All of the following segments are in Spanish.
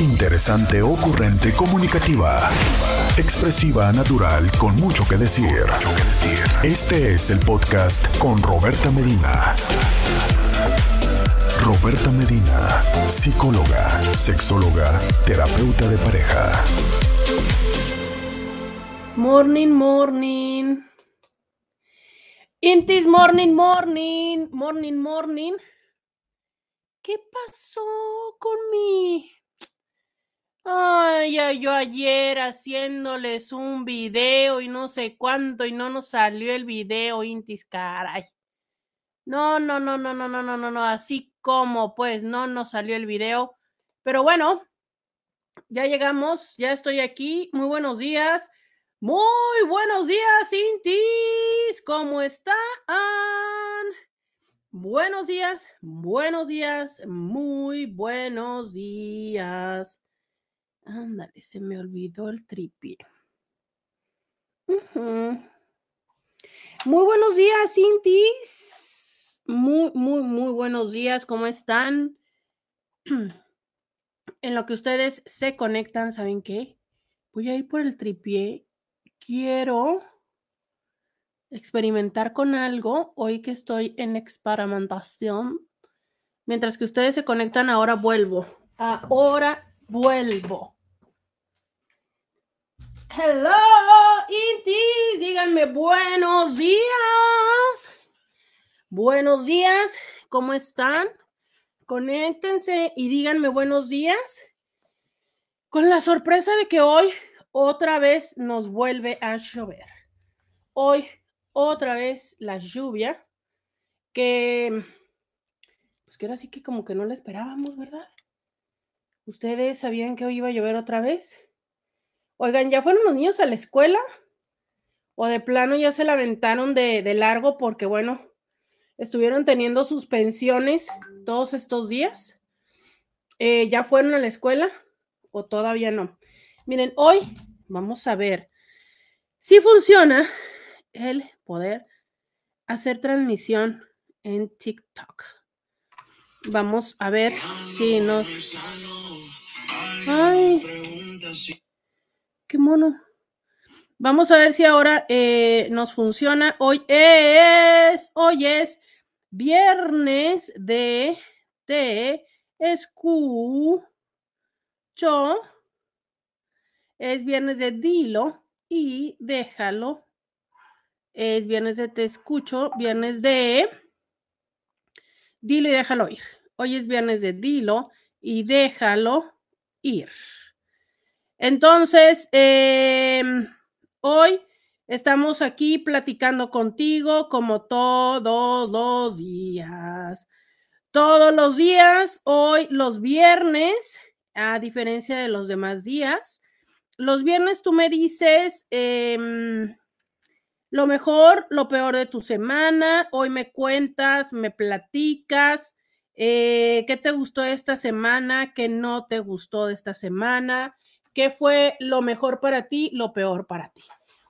Interesante, ocurrente, comunicativa. Expresiva, natural, con mucho que decir. Este es el podcast con Roberta Medina. Roberta Medina, psicóloga, sexóloga, terapeuta de pareja. Morning, morning. Intis, morning, morning, morning, morning. ¿Qué pasó con mi? Ay, yo ayer haciéndoles un video y no sé cuánto y no nos salió el video, Intis, caray. No, no, no, no, no, no, no, no, no, así como pues no nos salió el video. Pero bueno, ya llegamos, ya estoy aquí. Muy buenos días. Muy buenos días, Intis. ¿Cómo están? Buenos días, buenos días, muy buenos días. Ándale, se me olvidó el tripi. Muy buenos días, Intis. Muy, muy, muy buenos días. ¿Cómo están? En lo que ustedes se conectan, ¿saben qué? Voy a ir por el tripié. Quiero experimentar con algo hoy que estoy en experimentación. Mientras que ustedes se conectan, ahora vuelvo. Ahora vuelvo. Hello, Inti. Díganme buenos días. Buenos días. ¿Cómo están? Conéctense y díganme buenos días. Con la sorpresa de que hoy otra vez nos vuelve a llover. Hoy otra vez la lluvia que pues que ahora sí que como que no la esperábamos, ¿verdad? ¿Ustedes sabían que hoy iba a llover otra vez? Oigan, ¿ya fueron los niños a la escuela? ¿O de plano ya se la aventaron de, de largo porque, bueno, estuvieron teniendo suspensiones todos estos días? Eh, ¿Ya fueron a la escuela o todavía no? Miren, hoy vamos a ver si funciona el poder hacer transmisión en TikTok. Vamos a ver si nos... Ay, qué mono. Vamos a ver si ahora eh, nos funciona. Hoy es, hoy es viernes de te escucho. Es viernes de dilo y déjalo es viernes de Te Escucho, viernes de Dilo y déjalo ir. Hoy es viernes de Dilo y déjalo ir. Entonces, em, hoy estamos aquí platicando contigo como todos los días. Todos los días, hoy los viernes, a diferencia de los demás días, los viernes tú me dices, eh, lo mejor, lo peor de tu semana. Hoy me cuentas, me platicas. Eh, ¿Qué te gustó esta semana? ¿Qué no te gustó de esta semana? ¿Qué fue lo mejor para ti? Lo peor para ti.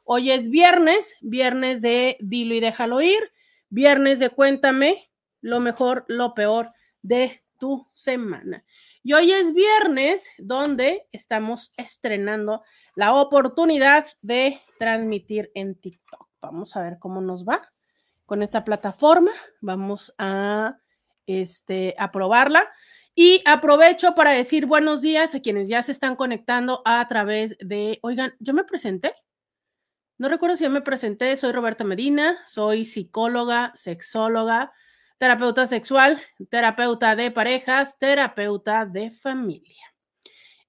Hoy es viernes, viernes de dilo y déjalo ir, viernes de cuéntame lo mejor, lo peor de tu semana. Y hoy es viernes donde estamos estrenando la oportunidad de transmitir en TikTok. Vamos a ver cómo nos va con esta plataforma. Vamos a, este, a probarla. Y aprovecho para decir buenos días a quienes ya se están conectando a través de, oigan, yo me presenté. No recuerdo si yo me presenté, soy Roberta Medina, soy psicóloga, sexóloga, terapeuta sexual, terapeuta de parejas, terapeuta de familia.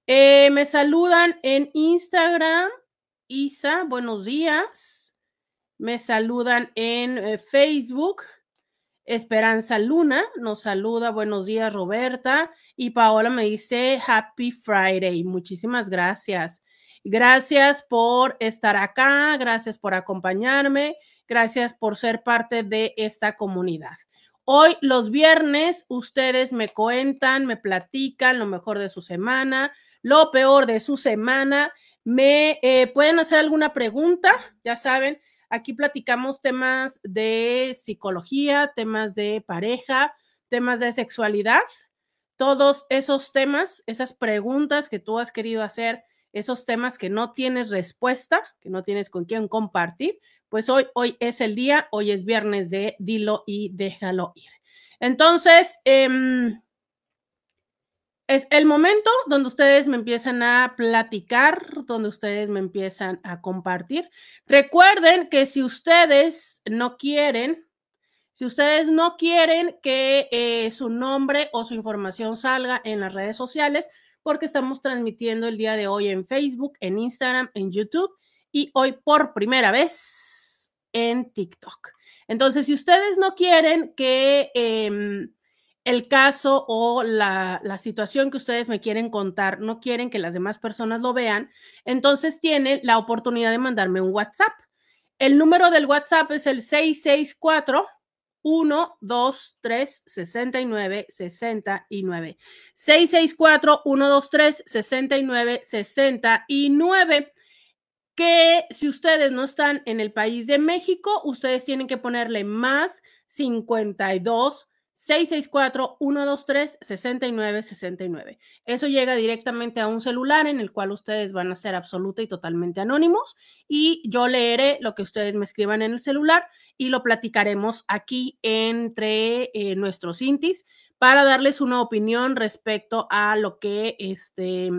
Eh, me saludan en Instagram, Isa, buenos días me saludan en eh, Facebook. Esperanza Luna nos saluda, buenos días Roberta. Y Paola me dice Happy Friday. Muchísimas gracias. Gracias por estar acá, gracias por acompañarme, gracias por ser parte de esta comunidad. Hoy los viernes ustedes me cuentan, me platican lo mejor de su semana, lo peor de su semana. Me eh, pueden hacer alguna pregunta, ya saben, Aquí platicamos temas de psicología, temas de pareja, temas de sexualidad, todos esos temas, esas preguntas que tú has querido hacer, esos temas que no tienes respuesta, que no tienes con quién compartir, pues hoy, hoy es el día, hoy es viernes de dilo y déjalo ir. Entonces, em, es el momento donde ustedes me empiezan a platicar, donde ustedes me empiezan a compartir. Recuerden que si ustedes no quieren, si ustedes no quieren que eh, su nombre o su información salga en las redes sociales, porque estamos transmitiendo el día de hoy en Facebook, en Instagram, en YouTube y hoy por primera vez en TikTok. Entonces, si ustedes no quieren que em, el caso o la, situación que ustedes me quieren contar, no quieren que las demás personas lo vean, entonces tienen la oportunidad de mandarme un WhatsApp. El número del WhatsApp es el 664 1, 2, 3, 69, 69. 664 123 69 69. Que si ustedes no están en el país de México, ustedes tienen que ponerle más 52 664-123-6969. Eso llega directamente a un celular en el cual ustedes van a ser absoluta y totalmente anónimos y yo leeré lo que ustedes me escriban en el celular y lo platicaremos aquí entre eh, nuestros intis para darles una opinión respecto a lo que este,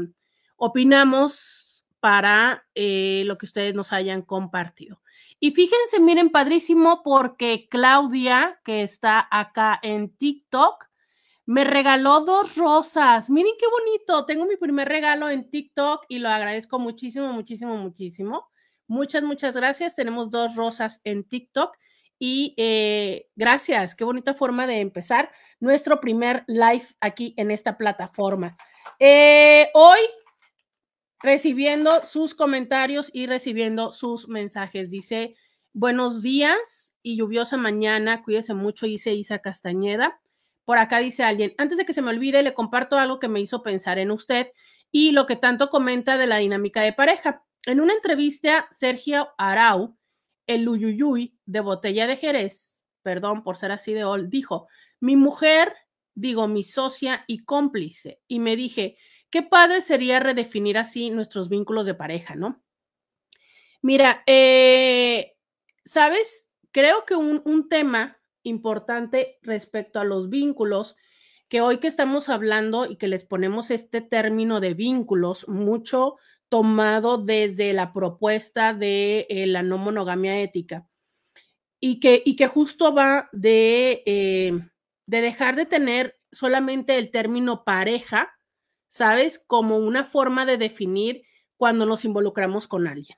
opinamos para eh, lo que ustedes nos hayan compartido. Y fíjense, miren, padrísimo, porque Claudia, que está acá en TikTok, me regaló dos rosas. Miren qué bonito. Tengo mi primer regalo en TikTok y lo agradezco muchísimo, muchísimo, muchísimo. Muchas, muchas gracias. Tenemos dos rosas en TikTok y eh, gracias. Qué bonita forma de empezar nuestro primer live aquí en esta plataforma. Eh, hoy recibiendo sus comentarios y recibiendo sus mensajes. Dice, buenos días y lluviosa mañana, cuídese mucho, dice Isa Castañeda. Por acá dice alguien, antes de que se me olvide, le comparto algo que me hizo pensar en usted y lo que tanto comenta de la dinámica de pareja. En una entrevista, Sergio Arau, el Uyuyuy de Botella de Jerez, perdón por ser así de ol, dijo, mi mujer, digo, mi socia y cómplice, y me dije, qué padre sería redefinir así nuestros vínculos de pareja, ¿no? Mira, eh, ¿sabes? Creo que un, un tema importante respecto a los vínculos, que hoy que estamos hablando y que les ponemos este término de vínculos, mucho tomado desde la propuesta de eh, la no monogamia ética, y que, y que justo va de, eh, de dejar de tener solamente el término pareja ¿sabes? Como una forma de definir cuando nos involucramos con alguien.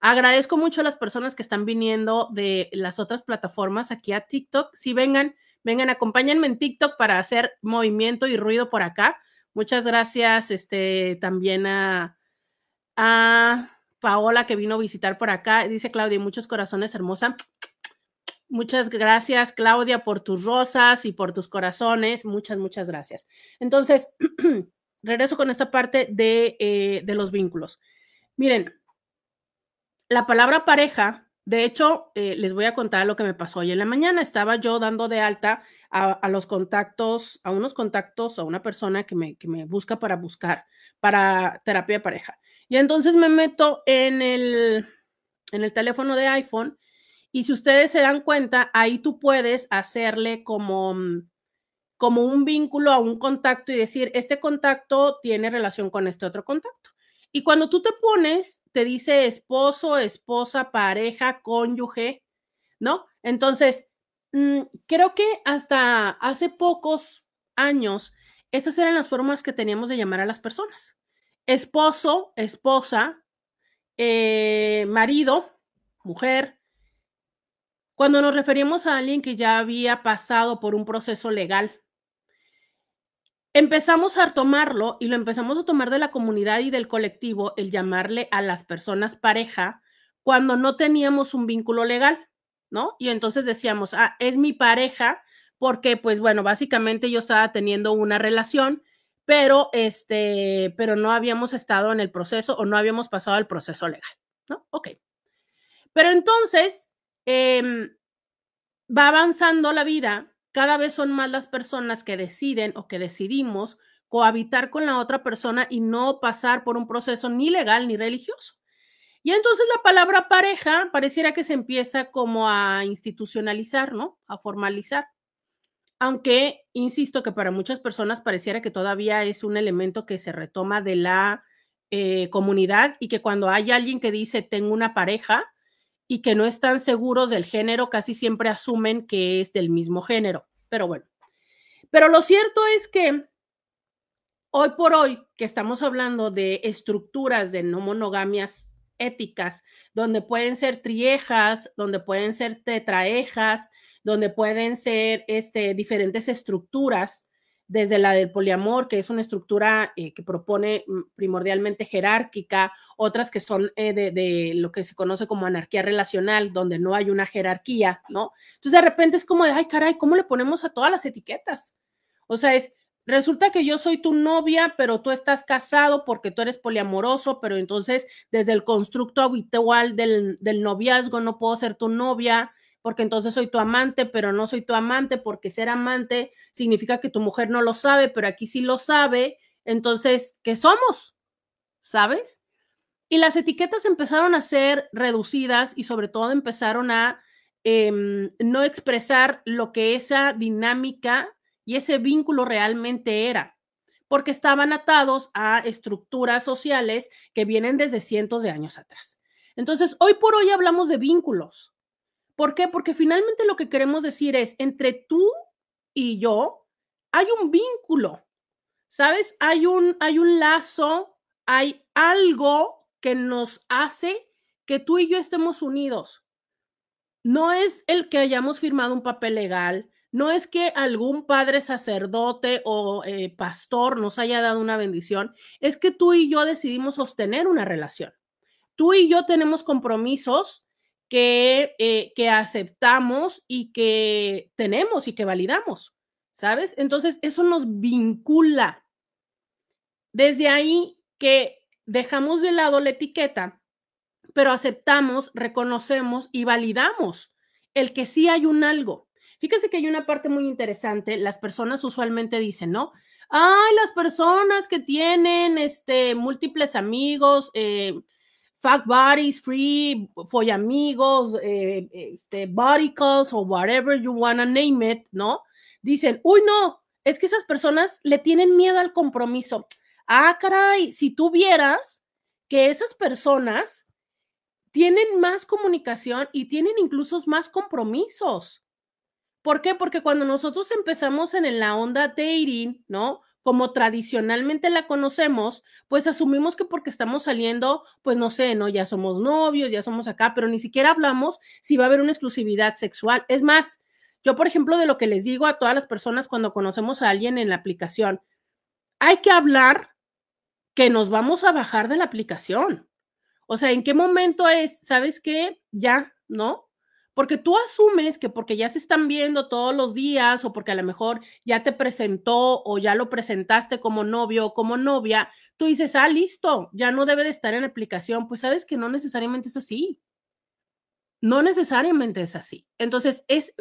Agradezco mucho a las personas que están viniendo de las otras plataformas aquí a TikTok. Si vengan, vengan, acompáñenme en TikTok para hacer movimiento y ruido por acá. Muchas gracias este, también a, a Paola que vino a visitar por acá. Dice Claudia, muchos corazones hermosa. Muchas gracias, Claudia, por tus rosas y por tus corazones. Muchas, muchas gracias. Entonces, regreso con esta parte de, eh, de los vínculos. Miren, la palabra pareja, de hecho, eh, les voy a contar lo que me pasó hoy en la mañana. Estaba yo dando de alta a, a los contactos, a unos contactos, a una persona que me, que me busca para buscar, para terapia de pareja. Y entonces me meto en el, en el teléfono de iPhone y si ustedes se dan cuenta, ahí tú puedes hacerle como mm, como un vínculo a un contacto y decir, este contacto tiene relación con este otro contacto. Y cuando tú te pones, te dice esposo, esposa, pareja, cónyuge, ¿no? Entonces, mm, creo que hasta hace pocos años, esas eran las formas que teníamos de llamar a las personas. Esposo, esposa, eh, marido, mujer. Cuando nos referimos a alguien que ya había pasado por un proceso legal, empezamos a tomarlo y lo empezamos a tomar de la comunidad y del colectivo, el llamarle a las personas pareja cuando no teníamos un vínculo legal, ¿no? Y entonces decíamos, ah, es mi pareja porque, pues bueno, básicamente yo estaba teniendo una relación, pero este, pero no habíamos estado en el proceso o no habíamos pasado el proceso legal, ¿no? Ok. Pero entonces, em, va avanzando la vida cada vez son más las personas que deciden o que decidimos cohabitar con la otra persona y no pasar por un proceso ni legal ni religioso. Y entonces la palabra pareja pareciera que se empieza como a institucionalizar, ¿no? A formalizar. Aunque, insisto, que para muchas personas pareciera que todavía es un elemento que se retoma de la eh, comunidad y que cuando hay alguien que dice tengo una pareja y que no están seguros del género, casi siempre asumen que es del mismo género. Pero bueno, pero lo cierto es que hoy por hoy, que estamos hablando de estructuras de no monogamias éticas, donde pueden ser triejas, donde pueden ser tetraejas, donde pueden ser este, diferentes estructuras, desde la del poliamor, que es una estructura eh, que propone mm, primordialmente jerárquica, otras que son eh, de, lo que se conoce como anarquía relacional, donde no hay una jerarquía, ¿no? Entonces de repente es como de, ay, caray, ¿cómo le ponemos a todas las etiquetas? O sea, es, resulta que yo soy tu novia, pero tú estás casado porque tú eres poliamoroso, pero entonces desde el constructo habitual del, del noviazgo no puedo ser tu novia porque entonces soy tu amante, pero no soy tu amante porque ser amante significa que tu mujer no lo sabe, pero aquí sí lo sabe. Entonces, ¿qué somos? ¿Sabes? Y las etiquetas empezaron a ser reducidas y sobre todo empezaron a eh, no expresar lo que esa dinámica y ese vínculo realmente era, porque estaban atados a estructuras sociales que vienen desde cientos de años atrás. Entonces, hoy por hoy hablamos de vínculos. ¿Por qué? Porque finalmente lo que queremos decir es, entre tú y yo hay un vínculo, ¿sabes? Hay un, hay un lazo, hay algo que nos hace que tú y yo estemos unidos. No es el que hayamos firmado un papel legal, no es que algún padre sacerdote o eh, pastor nos haya dado una bendición, es que tú y yo decidimos sostener una relación. Tú y yo tenemos compromisos que, eh, que aceptamos y que tenemos y que validamos, ¿sabes? Entonces, eso nos vincula. Desde ahí que dejamos de lado la etiqueta, pero aceptamos, reconocemos y validamos el que sí hay un algo. Fíjese que hay una parte muy interesante. Las personas usualmente dicen, ¿no? Ay, las personas que tienen este, múltiples amigos, eh, fuck buddies, free, amigos, eh, este, body calls o whatever you wanna name it, ¿no? Dicen, uy, no, es que esas personas le tienen miedo al compromiso. Ah, caray, si tú vieras que esas personas tienen más comunicación y tienen incluso más compromisos. ¿Por qué? Porque cuando nosotros empezamos en la onda dating, ¿no? Como tradicionalmente la conocemos, pues asumimos que porque estamos saliendo, pues no sé, ¿no? Ya somos novios, ya somos acá, pero ni siquiera hablamos si va a haber una exclusividad sexual. Es más, yo, por ejemplo, de lo que les digo a todas las personas cuando conocemos a alguien en la aplicación, hay que hablar que nos vamos a bajar de la aplicación. O sea, ¿en qué momento es, sabes qué? Ya, ¿no? Porque tú asumes que porque ya se están viendo todos los días o porque a lo mejor ya te presentó o ya lo presentaste como novio o como novia, tú dices, ah, listo, ya no debe de estar en aplicación. Pues sabes que no necesariamente es así. No necesariamente es así. Entonces, es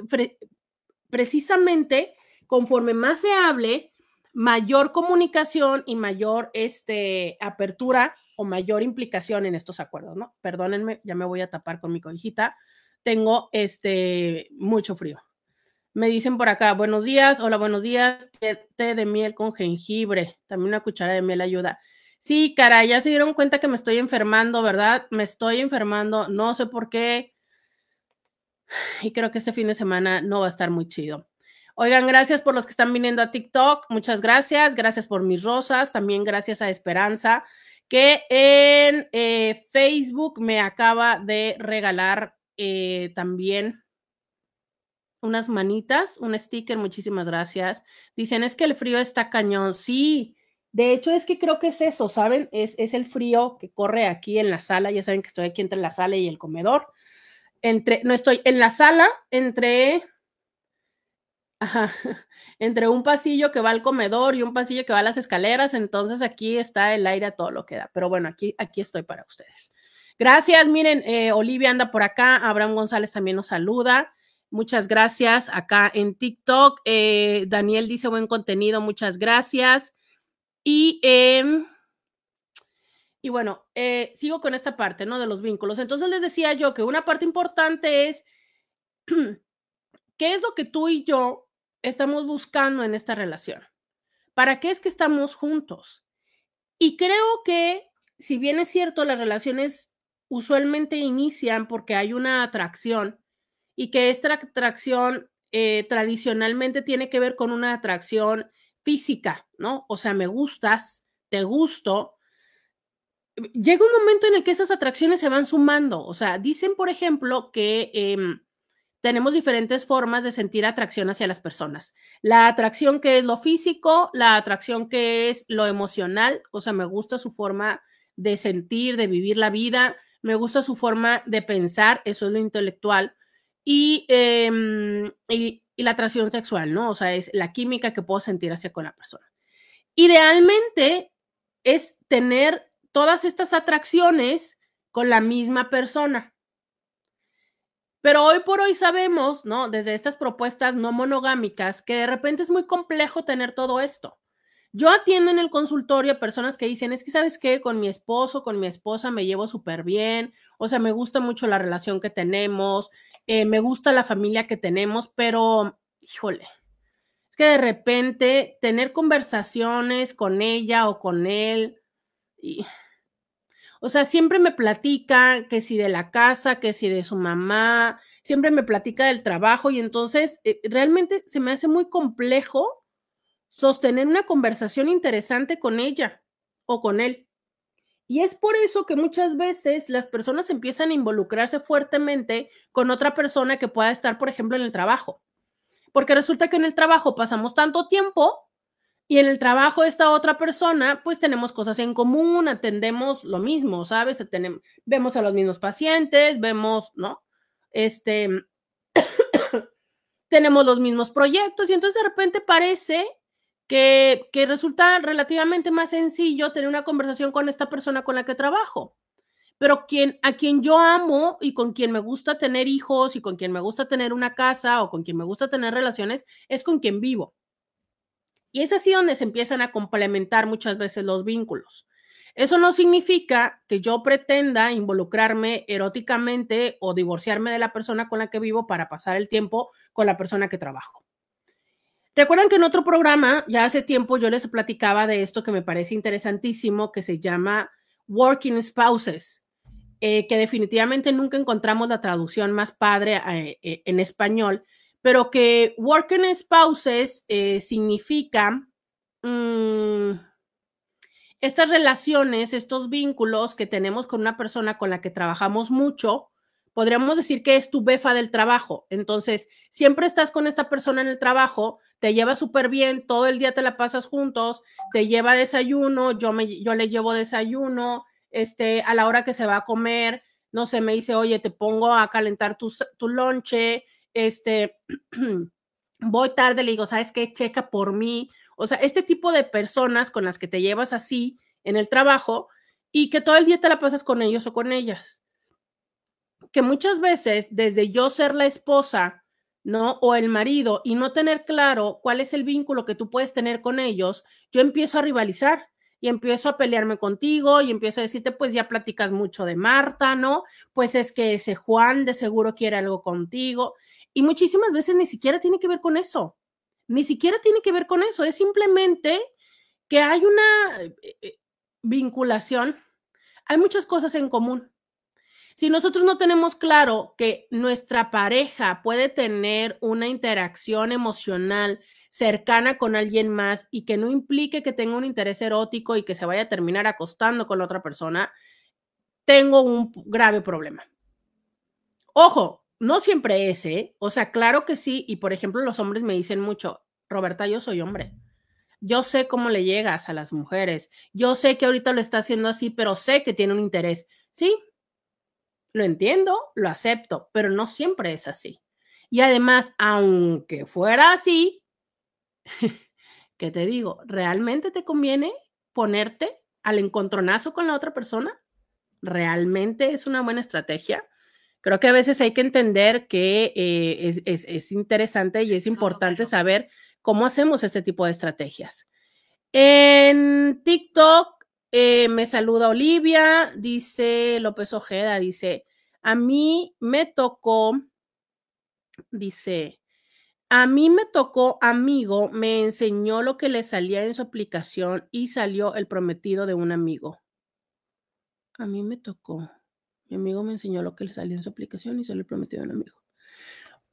precisamente conforme más se hable, mayor comunicación y mayor este, apertura o mayor implicación en estos acuerdos, ¿no? Perdónenme, ya me voy a tapar con mi cobijita tengo este mucho frío. Me dicen por acá, buenos días, hola, buenos días, té, de miel con jengibre, también una cuchara de miel ayuda. Sí, cara, ya se dieron cuenta que me estoy enfermando, ¿verdad? Me estoy enfermando, no sé por qué. Y creo que este fin de semana no va a estar muy chido. Oigan, gracias por los que están viniendo a TikTok, muchas gracias, gracias por mis rosas, también gracias a Esperanza, que en eh, Facebook me acaba de regalar eh, también unas manitas, un sticker, muchísimas gracias. Dicen, es que el frío está cañón. Sí, de hecho es que creo que es eso, ¿saben? Es, es el frío que corre aquí en la sala. Ya saben que estoy aquí entre la sala y el comedor. Entre, no estoy en la sala, entre, entre un pasillo que va al comedor y un pasillo que va a las escaleras. Entonces aquí está el aire a todo lo que da. Pero bueno, aquí, aquí estoy para ustedes. Gracias, miren, eh, Olivia anda por acá, Abraham González también nos saluda. Muchas gracias. Acá en TikTok, eh, Daniel dice buen contenido, muchas gracias. Y, em, y bueno, eh, sigo con esta parte, ¿no? De los vínculos. Entonces les decía yo que una parte importante es, ¿qué es lo que tú y yo estamos buscando en esta relación? ¿Para qué es que estamos juntos? Y creo que, si bien es cierto, las relaciones usualmente inician porque hay una atracción, y que esta atracción eh, tradicionalmente tiene que ver con una atracción física, ¿no? O sea, me gustas, te gusto. Llega un momento en el que esas atracciones se van sumando. O sea, dicen, por ejemplo, que em, tenemos diferentes formas de sentir atracción hacia las personas. La atracción que es lo físico, la atracción que es lo emocional, o sea, me gusta su forma de sentir, de vivir la vida, me gusta su forma de pensar, eso es lo intelectual Em, y, y, la atracción sexual, ¿no? O sea, es la química que puedo sentir hacia con la persona. Idealmente es tener todas estas atracciones con la misma persona. Pero hoy por hoy sabemos, ¿no? Desde estas propuestas no monogámicas, que de repente es muy complejo tener todo esto. Yo atiendo en el consultorio a personas que dicen, es que sabes qué, con mi esposo, con mi esposa me llevo súper bien, o sea, me gusta mucho la relación que tenemos, eh, me gusta la familia que tenemos, pero, híjole, es que de repente tener conversaciones con ella o con él, o sea, siempre me platica que si de la casa, que si de su mamá, siempre me platica del trabajo y entonces eh, realmente se me hace muy complejo sostener una conversación interesante con ella o con él. Y es por eso que muchas veces las personas empiezan a involucrarse fuertemente con otra persona que pueda estar, por ejemplo, en el trabajo. Porque resulta que en el trabajo pasamos tanto tiempo y en el trabajo de esta otra persona, pues tenemos cosas en común, atendemos lo mismo, ¿sabes? Vemos a los mismos pacientes, vemos, ¿no? Este, tenemos los mismos proyectos y entonces de repente parece que, resulta relativamente más sencillo tener una conversación con esta persona con la que trabajo. Pero quien, a quien yo amo y con quien me gusta tener hijos y con quien me gusta tener una casa o con quien me gusta tener relaciones es con quien vivo. Y es así donde se empiezan a complementar muchas veces los vínculos. Eso no significa que yo pretenda involucrarme eróticamente o divorciarme de la persona con la que vivo para pasar el tiempo con la persona que trabajo. Recuerdan que en otro programa, ya hace tiempo, yo les platicaba de esto que me parece interesantísimo, que se llama Working Spouses, eh, que definitivamente nunca encontramos la traducción más padre eh, eh, en español, pero que Working Spouses significa mm, estas relaciones, estos vínculos que tenemos con una persona con la que trabajamos mucho, podríamos decir que es tu befa del trabajo. Entonces, siempre estás con esta persona en el trabajo, te lleva súper bien, todo el día te la pasas juntos, te lleva desayuno, yo, me, yo le llevo desayuno, este, a la hora que se va a comer, no sé, me dice, oye, te pongo a calentar tu, tu lonche, este, voy tarde, le digo, ¿sabes qué? Checa por mí. O sea, este tipo de personas con las que te llevas así en el trabajo y que todo el día te la pasas con ellos o con ellas. Que muchas veces, desde yo ser la esposa, ¿no? O el marido y no tener claro cuál es el vínculo que tú puedes tener con ellos, yo empiezo a rivalizar y empiezo a pelearme contigo y empiezo a decirte, pues ya platicas mucho de Marta, ¿no? Pues es que ese Juan de seguro quiere algo contigo. Y muchísimas veces ni siquiera tiene que ver con eso. Ni siquiera tiene que ver con eso. Es simplemente que hay una eh, eh, vinculación. Hay muchas cosas en común. Si nosotros no tenemos claro que nuestra pareja puede tener una interacción emocional cercana con alguien más y que no implique que tenga un interés erótico y que se vaya a terminar acostando con la otra persona, tengo un grave problema. Ojo, no siempre es, ¿eh? O sea, claro que sí. Y por ejemplo, los hombres me dicen mucho, Roberta, yo soy hombre. Yo sé cómo le llegas a las mujeres. Yo sé que ahorita lo está haciendo así, pero sé que tiene un interés. Sí, lo entiendo, lo acepto, pero no siempre es así. Y además, aunque fuera así, ¿qué te digo? ¿Realmente te conviene ponerte al encontronazo con la otra persona? ¿Realmente es una buena estrategia? Creo que a veces hay que entender que eh, es, es, interesante y es importante saber cómo hacemos este tipo de estrategias. En TikTok eh, me saluda Olivia, dice López Ojeda, dice, a mí me tocó, dice, a mí me tocó amigo, me enseñó lo que le salía en su aplicación y salió el prometido de un amigo. A mí me tocó. Mi amigo me enseñó lo que le salía en su aplicación y se lo prometió a un amigo.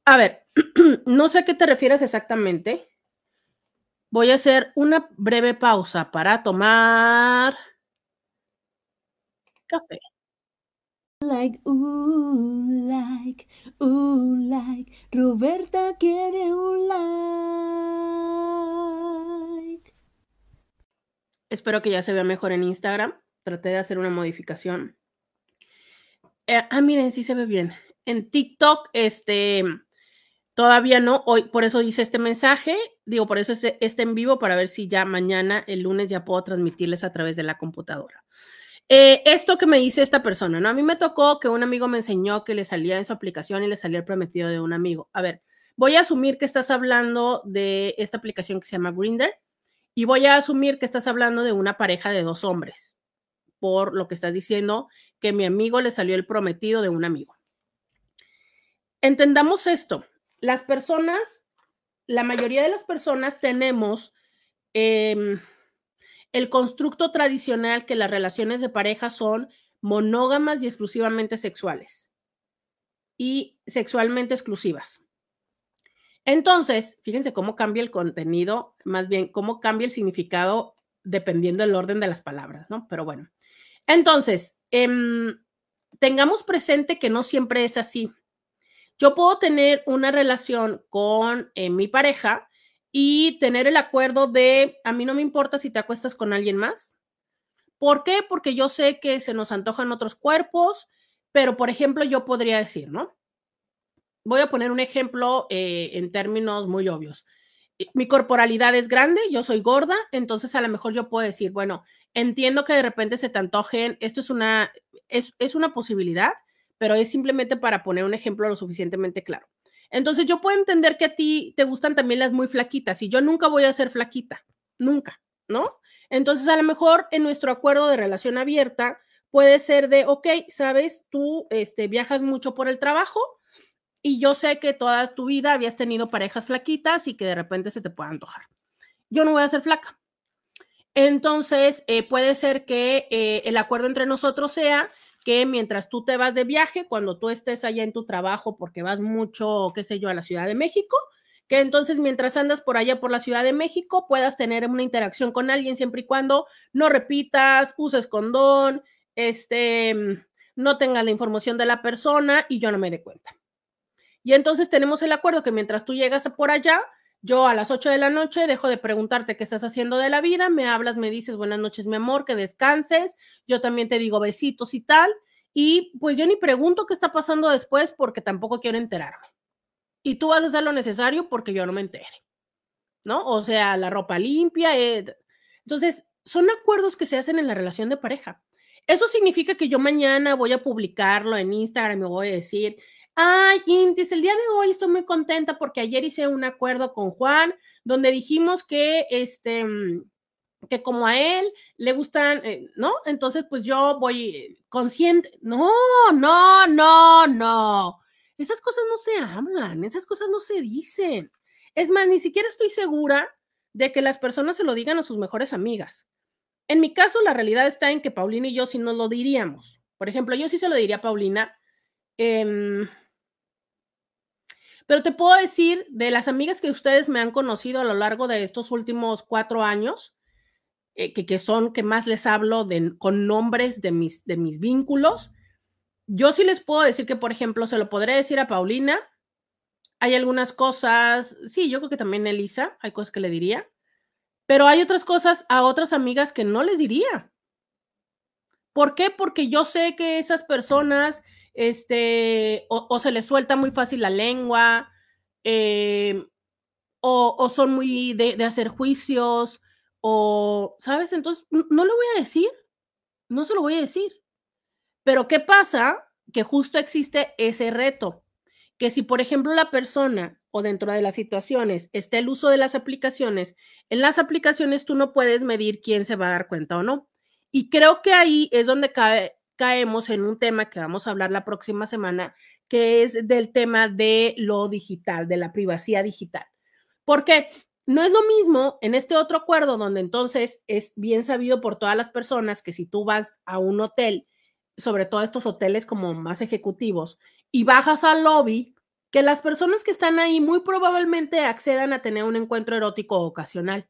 A ver, no sé a qué te refieres exactamente. Voy a hacer una breve pausa para tomar café. Like, uh, like, uh, like. Roberta quiere un like. Espero que ya se vea mejor en Instagram. Traté de hacer una modificación. Eh, ah, miren, sí se ve bien. En TikTok, este, todavía no, hoy, por eso hice este mensaje, digo, por eso este, este, en vivo, para ver si ya mañana, el lunes, ya puedo transmitirles a través de la computadora. Eh, esto que me dice esta persona, ¿no? A mí me tocó que un amigo me enseñó que le salía en su aplicación y le salía el prometido de un amigo. A ver, voy a asumir que estás hablando de esta aplicación que se llama Grinder y voy a asumir que estás hablando de una pareja de dos hombres, por lo que estás diciendo que mi amigo le salió el prometido de un amigo. Entendamos esto. Las personas, la mayoría de las personas tenemos em, el constructo tradicional que las relaciones de pareja son monógamas y exclusivamente sexuales y sexualmente exclusivas. Entonces, fíjense cómo cambia el contenido, más bien cómo cambia el significado dependiendo del orden de las palabras, ¿no? Pero bueno, entonces, Em, tengamos presente que no siempre es así. Yo puedo tener una relación con eh, mi pareja y tener el acuerdo de, a mí no me importa si te acuestas con alguien más. ¿Por qué? Porque yo sé que se nos antojan otros cuerpos, pero por ejemplo yo podría decir, ¿no? Voy a poner un ejemplo eh, en términos muy obvios. Mi corporalidad es grande, yo soy gorda, entonces a lo mejor yo puedo decir, bueno, Entiendo que de repente se te antojen, esto es una, es, es una posibilidad, pero es simplemente para poner un ejemplo lo suficientemente claro. Entonces yo puedo entender que a ti te gustan también las muy flaquitas y yo nunca voy a ser flaquita, nunca, ¿no? Entonces a lo mejor en nuestro acuerdo de relación abierta puede ser de, ok, sabes, tú este, viajas mucho por el trabajo y yo sé que toda tu vida habías tenido parejas flaquitas y que de repente se te pueda antojar. Yo no voy a ser flaca, entonces, eh, puede ser que eh, el acuerdo entre nosotros sea que mientras tú te vas de viaje, cuando tú estés allá en tu trabajo, porque vas mucho, qué sé yo, a la Ciudad de México, que entonces mientras andas por allá por la Ciudad de México puedas tener una interacción con alguien siempre y cuando no repitas, uses condón, este, no tengas la información de la persona y yo no me dé cuenta. Y entonces tenemos el acuerdo que mientras tú llegas por allá, yo a las 8 de la noche dejo de preguntarte qué estás haciendo de la vida, me hablas, me dices buenas noches, mi amor, que descanses, yo también te digo besitos y tal, y pues yo ni pregunto qué está pasando después porque tampoco quiero enterarme. Y tú vas a hacer lo necesario porque yo no me entere, ¿no? O sea, la ropa limpia. Eh, entonces, son acuerdos que se hacen en la relación de pareja. Eso significa que yo mañana voy a publicarlo en Instagram y voy a decir, Ay, Intis, el día de hoy estoy muy contenta porque ayer hice un acuerdo con Juan donde dijimos que este mm, que como a él le gustan, eh, ¿no? Entonces, pues yo voy consciente. No, no, no, no. Esas cosas no se hablan, esas cosas no se dicen. Es más, ni siquiera estoy segura de que las personas se lo digan a sus mejores amigas. En mi caso, la realidad está en que Paulina y yo sí nos lo diríamos. Por ejemplo, yo sí se lo diría a Paulina. Eh, pero te puedo decir de las amigas que ustedes me han conocido a lo largo de estos últimos cuatro años, eh, que, son que más les hablo de, con nombres de mis, de mis vínculos, yo sí les puedo decir que, por ejemplo, se lo podré decir a Paulina. Hay algunas cosas, sí, yo creo que también Elisa, hay cosas que le diría, pero hay otras cosas a otras amigas que no les diría. ¿Por qué? Porque yo sé que esas personas este, o, se les suelta muy fácil la lengua, eh, o, son muy de, hacer juicios, o, ¿sabes? Entonces, no lo voy a decir, no se lo voy a decir. Pero ¿qué pasa? que justo existe ese reto, que si por ejemplo la persona o dentro de las situaciones está el uso de las aplicaciones, en las aplicaciones tú no puedes medir quién se va a dar cuenta o no. Y creo que ahí es donde cae, caemos en un tema que vamos a hablar la próxima semana, que es del tema de lo digital, de la privacidad digital. Porque no es lo mismo en este otro acuerdo donde entonces es bien sabido por todas las personas que si tú vas a un hotel, sobre todo estos hoteles como más ejecutivos, y bajas al lobby, que las personas que están ahí muy probablemente accedan a tener un encuentro erótico ocasional.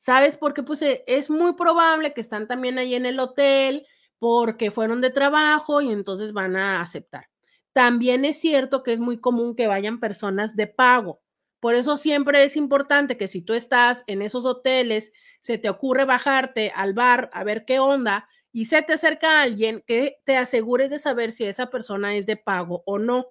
¿Sabes? Porque pues e, es muy probable que están también ahí en el hotel porque fueron de trabajo y entonces van a aceptar. También es cierto que es muy común que vayan personas de pago. Por eso siempre es importante que si tú estás en esos hoteles, se te ocurre bajarte al bar a ver qué onda y se te acerca alguien, que te asegures de saber si esa persona es de pago o no.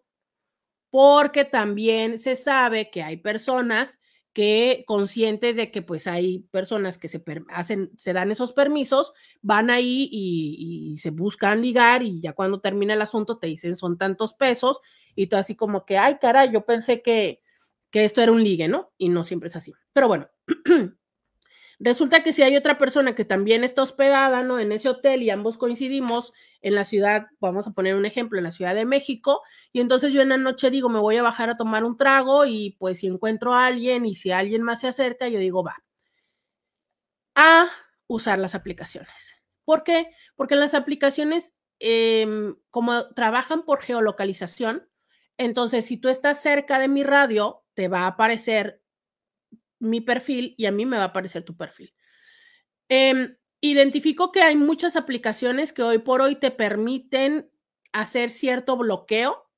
Porque también se sabe que hay personas que conscientes de que pues hay personas que se hacen, se dan esos permisos, van ahí y, se buscan ligar y ya cuando termina el asunto te dicen son tantos pesos y tú así como que, ay, cara, yo pensé que, que esto era un ligue, ¿no? Y no siempre es así. Pero bueno, Resulta que si hay otra persona que también está hospedada, ¿no? En ese hotel y ambos coincidimos en la ciudad, vamos a poner un ejemplo, en la Ciudad de México, y entonces yo en la noche digo, me voy a bajar a tomar un trago y pues si encuentro a alguien y si alguien más se acerca, yo digo, va a usar las aplicaciones. ¿Por qué? Porque las aplicaciones, em, como trabajan por geolocalización, entonces si tú estás cerca de mi radio, te va a aparecer mi perfil y a mí me va a aparecer tu perfil. Em, identifico que hay muchas aplicaciones que hoy por hoy te permiten hacer cierto bloqueo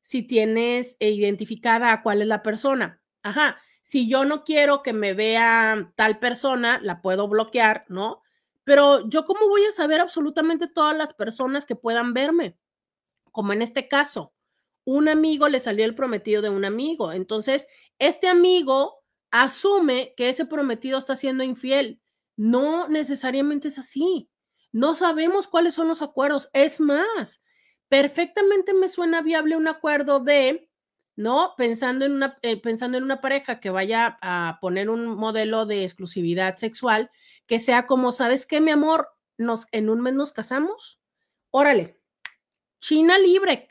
si tienes identificada a cuál es la persona. Ajá, si yo no quiero que me vea tal persona, la puedo bloquear, ¿no? Pero yo cómo voy a saber absolutamente todas las personas que puedan verme? Como en este caso, un amigo le salió el prometido de un amigo. Entonces, este amigo asume que ese prometido está siendo infiel. No necesariamente es así. No sabemos cuáles son los acuerdos. Es más, perfectamente me suena viable un acuerdo de, ¿no? Pensando en una, eh, pensando en una pareja que vaya a poner un modelo de exclusividad sexual, que sea como, ¿sabes qué, mi amor? Nos, en un mes nos casamos. Órale, China libre,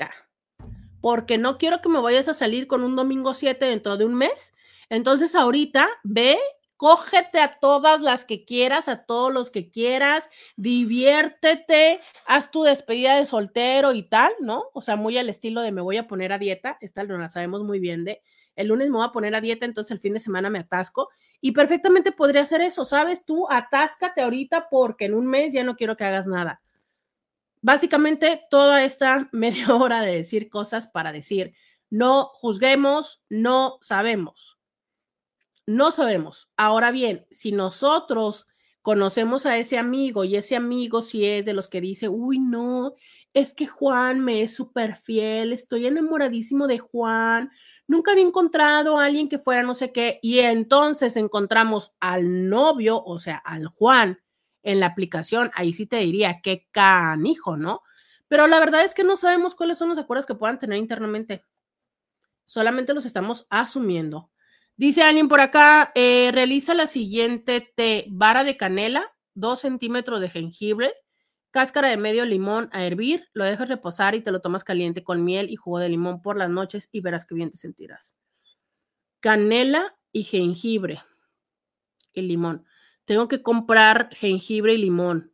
porque no quiero que me vayas a salir con un domingo 7 dentro de un mes entonces ahorita ve, cógete a todas las que quieras, a todos los que quieras, diviértete, haz tu despedida de soltero y tal, ¿no? O sea, muy al estilo de me voy a poner a dieta, esta no la sabemos muy bien de el lunes me voy a poner a dieta, entonces el fin de semana me atasco y perfectamente podría hacer eso, ¿sabes? Tú atáscate ahorita porque en un mes ya no quiero que hagas nada. Básicamente toda esta media hora de decir cosas para decir, no juzguemos, no sabemos. No sabemos. Ahora bien, si nosotros conocemos a ese amigo y ese amigo si es de los que dice, uy, no, es que Juan me es súper fiel, estoy enamoradísimo de Juan, nunca había encontrado a alguien que fuera no sé qué, y entonces encontramos al novio, o sea, al Juan en la aplicación, ahí sí te diría, qué canijo, ¿no? Pero la verdad es que no sabemos cuáles son los acuerdos que puedan tener internamente. Solamente los estamos asumiendo. Dice alguien por acá, eh, realiza la siguiente té, vara de canela, dos centímetros de jengibre, cáscara de medio limón a hervir, lo dejas reposar y te lo tomas caliente con miel y jugo de limón por las noches y verás qué bien te sentirás. Canela y jengibre y limón. Tengo que comprar jengibre y limón.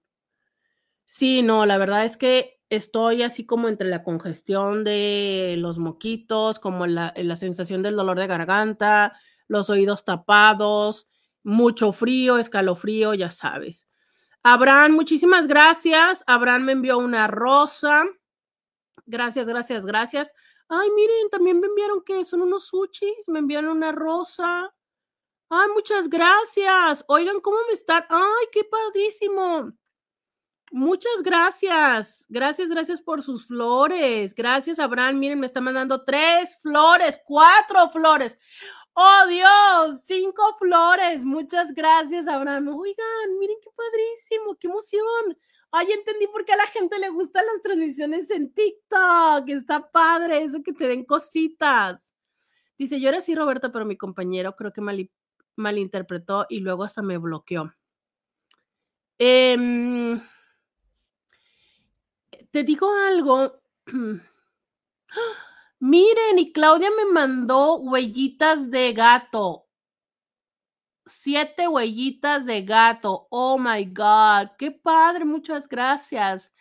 Sí, no, la verdad es que estoy así como entre la congestión de los moquitos, como la sensación del dolor de garganta, los oídos tapados, mucho frío, escalofrío, ya sabes. Abraham, muchísimas gracias. Abraham me envió una rosa. Gracias, gracias, gracias. Ay, miren, también me enviaron que son unos sushis, me enviaron una rosa. Ay, muchas gracias. Oigan, ¿cómo me están? Ay, qué padísimo. Muchas gracias. Gracias, gracias por sus flores. Gracias, Abraham. Miren, me está mandando tres flores, cuatro flores. ¡Oh, Dios! Cinco flores. Muchas gracias, Abraham. Oigan, miren qué padrísimo, qué emoción. Ay, entendí por qué a la gente le gustan las transmisiones en TikTok. Está padre eso que te den cositas. Dice, yo era así, Roberta, pero mi compañero creo que mal, malinterpretó y luego hasta me bloqueó. Em, te digo algo. Miren, y Claudia me mandó huellitas de gato. Siete huellitas de gato. Oh my God. Qué padre. Muchas gracias.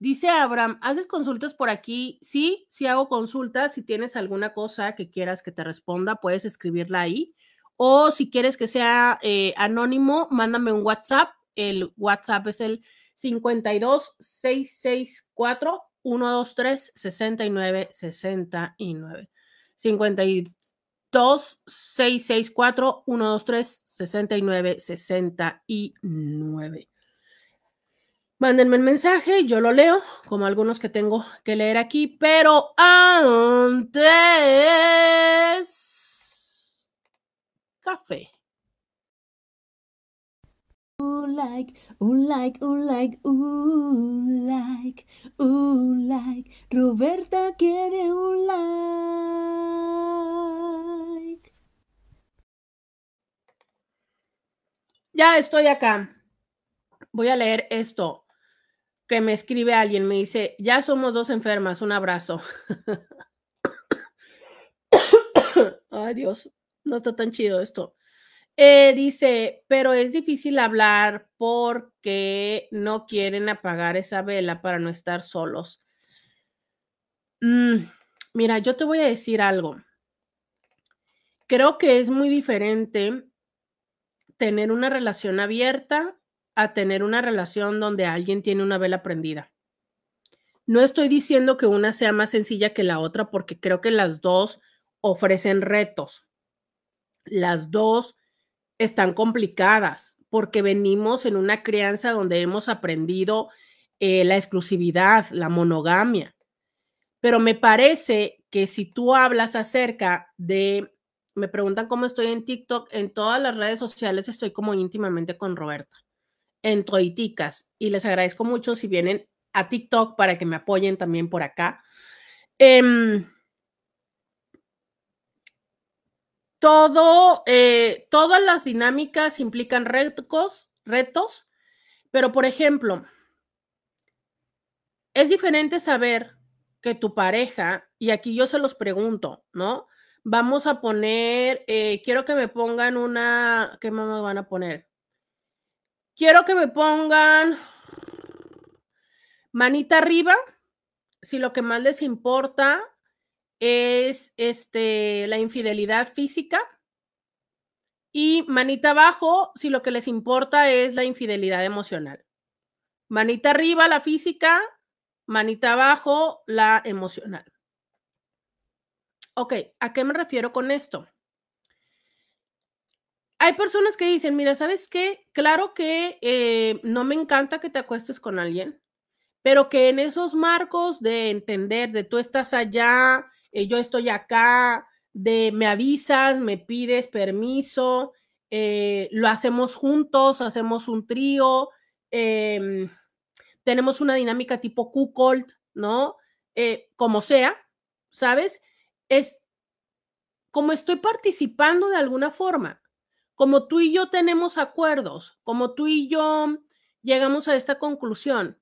Dice Abraham, ¿haces consultas por aquí? Sí, sí hago consultas. Si tienes alguna cosa que quieras que te responda, puedes escribirla ahí. O si quieres que sea eh, anónimo, mándame un WhatsApp. El WhatsApp es el 52 664 123 69 69. 52 664 123 69 69. Mándenme el mensaje, yo lo leo, como algunos que tengo que leer aquí, pero antes, café. Un like, un like, un like, un like, un like. Roberta quiere un like. Ya estoy acá. Voy a leer esto que me escribe alguien, me dice, ya somos dos enfermas, un abrazo. Ay Dios, no está tan chido esto. Eh, dice, pero es difícil hablar porque no quieren apagar esa vela para no estar solos. Mm, mira, yo te voy a decir algo. Creo que es muy diferente tener una relación abierta a tener una relación donde alguien tiene una vela prendida. No estoy diciendo que una sea más sencilla que la otra porque creo que las dos ofrecen retos. Las dos están complicadas porque venimos en una crianza donde hemos aprendido eh, la exclusividad, la monogamia. Pero me parece que si tú hablas acerca de, me preguntan cómo estoy en TikTok, en todas las redes sociales estoy como íntimamente con Roberta, en Toiticas. Y les agradezco mucho si vienen a TikTok para que me apoyen también por acá. Em, todo, eh, todas las dinámicas implican retos, retos, pero por ejemplo, es diferente saber que tu pareja, y aquí yo se los pregunto, ¿no? Vamos a poner, eh, quiero que me pongan una, ¿qué me van a poner? Quiero que me pongan manita arriba, si lo que más les importa es este, la infidelidad física. Y manita abajo, si lo que les importa es la infidelidad emocional. Manita arriba, la física. Manita abajo, la emocional. Ok, ¿a qué me refiero con esto? Hay personas que dicen, mira, ¿sabes qué? Claro que eh, no me encanta que te acuestes con alguien, pero que en esos marcos de entender, de tú estás allá, eh, yo estoy acá, de me avisas, me pides permiso, eh, lo hacemos juntos, hacemos un trío, em, tenemos una dinámica tipo Q-Cold, ¿no? Eh, como sea, ¿sabes? Es como estoy participando de alguna forma, como tú y yo tenemos acuerdos, como tú y yo llegamos a esta conclusión,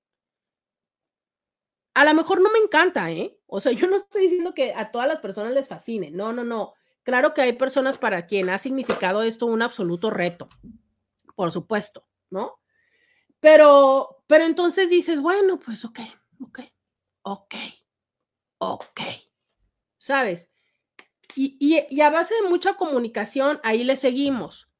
a lo mejor no me encanta, ¿eh? O sea, yo no estoy diciendo que a todas las personas les fascine, no, no, no. Claro que hay personas para quien ha significado esto un absoluto reto, por supuesto, ¿no? Pero, pero entonces dices, bueno, pues ok, ok, ok, ok, ¿sabes? Y, y, y a base de mucha comunicación, ahí le seguimos.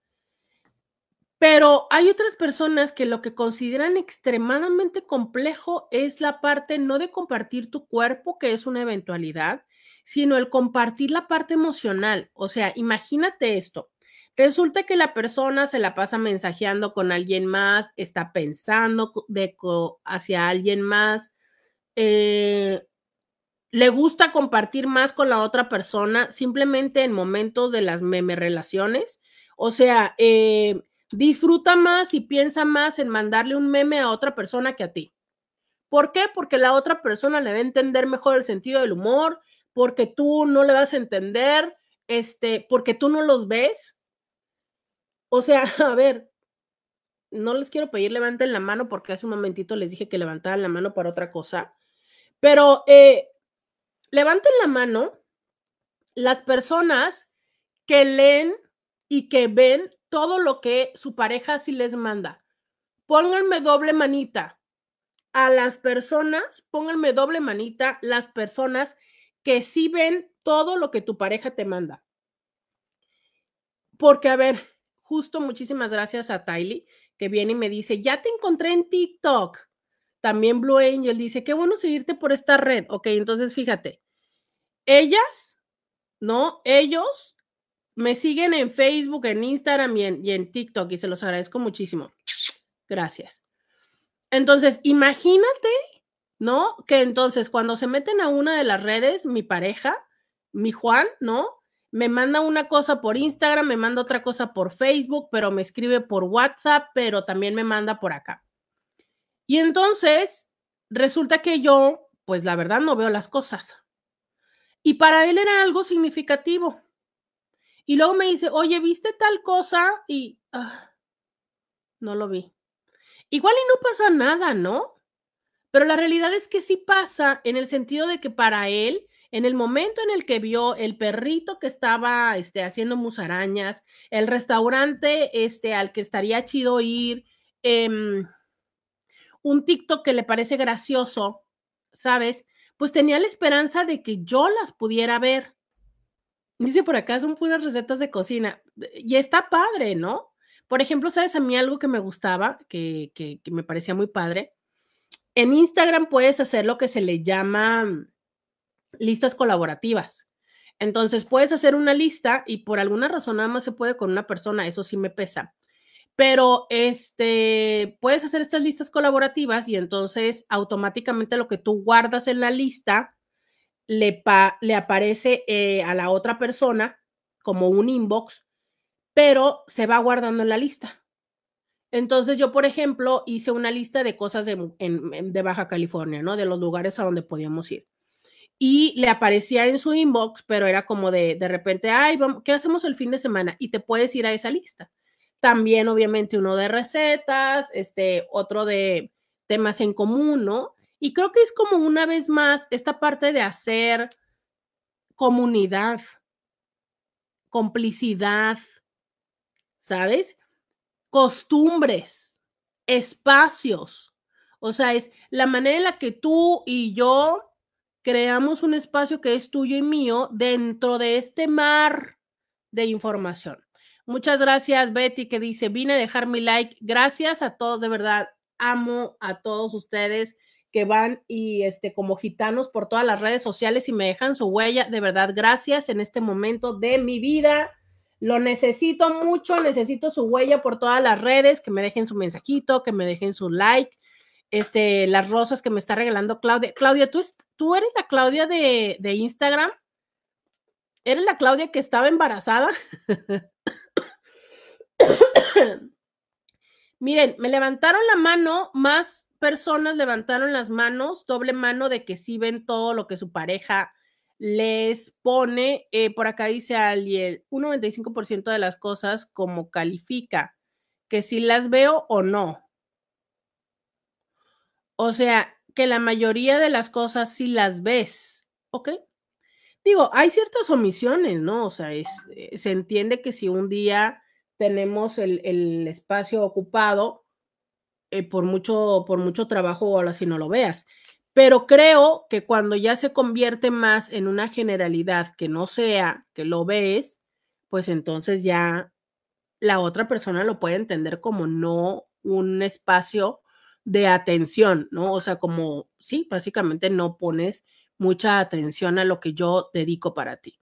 Pero hay otras personas que lo que consideran extremadamente complejo es la parte no de compartir tu cuerpo, que es una eventualidad, sino el compartir la parte emocional. O sea, imagínate esto. Resulta que la persona se la pasa mensajeando con alguien más, está pensando hacia alguien más, eh, le gusta compartir más con la otra persona simplemente en momentos de las meme relaciones. O sea, eh, disfruta más y piensa más en mandarle un meme a otra persona que a ti. ¿Por qué? Porque la otra persona le va a entender mejor el sentido del humor, porque tú no le vas a entender, este, porque tú no los ves. O sea, a ver, no les quiero pedir levanten la mano porque hace un momentito les dije que levantaran la mano para otra cosa, pero eh, levanten la mano las personas que leen y que ven todo lo que su pareja sí les manda. Pónganme doble manita. A las personas, pónganme doble manita las personas que sí ven todo lo que tu pareja te manda. Porque, a ver, justo muchísimas gracias a Tylee, que viene y me dice, ya te encontré en TikTok. También Blue Angel dice, qué bueno seguirte por esta red. Ok, entonces fíjate, ellas, ¿no? Ellos me siguen en Facebook, en Instagram y en, TikTok y se los agradezco muchísimo. Gracias. Entonces, imagínate, ¿no? Que entonces cuando se meten a una de las redes, mi pareja, mi Juan, ¿no? Me manda una cosa por Instagram, me manda otra cosa por Facebook, pero me escribe por WhatsApp, pero también me manda por acá. Y entonces, resulta que yo, pues la verdad no veo las cosas. Y para él era algo significativo. Y luego me dice, oye, ¿viste tal cosa? Y ah, no lo vi. Igual y no pasa nada, ¿no? Pero la realidad es que sí pasa en el sentido de que para él, en el momento en el que vio el perrito que estaba este, haciendo musarañas, el restaurante este, al que estaría chido ir, em, un TikTok que le parece gracioso, ¿sabes? Pues tenía la esperanza de que yo las pudiera ver. Dice por acá, son puras recetas de cocina. Y está padre, ¿no? Por ejemplo, ¿sabes a mí algo que me gustaba, que, que, me parecía muy padre? En Instagram puedes hacer lo que se le llama listas colaborativas. Entonces puedes hacer una lista y por alguna razón nada más se puede con una persona, eso sí me pesa. Pero este, puedes hacer estas listas colaborativas y entonces automáticamente lo que tú guardas en la lista le, le aparece eh, a la otra persona como un inbox, pero se va guardando en la lista. Entonces yo, por ejemplo, hice una lista de cosas de, de Baja California, ¿no? De los lugares a donde podíamos ir. Y le aparecía en su inbox, pero era como de, de repente, ay, vamos, ¿qué hacemos el fin de semana? Y te puedes ir a esa lista. También, obviamente, uno de recetas, este, otro de temas en común, ¿no? Y creo que es como una vez más esta parte de hacer comunidad, complicidad, ¿sabes? Costumbres, espacios. O sea, es la manera en la que tú y yo creamos un espacio que es tuyo y mío dentro de este mar de información. Muchas gracias, Betty, que dice, vine a dejar mi like. Gracias a todos, de verdad. Amo a todos ustedes que van y este como gitanos por todas las redes sociales y me dejan su huella. De verdad, gracias en este momento de mi vida. Lo necesito mucho, necesito su huella por todas las redes, que me dejen su mensajito, que me dejen su like. Este, las rosas que me está regalando Claudia. Claudia, ¿tú, tú eres la Claudia de, de Instagram? ¿Eres la Claudia que estaba embarazada? Miren, me levantaron la mano más personas levantaron las manos, doble mano de que sí ven todo lo que su pareja les pone. Eh, por acá dice alguien, un 95% de las cosas como califica, que si las veo o no. O sea, que la mayoría de las cosas sí las ves, ¿ok? Digo, hay ciertas omisiones, ¿no? O sea, eh, se entiende que si un día tenemos el espacio ocupado, eh, por, mucho, por mucho trabajo o así no lo veas. Pero creo que cuando ya se convierte más en una generalidad que no sea que lo ves, pues entonces ya la otra persona lo puede entender como no un espacio de atención, ¿no? O sea, como, sí, básicamente no pones mucha atención a lo que yo dedico para ti.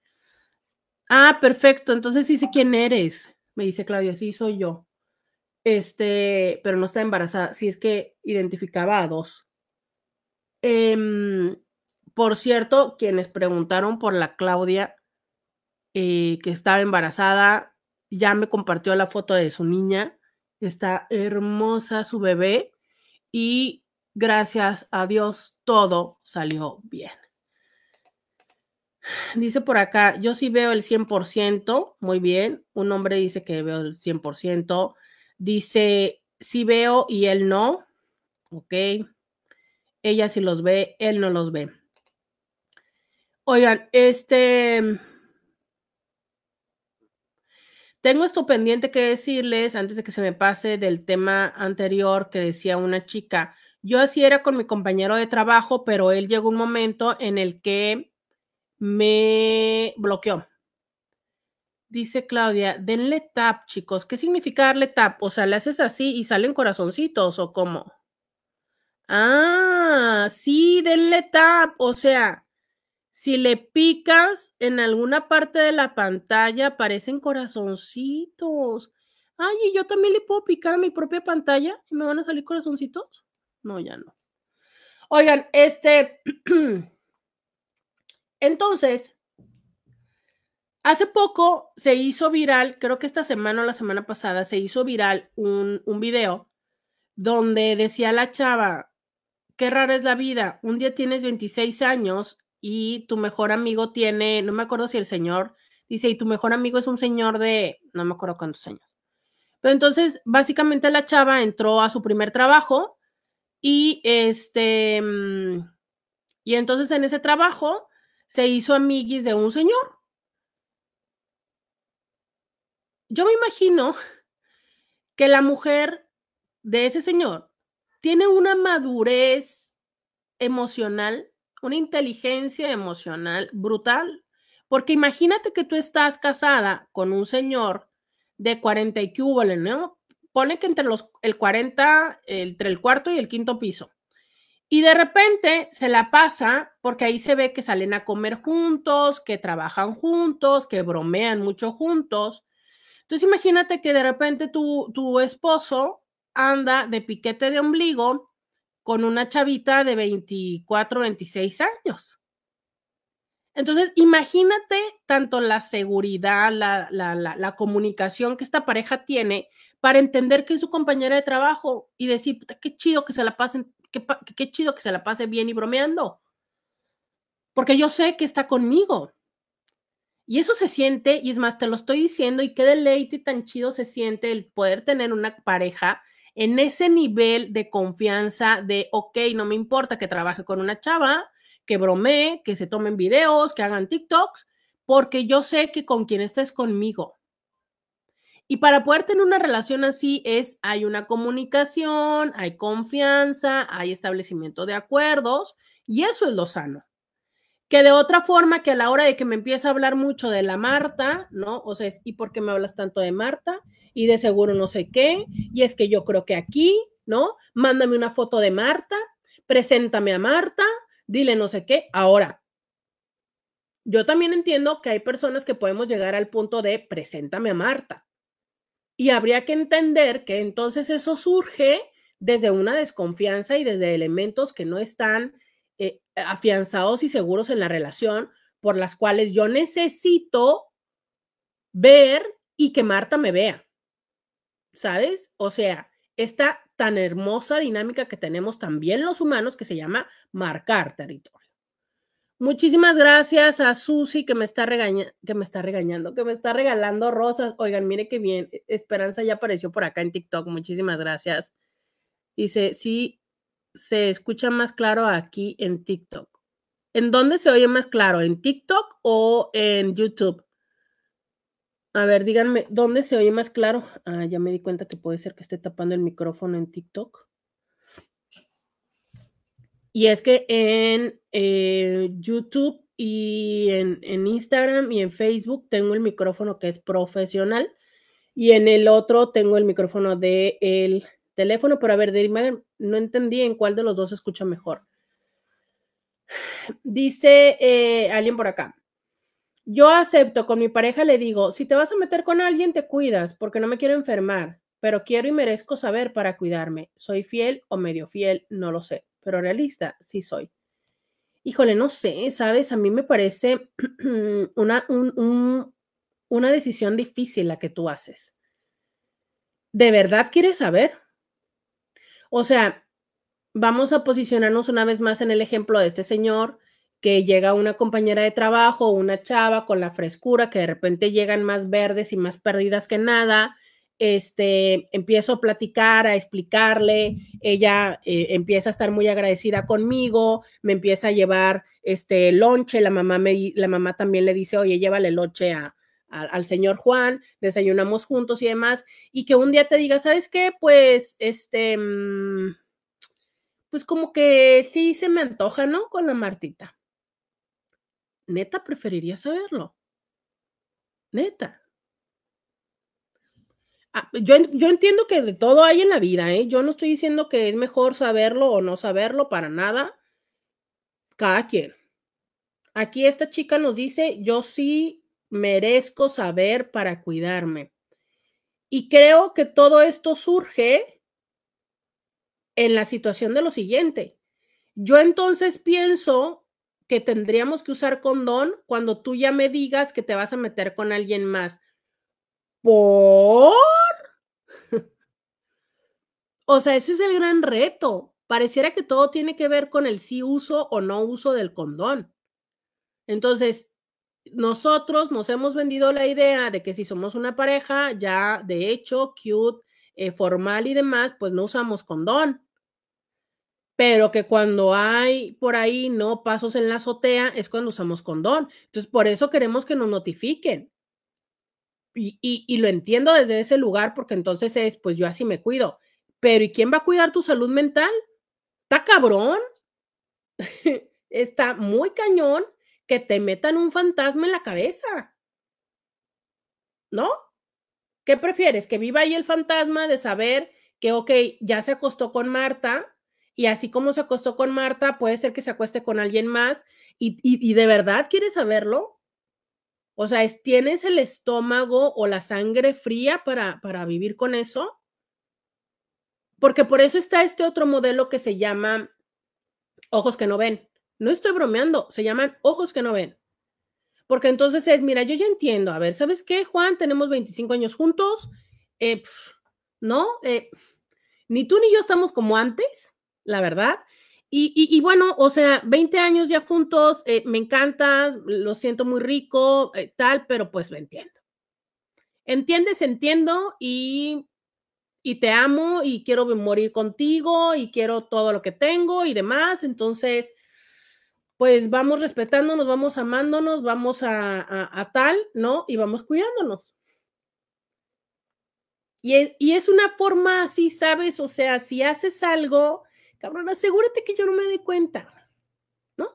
Ah, perfecto, entonces sí sé quién eres, me dice Claudia, sí, soy yo este, pero no está embarazada, si es que identificaba a dos. Em, por cierto, quienes preguntaron por la Claudia eh, que estaba embarazada, ya me compartió la foto de su niña, está hermosa su bebé y gracias a Dios, todo salió bien. Dice por acá, yo sí veo el 100%, muy bien. Un hombre dice que veo el 100%. Dice, sí veo y él no. Ok. Ella sí los ve, él no los ve. Oigan, este... Tengo esto pendiente que decirles antes de que se me pase del tema anterior que decía una chica. Yo así era con mi compañero de trabajo, pero él llegó un momento en el que me bloqueó. Dice Claudia, denle tap, chicos. ¿Qué significa darle tap? O sea, le haces así y salen corazoncitos o cómo. Ah, sí, denle tap. O sea, si le picas en alguna parte de la pantalla, aparecen corazoncitos. Ay, ¿y yo también le puedo picar a mi propia pantalla y me van a salir corazoncitos? No, ya no. Oigan, este... Entonces, hace poco se hizo viral, creo que esta semana o la semana pasada, se hizo viral un, un video donde decía la chava, qué rara es la vida, un día tienes 26 años y tu mejor amigo tiene, no me acuerdo si el señor, dice, y tu mejor amigo es un señor de, no me acuerdo cuántos años. Pero entonces, básicamente la chava entró a su primer trabajo y este, mm, y entonces en ese trabajo se hizo amiguis de un señor. Yo me imagino que la mujer de ese señor tiene una madurez emocional, una inteligencia emocional brutal. Porque imagínate que tú estás casada con un señor de 40 y que ¿no? Pone que entre los, el 40, entre el cuarto y el quinto piso. Y de repente se la pasa porque ahí se ve que salen a comer juntos, que trabajan juntos, que bromean mucho juntos. Entonces imagínate que de repente tu, tu esposo anda de piquete de ombligo con una chavita de 24, 26 años. Entonces, imagínate tanto la seguridad, la, la, la, comunicación que esta pareja tiene para entender que es su compañera de trabajo y decir, qué chido que se la pasen qué, chido que se la pase bien y bromeando. Porque yo sé que está conmigo. Y eso se siente, y es más, te lo estoy diciendo, y qué deleite tan chido se siente el poder tener una pareja en ese nivel de confianza de, ok, no me importa que trabaje con una chava, que bromee, que se tomen videos, que hagan TikToks, porque yo sé que con quien estés conmigo. Y para poder tener una relación así es, hay una comunicación, hay confianza, hay establecimiento de acuerdos y eso es lo sano. Que de otra forma que a la hora de que me empieza a hablar mucho de la Marta, ¿no? O sea, ¿y por qué me hablas tanto de Marta? Y de seguro no sé qué, y es que yo creo que aquí, ¿no? Mándame una foto de Marta, preséntame a Marta, dile no sé qué. Ahora, yo también entiendo que hay personas que podemos llegar al punto de preséntame a Marta y habría que entender que entonces eso surge desde una desconfianza y desde elementos que no están eh, afianzados y seguros en la relación, por las cuales yo necesito ver y que Marta me vea. ¿Sabes? O sea, esta tan hermosa dinámica que tenemos también los humanos que se llama marcar territorio. Muchísimas gracias a Susi que me está regañando, que me está regañando, que me está regalando rosas. Oigan, mire qué bien. Esperanza ya apareció por acá en TikTok. Muchísimas gracias. Dice, sí, se escucha más claro aquí en TikTok. ¿En dónde se oye más claro? ¿En TikTok o en YouTube? A ver, díganme, ¿dónde se oye más claro? Ah, ya me di cuenta que puede ser que esté tapando el micrófono en TikTok. Y es que en eh, YouTube y en, Instagram y en Facebook tengo el micrófono que es profesional y en el otro tengo el micrófono del el teléfono, pero a ver, no entendí en cuál de los dos escucha mejor. Dice eh, alguien por acá. Yo acepto, con mi pareja le digo, si te vas a meter con alguien, te cuidas, porque no me quiero enfermar, pero quiero y merezco saber para cuidarme. Soy fiel o medio fiel, no lo sé pero realista sí soy. Híjole, no sé, ¿sabes? A mí me parece una, una decisión difícil la que tú haces. ¿De verdad quieres saber? O sea, vamos a posicionarnos una vez más en el ejemplo de este señor que llega una compañera de trabajo, una chava con la frescura, que de repente llegan más verdes y más perdidas que nada. Este, empiezo a platicar, a explicarle, ella eh, empieza a estar muy agradecida conmigo, me empieza a llevar este lonche, la mamá, me, la mamá también le dice, oye, llévale lonche a, al señor Juan, desayunamos juntos y demás, y que un día te diga, ¿sabes qué? Pues, este, mm, pues como que sí se me antoja, ¿no? Con la Martita. Neta, preferiría saberlo. Neta. Ah, yo, yo, entiendo que de todo hay en la vida, ¿eh? Yo no estoy diciendo que es mejor saberlo o no saberlo para nada. Cada quien. Aquí esta chica nos dice, yo sí merezco saber para cuidarme. Y creo que todo esto surge en la situación de lo siguiente. Yo entonces pienso que tendríamos que usar condón cuando tú ya me digas que te vas a meter con alguien más. ¿Por? o sea, ese es el gran reto. Pareciera que todo tiene que ver con el sí uso o no uso del condón. Entonces, nosotros nos hemos vendido la idea de que si somos una pareja, ya de hecho, cute, eh, formal y demás, pues no usamos condón. Pero que cuando hay por ahí no pasos en la azotea es cuando usamos condón. Entonces, por eso queremos que nos notifiquen. Y, y lo entiendo desde ese lugar, porque entonces es, pues yo así me cuido. Pero ¿y quién va a cuidar tu salud mental? Está cabrón. Está muy cañón que te metan un fantasma en la cabeza. ¿No? ¿Qué prefieres? Que viva ahí el fantasma de saber que, ok, ya se acostó con Marta y así como se acostó con Marta, puede ser que se acueste con alguien más y, de verdad quieres saberlo. O sea, ¿tienes el estómago o la sangre fría para, para vivir con eso? Porque por eso está este otro modelo que se llama ojos que no ven. No estoy bromeando, se llaman ojos que no ven. Porque entonces es, mira, yo ya entiendo, a ver, ¿sabes qué, Juan? Tenemos 25 años juntos, eh, ¿no? Eh, ni tú ni yo estamos como antes, la verdad. Y, bueno, o sea, 20 años ya juntos, eh, me encanta, lo siento muy rico, tal, pero pues lo entiendo. Entiendes, entiendo y, y te amo y quiero morir contigo y quiero todo lo que tengo y demás. Entonces, pues vamos respetándonos, vamos amándonos, vamos a, tal, ¿no? Y vamos cuidándonos. Y, y, es una forma así, ¿sabes? O sea, si haces algo, cabrón, asegúrate que yo no me dé cuenta, ¿no?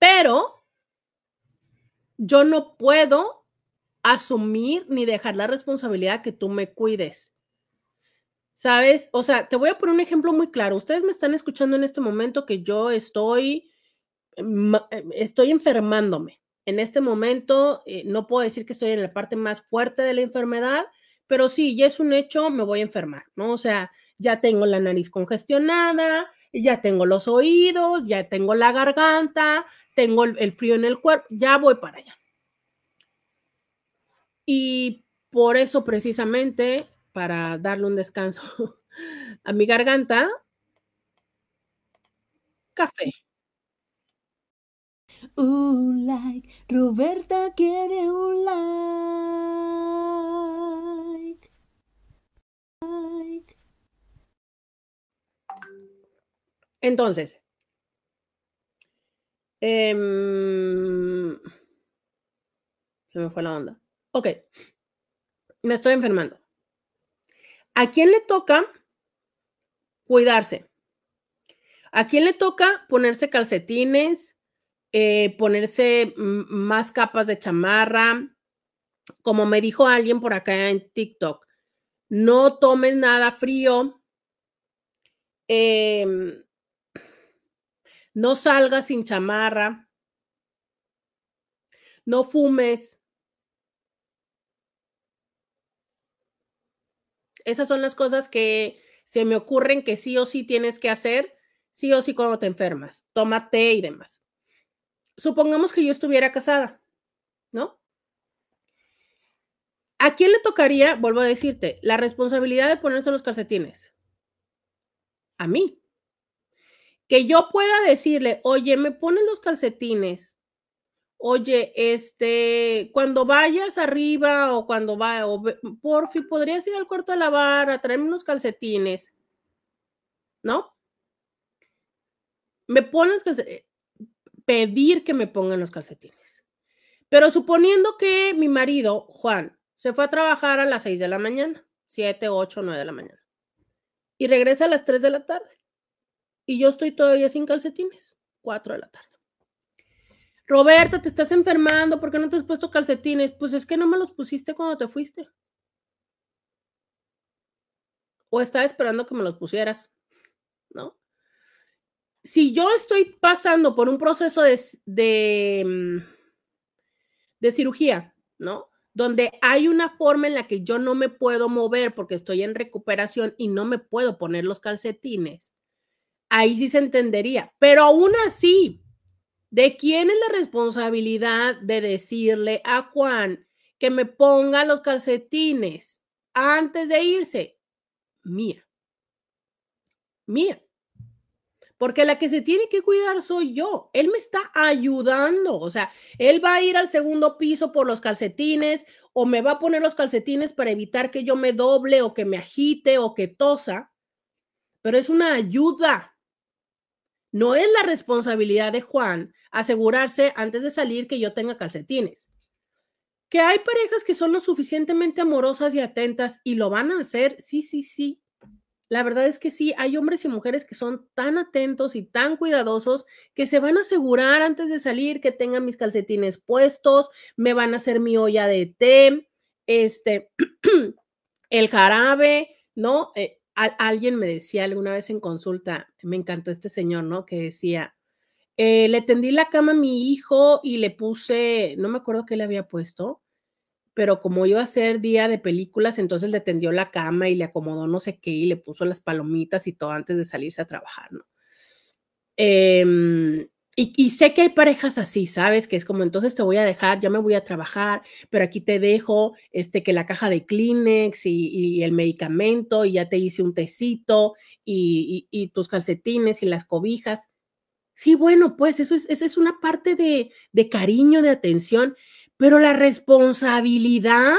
Pero yo no puedo asumir ni dejar la responsabilidad que tú me cuides. ¿Sabes? O sea, te voy a poner un ejemplo muy claro. Ustedes me están escuchando en este momento que yo estoy, em, estoy enfermándome. En este momento, eh, no puedo decir que estoy en la parte más fuerte de la enfermedad, pero sí, ya es un hecho, me voy a enfermar, ¿no? O sea, ya tengo la nariz congestionada, ya tengo los oídos, ya tengo la garganta, tengo el frío en el cuerpo, ya voy para allá. Y por eso precisamente para darle un descanso a mi garganta, café. Un like, Roberta quiere un like. like. Entonces, em, se me fue la onda. Ok, me estoy enfermando. ¿A quién le toca cuidarse? ¿A quién le toca ponerse calcetines, eh, ponerse más capas de chamarra? Como me dijo alguien por acá en TikTok, no tomes nada frío, em, no salgas sin chamarra, no fumes, Esas son las cosas que se me ocurren que sí o sí tienes que hacer, sí o sí cuando te enfermas. Toma té y demás. Supongamos que yo estuviera casada, ¿no? ¿A quién le tocaría, vuelvo a decirte, la responsabilidad de ponerse los calcetines? a mí. Que yo pueda decirle, oye, me ponen los calcetines. Oye, este, cuando vayas arriba o cuando va, o por fin, podrías ir al cuarto a lavar, a traerme unos calcetines. ¿No? Me ponen los calcetines. Pedir que me pongan los calcetines. Pero suponiendo que mi marido, Juan, se fue a trabajar a las 6 de la mañana, 7, 8, 9 de la mañana, y regresa a las 3 de la tarde. Y yo estoy todavía sin calcetines, 4 de la tarde. Roberta, te estás enfermando, ¿por qué no te has puesto calcetines? Pues es que no me los pusiste cuando te fuiste. O estaba esperando que me los pusieras, ¿no? Si yo estoy pasando por un proceso de, de, mm, de cirugía, ¿no? Donde hay una forma en la que yo no me puedo mover porque estoy en recuperación y no me puedo poner los calcetines, ahí sí se entendería. Pero aún así, ¿de quién es la responsabilidad de decirle a Juan que me ponga los calcetines antes de irse? Mía. Mía porque la que se tiene que cuidar soy yo. Él me está ayudando, o sea, él va a ir al segundo piso por los calcetines o me va a poner los calcetines para evitar que yo me doble o que me agite o que tosa, pero es una ayuda. No es la responsabilidad de Juan asegurarse antes de salir que yo tenga calcetines. Que hay parejas que son lo suficientemente amorosas y atentas y lo van a hacer, sí, sí, sí, la verdad es que sí, hay hombres y mujeres que son tan atentos y tan cuidadosos que se van a asegurar antes de salir que tengan mis calcetines puestos, me van a hacer mi olla de té, este, el jarabe, ¿no? Eh, alguien me decía alguna vez en consulta, me encantó este señor, ¿no? Que decía, eh, le tendí la cama a mi hijo y le puse, no me acuerdo qué le había puesto, pero como iba a ser día de películas, entonces le tendió la cama y le acomodó no sé qué y le puso las palomitas y todo antes de salirse a trabajar, ¿no? Em, y, sé que hay parejas así, ¿sabes? Que es como, entonces te voy a dejar, ya me voy a trabajar, pero aquí te dejo este, que la caja de Kleenex y, el medicamento y ya te hice un tecito y, tus calcetines y las cobijas. Sí, bueno, pues eso es, esa es una parte de, de cariño, de atención, pero la responsabilidad,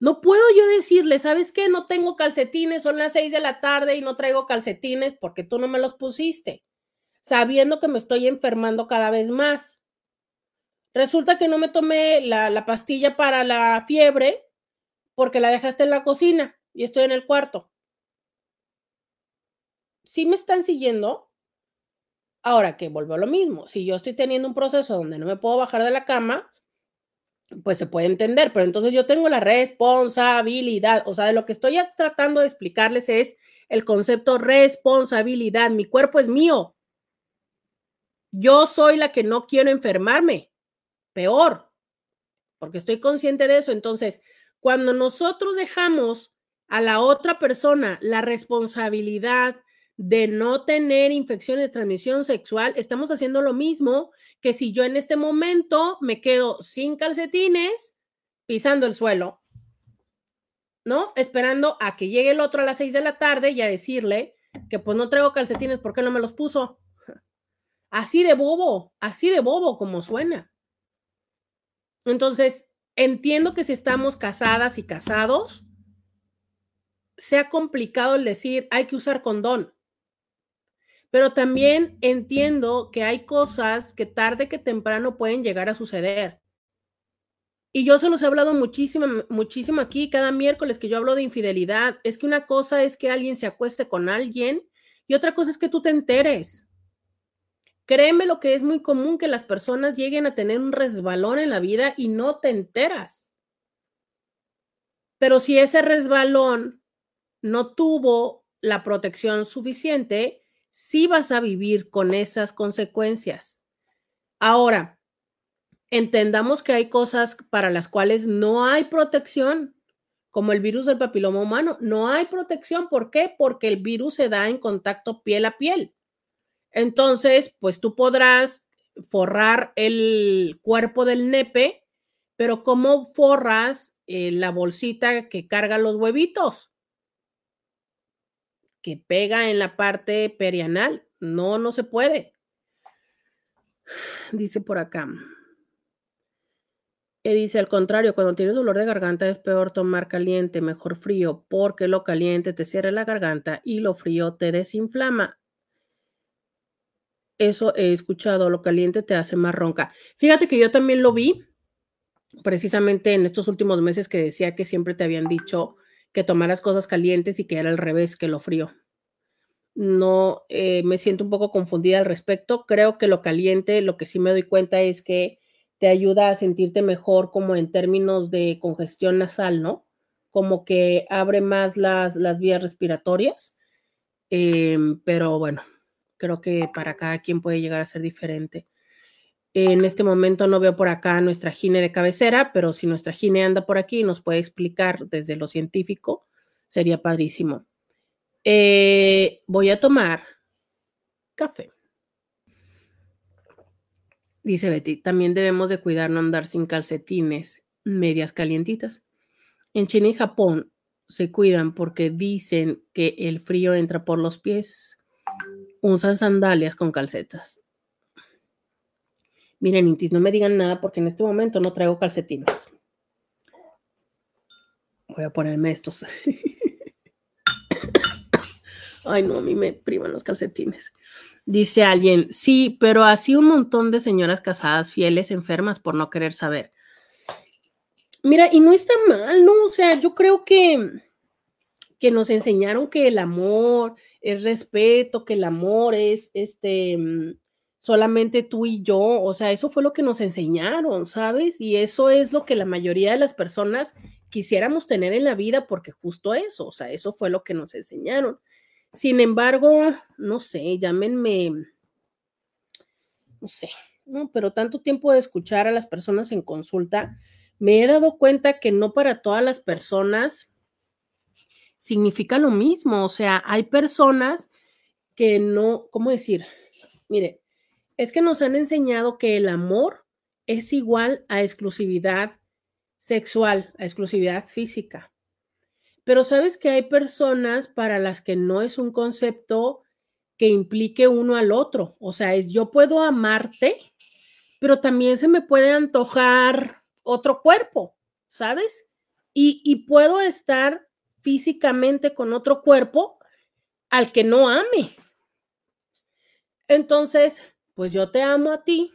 no puedo yo decirle, ¿sabes qué? No tengo calcetines, son las seis de la tarde y no traigo calcetines porque tú no me los pusiste, sabiendo que me estoy enfermando cada vez más. Resulta que no me tomé la, la pastilla para la fiebre porque la dejaste en la cocina y estoy en el cuarto. ¿Sí me están siguiendo? Ahora que vuelvo a lo mismo, si yo estoy teniendo un proceso donde no me puedo bajar de la cama, pues se puede entender, pero entonces yo tengo la responsabilidad, o sea, de lo que estoy tratando de explicarles es el concepto responsabilidad. Mi cuerpo es mío. Yo soy la que no quiero enfermarme. Peor, porque estoy consciente de eso. Entonces, cuando nosotros dejamos a la otra persona la responsabilidad de no tener infección de transmisión sexual, estamos haciendo lo mismo que si yo en este momento me quedo sin calcetines, pisando el suelo, ¿no? Esperando a que llegue el otro a las seis de la tarde y a decirle que pues no traigo calcetines, ¿por qué no me los puso? Así de bobo, así de bobo como suena. Entonces, entiendo que si estamos casadas y casados, sea complicado el decir hay que usar condón pero también entiendo que hay cosas que tarde que temprano pueden llegar a suceder. Y yo se los he hablado muchísimo, muchísimo aquí, cada miércoles que yo hablo de infidelidad. Es que una cosa es que alguien se acueste con alguien y otra cosa es que tú te enteres. Créeme lo que es muy común que las personas lleguen a tener un resbalón en la vida y no te enteras. Pero si ese resbalón no tuvo la protección suficiente, sí vas a vivir con esas consecuencias. Ahora, entendamos que hay cosas para las cuales no hay protección, como el virus del papiloma humano. No hay protección. ¿Por qué? Porque el virus se da en contacto piel a piel. Entonces, pues tú podrás forrar el cuerpo del nepe, pero ¿cómo forras eh, la bolsita que carga los huevitos? que pega en la parte perianal. No, no se puede. Dice por acá. Que dice al contrario, cuando tienes dolor de garganta es peor tomar caliente, mejor frío, porque lo caliente te cierra la garganta y lo frío te desinflama. Eso he escuchado, lo caliente te hace más ronca. Fíjate que yo también lo vi precisamente en estos últimos meses que decía que siempre te habían dicho que tomaras cosas calientes y que era al revés que lo frío. No, eh, me siento un poco confundida al respecto. Creo que lo caliente, lo que sí me doy cuenta es que te ayuda a sentirte mejor como en términos de congestión nasal, ¿no? Como que abre más las, las vías respiratorias. Em, pero bueno, creo que para cada quien puede llegar a ser diferente. En este momento no veo por acá nuestra gine de cabecera, pero si nuestra gine anda por aquí y nos puede explicar desde lo científico, sería padrísimo. Eh, voy a tomar café. Dice Betty, también debemos de cuidar no andar sin calcetines, medias calientitas. En China y Japón se cuidan porque dicen que el frío entra por los pies. Usan sandalias con calcetas. Miren, Intis, no me digan nada porque en este momento no traigo calcetines. Voy a ponerme estos. Ay, no, a mí me privan los calcetines. Dice alguien, sí, pero así un montón de señoras casadas fieles enfermas por no querer saber. Mira, y no está mal, ¿no? O sea, yo creo que, que nos enseñaron que el amor es respeto, que el amor es este mm, solamente tú y yo, o sea, eso fue lo que nos enseñaron, ¿sabes? Y eso es lo que la mayoría de las personas quisiéramos tener en la vida porque justo eso, o sea, eso fue lo que nos enseñaron. Sin embargo, no sé, llámenme, no sé, no, pero tanto tiempo de escuchar a las personas en consulta, me he dado cuenta que no para todas las personas significa lo mismo, o sea, hay personas que no, ¿cómo decir? Miren, es que nos han enseñado que el amor es igual a exclusividad sexual, a exclusividad física. Pero sabes que hay personas para las que no es un concepto que implique uno al otro. O sea, es yo puedo amarte, pero también se me puede antojar otro cuerpo, ¿sabes? Y, y puedo estar físicamente con otro cuerpo al que no ame. Entonces, pues yo te amo a ti,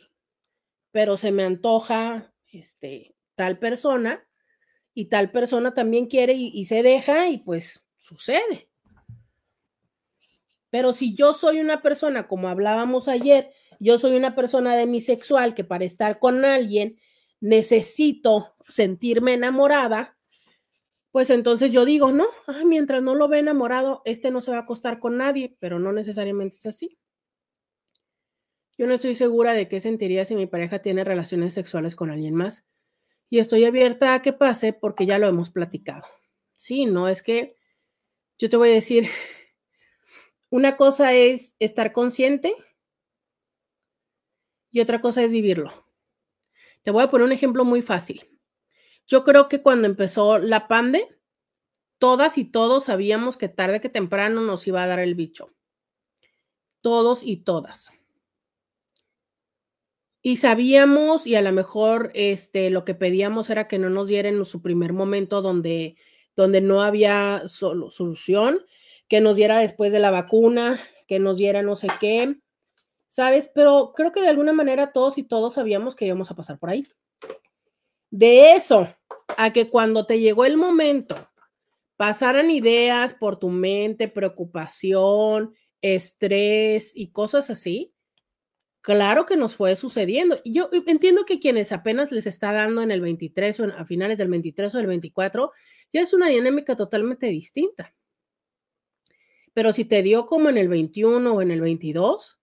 pero se me antoja este, tal persona y tal persona también quiere y, y, se deja y pues sucede. Pero si yo soy una persona, como hablábamos ayer, yo soy una persona demisexual que para estar con alguien necesito sentirme enamorada, pues entonces yo digo, no, ah, mientras no lo ve enamorado, este no se va a acostar con nadie, pero no necesariamente es así. Yo no estoy segura de qué sentiría si mi pareja tiene relaciones sexuales con alguien más. Y estoy abierta a que pase porque ya lo hemos platicado. Sí, no es que yo te voy a decir, una cosa es estar consciente y otra cosa es vivirlo. Te voy a poner un ejemplo muy fácil. Yo creo que cuando empezó la pande, todas y todos sabíamos que tarde que temprano nos iba a dar el bicho. Todos y todas y sabíamos y a lo mejor este, lo que pedíamos era que no nos dieran su primer momento donde, donde no había solución, que nos diera después de la vacuna, que nos diera no sé qué, ¿sabes? Pero creo que de alguna manera todos y todos sabíamos que íbamos a pasar por ahí. De eso a que cuando te llegó el momento pasaran ideas por tu mente, preocupación, estrés y cosas así, Claro que nos fue sucediendo. Y yo entiendo que quienes apenas les está dando en el 23 o a finales del 23 o del 24, ya es una dinámica totalmente distinta. Pero si te dio como en el 21 o en el 22,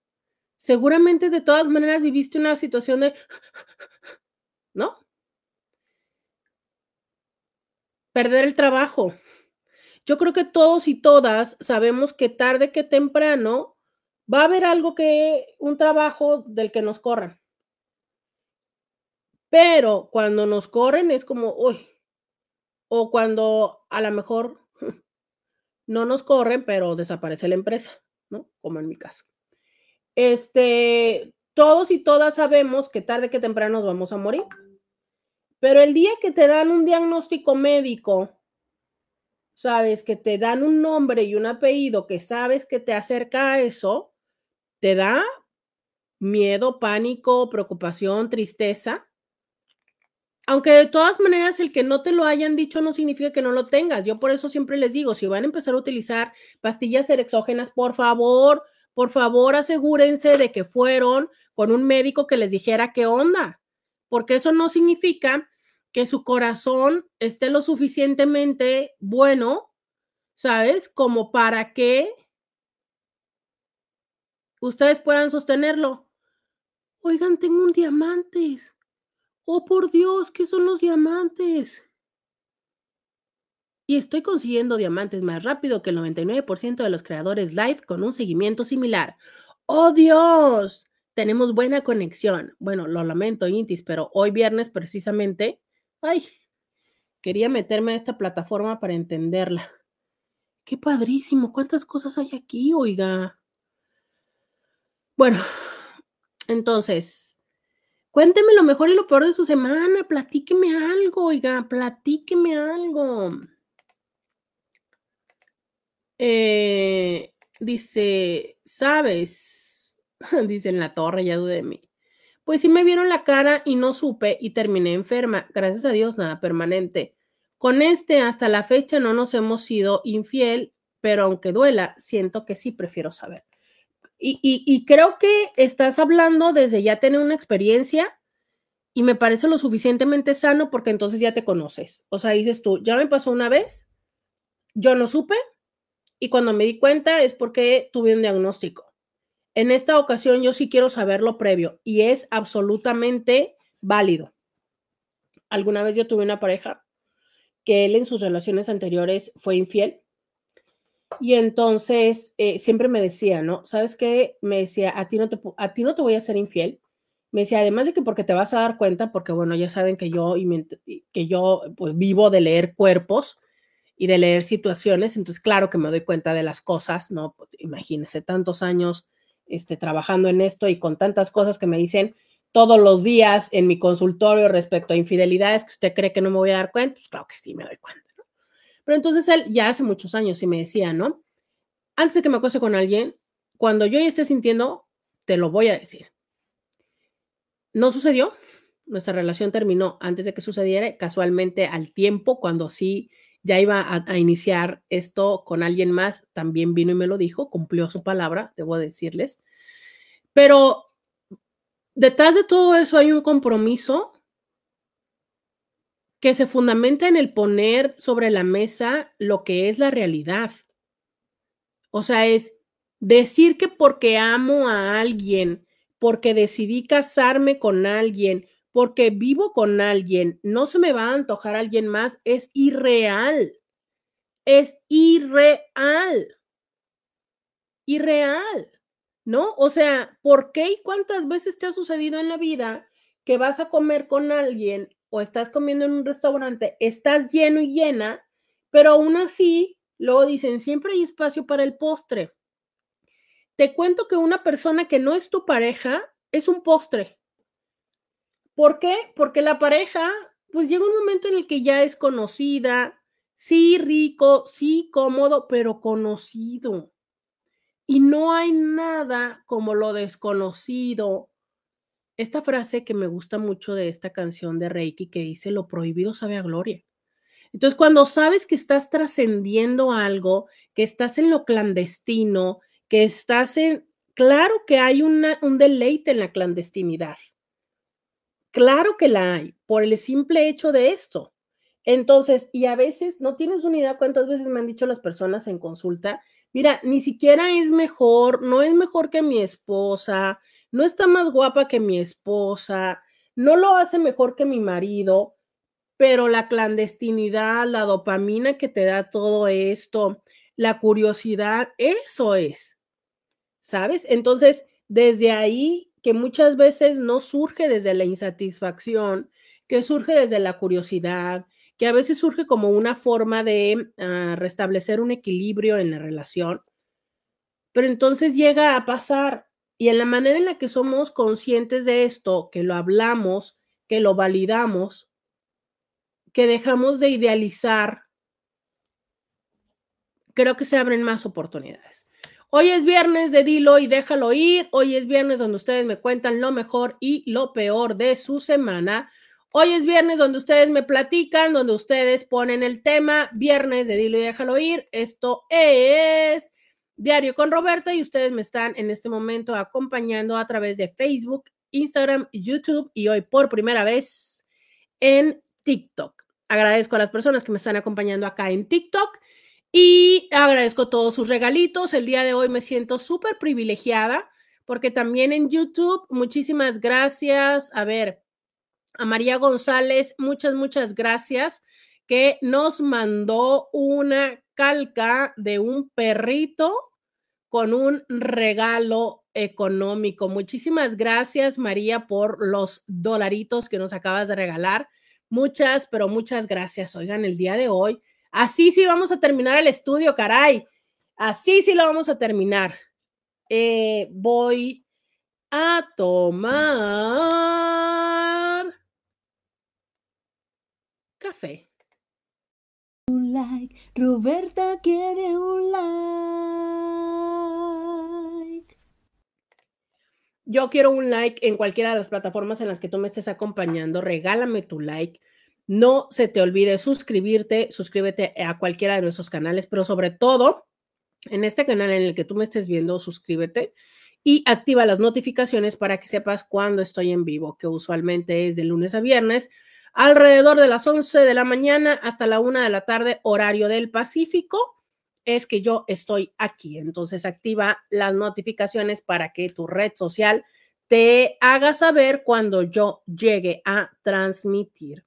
seguramente de todas maneras viviste una situación de, ¿no? Perder el trabajo. Yo creo que todos y todas sabemos que tarde que temprano va a haber algo que, un trabajo del que nos corran. Pero cuando nos corren es como, uy, o cuando a lo mejor no nos corren, pero desaparece la empresa, ¿no? Como en mi caso. Este, todos y todas sabemos que tarde que temprano nos vamos a morir. Pero el día que te dan un diagnóstico médico, sabes que te dan un nombre y un apellido que sabes que te acerca a eso, te da miedo, pánico, preocupación, tristeza. Aunque de todas maneras el que no te lo hayan dicho no significa que no lo tengas. Yo por eso siempre les digo, si van a empezar a utilizar pastillas erexógenas, por favor, por favor asegúrense de que fueron con un médico que les dijera qué onda, porque eso no significa que su corazón esté lo suficientemente bueno, ¿sabes? Como para que ustedes puedan sostenerlo. Oigan, tengo un diamantes. Oh, por Dios, ¿qué son los diamantes? Y estoy consiguiendo diamantes más rápido que el 99% de los creadores live con un seguimiento similar. ¡Oh, Dios! Tenemos buena conexión. Bueno, lo lamento, Intis, pero hoy viernes precisamente, ay, quería meterme a esta plataforma para entenderla. Qué padrísimo, cuántas cosas hay aquí, oiga. Bueno, entonces, Cuénteme lo mejor y lo peor de su semana, platíqueme algo, oiga, platíqueme algo. Eh, dice, ¿sabes? dice en la torre, ya dudé de mí. Pues sí me vieron la cara y no supe y terminé enferma. Gracias a Dios, nada permanente. Con este, hasta la fecha no nos hemos sido infiel, pero aunque duela, siento que sí prefiero saber. Y, creo que estás hablando desde ya tener una experiencia y me parece lo suficientemente sano porque entonces ya te conoces. O sea, dices tú, ya me pasó una vez, yo no supe y cuando me di cuenta es porque tuve un diagnóstico. En esta ocasión yo sí quiero saberlo previo y es absolutamente válido. Alguna vez yo tuve una pareja que él en sus relaciones anteriores fue infiel y entonces eh, siempre me decía, ¿no? ¿Sabes qué? Me decía, a ti, no te, a ti no te voy a ser infiel. Me decía, además de que porque te vas a dar cuenta, porque bueno, ya saben que yo, que yo pues vivo de leer cuerpos y de leer situaciones, entonces claro que me doy cuenta de las cosas, ¿no? Pues, imagínense tantos años este, trabajando en esto y con tantas cosas que me dicen todos los días en mi consultorio respecto a infidelidades que usted cree que no me voy a dar cuenta, pues claro que sí me doy cuenta. Pero entonces él ya hace muchos años y me decía, ¿no? Antes de que me acose con alguien, cuando yo ya esté sintiendo, te lo voy a decir. No sucedió, nuestra relación terminó antes de que sucediera, casualmente al tiempo, cuando sí ya iba a, iniciar esto con alguien más, también vino y me lo dijo, cumplió su palabra, debo decirles. Pero detrás de todo eso hay un compromiso que se fundamenta en el poner sobre la mesa lo que es la realidad. O sea, es decir que porque amo a alguien, porque decidí casarme con alguien, porque vivo con alguien, no se me va a antojar alguien más, es irreal. Es irreal. Irreal. ¿No? O sea, ¿por qué y cuántas veces te ha sucedido en la vida que vas a comer con alguien o estás comiendo en un restaurante, estás lleno y llena, pero aún así, luego dicen, siempre hay espacio para el postre. Te cuento que una persona que no es tu pareja es un postre. ¿Por qué? Porque la pareja, pues llega un momento en el que ya es conocida, sí rico, sí cómodo, pero conocido. Y no hay nada como lo desconocido, esta frase que me gusta mucho de esta canción de Reiki que dice, lo prohibido sabe a gloria. Entonces, cuando sabes que estás trascendiendo algo, que estás en lo clandestino, que estás en, claro que hay un deleite en la clandestinidad. Claro que la hay, por el simple hecho de esto. Entonces, y a veces no tienes una idea cuántas veces me han dicho las personas en consulta, mira, ni siquiera es mejor, no es mejor que mi esposa, no está más guapa que mi esposa, no lo hace mejor que mi marido, pero la clandestinidad, la dopamina que te da todo esto, la curiosidad, eso es, ¿sabes? Entonces, desde ahí, que muchas veces no surge desde la insatisfacción, que surge desde la curiosidad, que a veces surge como una forma de uh, restablecer un equilibrio en la relación, pero entonces llega a pasar y en la manera en la que somos conscientes de esto, que lo hablamos, que lo validamos, que dejamos de idealizar, creo que se abren más oportunidades. Hoy es viernes de Dilo y déjalo ir. Hoy es viernes donde ustedes me cuentan lo mejor y lo peor de su semana. Hoy es viernes donde ustedes me platican, donde ustedes ponen el tema. Viernes de Dilo y déjalo ir. Esto es Diario con Roberta y ustedes me están en este momento acompañando a través de Facebook, Instagram, YouTube y hoy por primera vez en TikTok. Agradezco a las personas que me están acompañando acá en TikTok y agradezco todos sus regalitos. El día de hoy me siento súper privilegiada porque también en YouTube, muchísimas gracias. A ver, a María González, muchas, muchas gracias que nos mandó una calca de un perrito con un regalo económico. Muchísimas gracias, María, por los dolaritos que nos acabas de regalar. Muchas, pero muchas gracias. Oigan, el día de hoy, así sí vamos a terminar el estudio, caray. Así sí lo vamos a terminar. Eh, voy a tomar café. Un like, Roberta quiere un like. Yo quiero un like en cualquiera de las plataformas en las que tú me estés acompañando. Regálame tu like. No se te olvide suscribirte, suscríbete a cualquiera de nuestros canales, pero sobre todo en este canal en el que tú me estés viendo, suscríbete y activa las notificaciones para que sepas cuando estoy en vivo, que usualmente es de lunes a viernes alrededor de las 11 de la mañana hasta la 1 de la tarde, horario del Pacífico, es que yo estoy aquí. Entonces activa las notificaciones para que tu red social te haga saber cuando yo llegue a transmitir.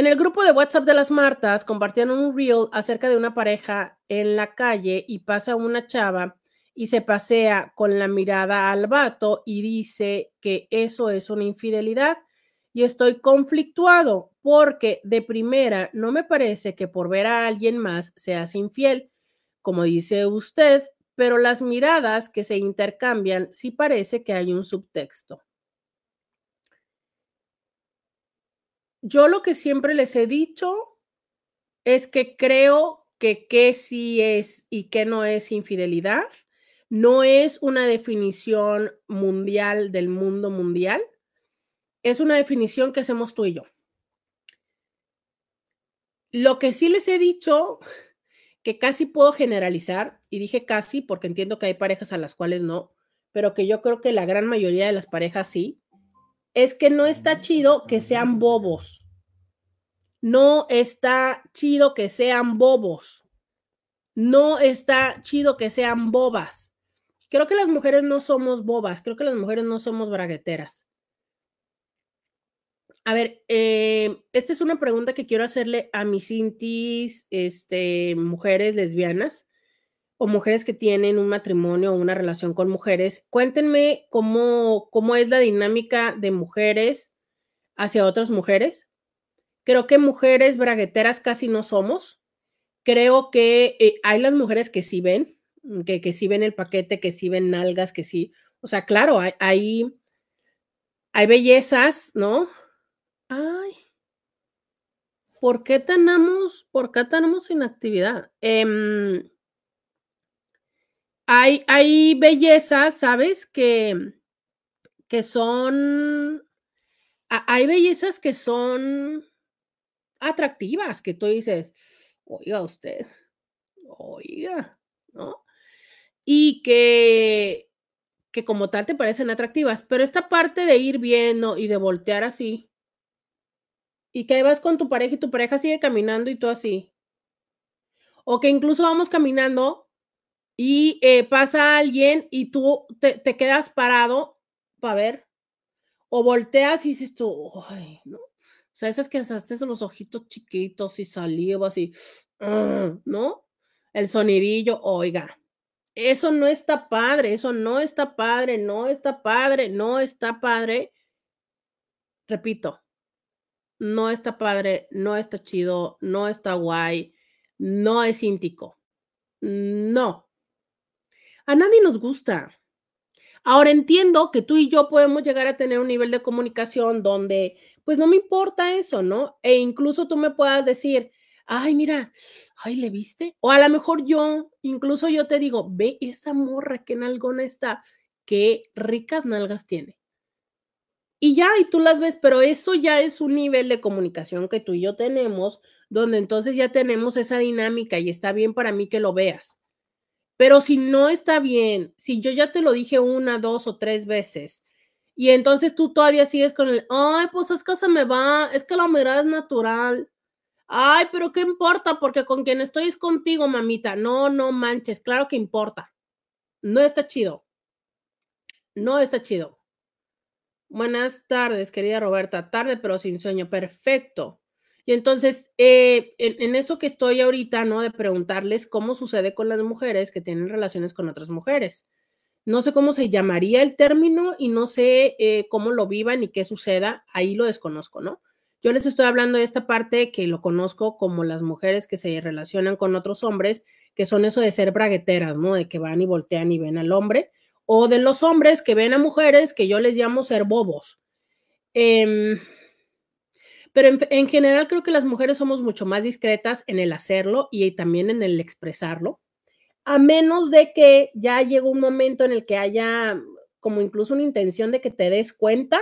En el grupo de WhatsApp de las Martas compartieron un reel acerca de una pareja en la calle y pasa una chava y se pasea con la mirada al vato y dice que eso es una infidelidad y estoy conflictuado porque de primera no me parece que por ver a alguien más seas infiel, como dice usted, pero las miradas que se intercambian sí parece que hay un subtexto. Yo lo que siempre les he dicho es que creo que qué sí es y qué no es infidelidad no es una definición mundial del mundo mundial es una definición que hacemos tú y yo. Lo que sí les he dicho, que casi puedo generalizar, y dije casi porque entiendo que hay parejas a las cuales no, pero que yo creo que la gran mayoría de las parejas sí, es que no está chido que sean bobos. No está chido que sean bobos. No está chido que sean bobas. Creo que las mujeres no somos bobas, creo que las mujeres no somos bragueteras. A ver, eh, esta es una pregunta que quiero hacerle a mis intis, este, mujeres lesbianas o mujeres que tienen un matrimonio o una relación con mujeres. Cuéntenme cómo, cómo es la dinámica de mujeres hacia otras mujeres. Creo que mujeres bragueteras casi no somos. Creo que eh, hay las mujeres que sí ven, que, que sí ven el paquete, que sí ven nalgas, que sí. O sea, claro, hay, hay, hay bellezas, ¿no? Ay, ¿por qué tenemos, por qué tenemos inactividad? Em, hay, bellezas, ¿sabes? Que, que son, hay bellezas que son atractivas, que tú dices, oiga usted, oiga, ¿no? Y que, que como tal te parecen atractivas, pero esta parte de ir viendo y de voltear así, y que vas con tu pareja y tu pareja sigue caminando y tú así. O que incluso vamos caminando y eh, pasa alguien y tú te, quedas parado para ver. O volteas y dices tú, ay, ¿no? O sea, esas que haces los ojitos chiquitos y saliva así, ¿no? El sonidillo, oiga, eso no está padre, eso no está padre, no está padre, no está padre. Repito, no está padre, no está chido, no está guay, no es íntico. No. A nadie nos gusta. Ahora entiendo que tú y yo podemos llegar a tener un nivel de comunicación donde, pues no me importa eso, ¿no? E incluso tú me puedas decir, ay, mira, ay, ¿le viste? O a lo mejor yo, incluso yo te digo, ve esa morra que nalgona está, qué ricas nalgas tiene. Y ya, y tú las ves, pero eso ya es un nivel de comunicación que tú y yo tenemos, donde entonces ya tenemos esa dinámica y está bien para mí que lo veas. Pero si no está bien, si yo ya te lo dije una, dos o tres veces, y entonces tú todavía sigues con el, ay, pues es que se me va, es que la mirada es natural. Ay, pero ¿qué importa? Porque con quien estoy es contigo, mamita. No, no manches, claro que importa. No está chido. No está chido. Buenas tardes, querida Roberta. Tarde, pero sin sueño. Perfecto. Entonces, eh, en, eso que estoy ahorita, ¿no? De preguntarles cómo sucede con las mujeres que tienen relaciones con otras mujeres. No sé cómo se llamaría el término y no sé eh, cómo lo vivan y qué suceda. Ahí lo desconozco, ¿no? Yo les estoy hablando de esta parte que lo conozco como las mujeres que se relacionan con otros hombres, que son eso de ser bragueteras, ¿no? De que van y voltean y ven al hombre. O de los hombres que ven a mujeres que yo les llamo ser bobos. Eh, pero en, general creo que las mujeres somos mucho más discretas en el hacerlo y también en el expresarlo, a menos de que ya llegue un momento en el que haya como incluso una intención de que te des cuenta,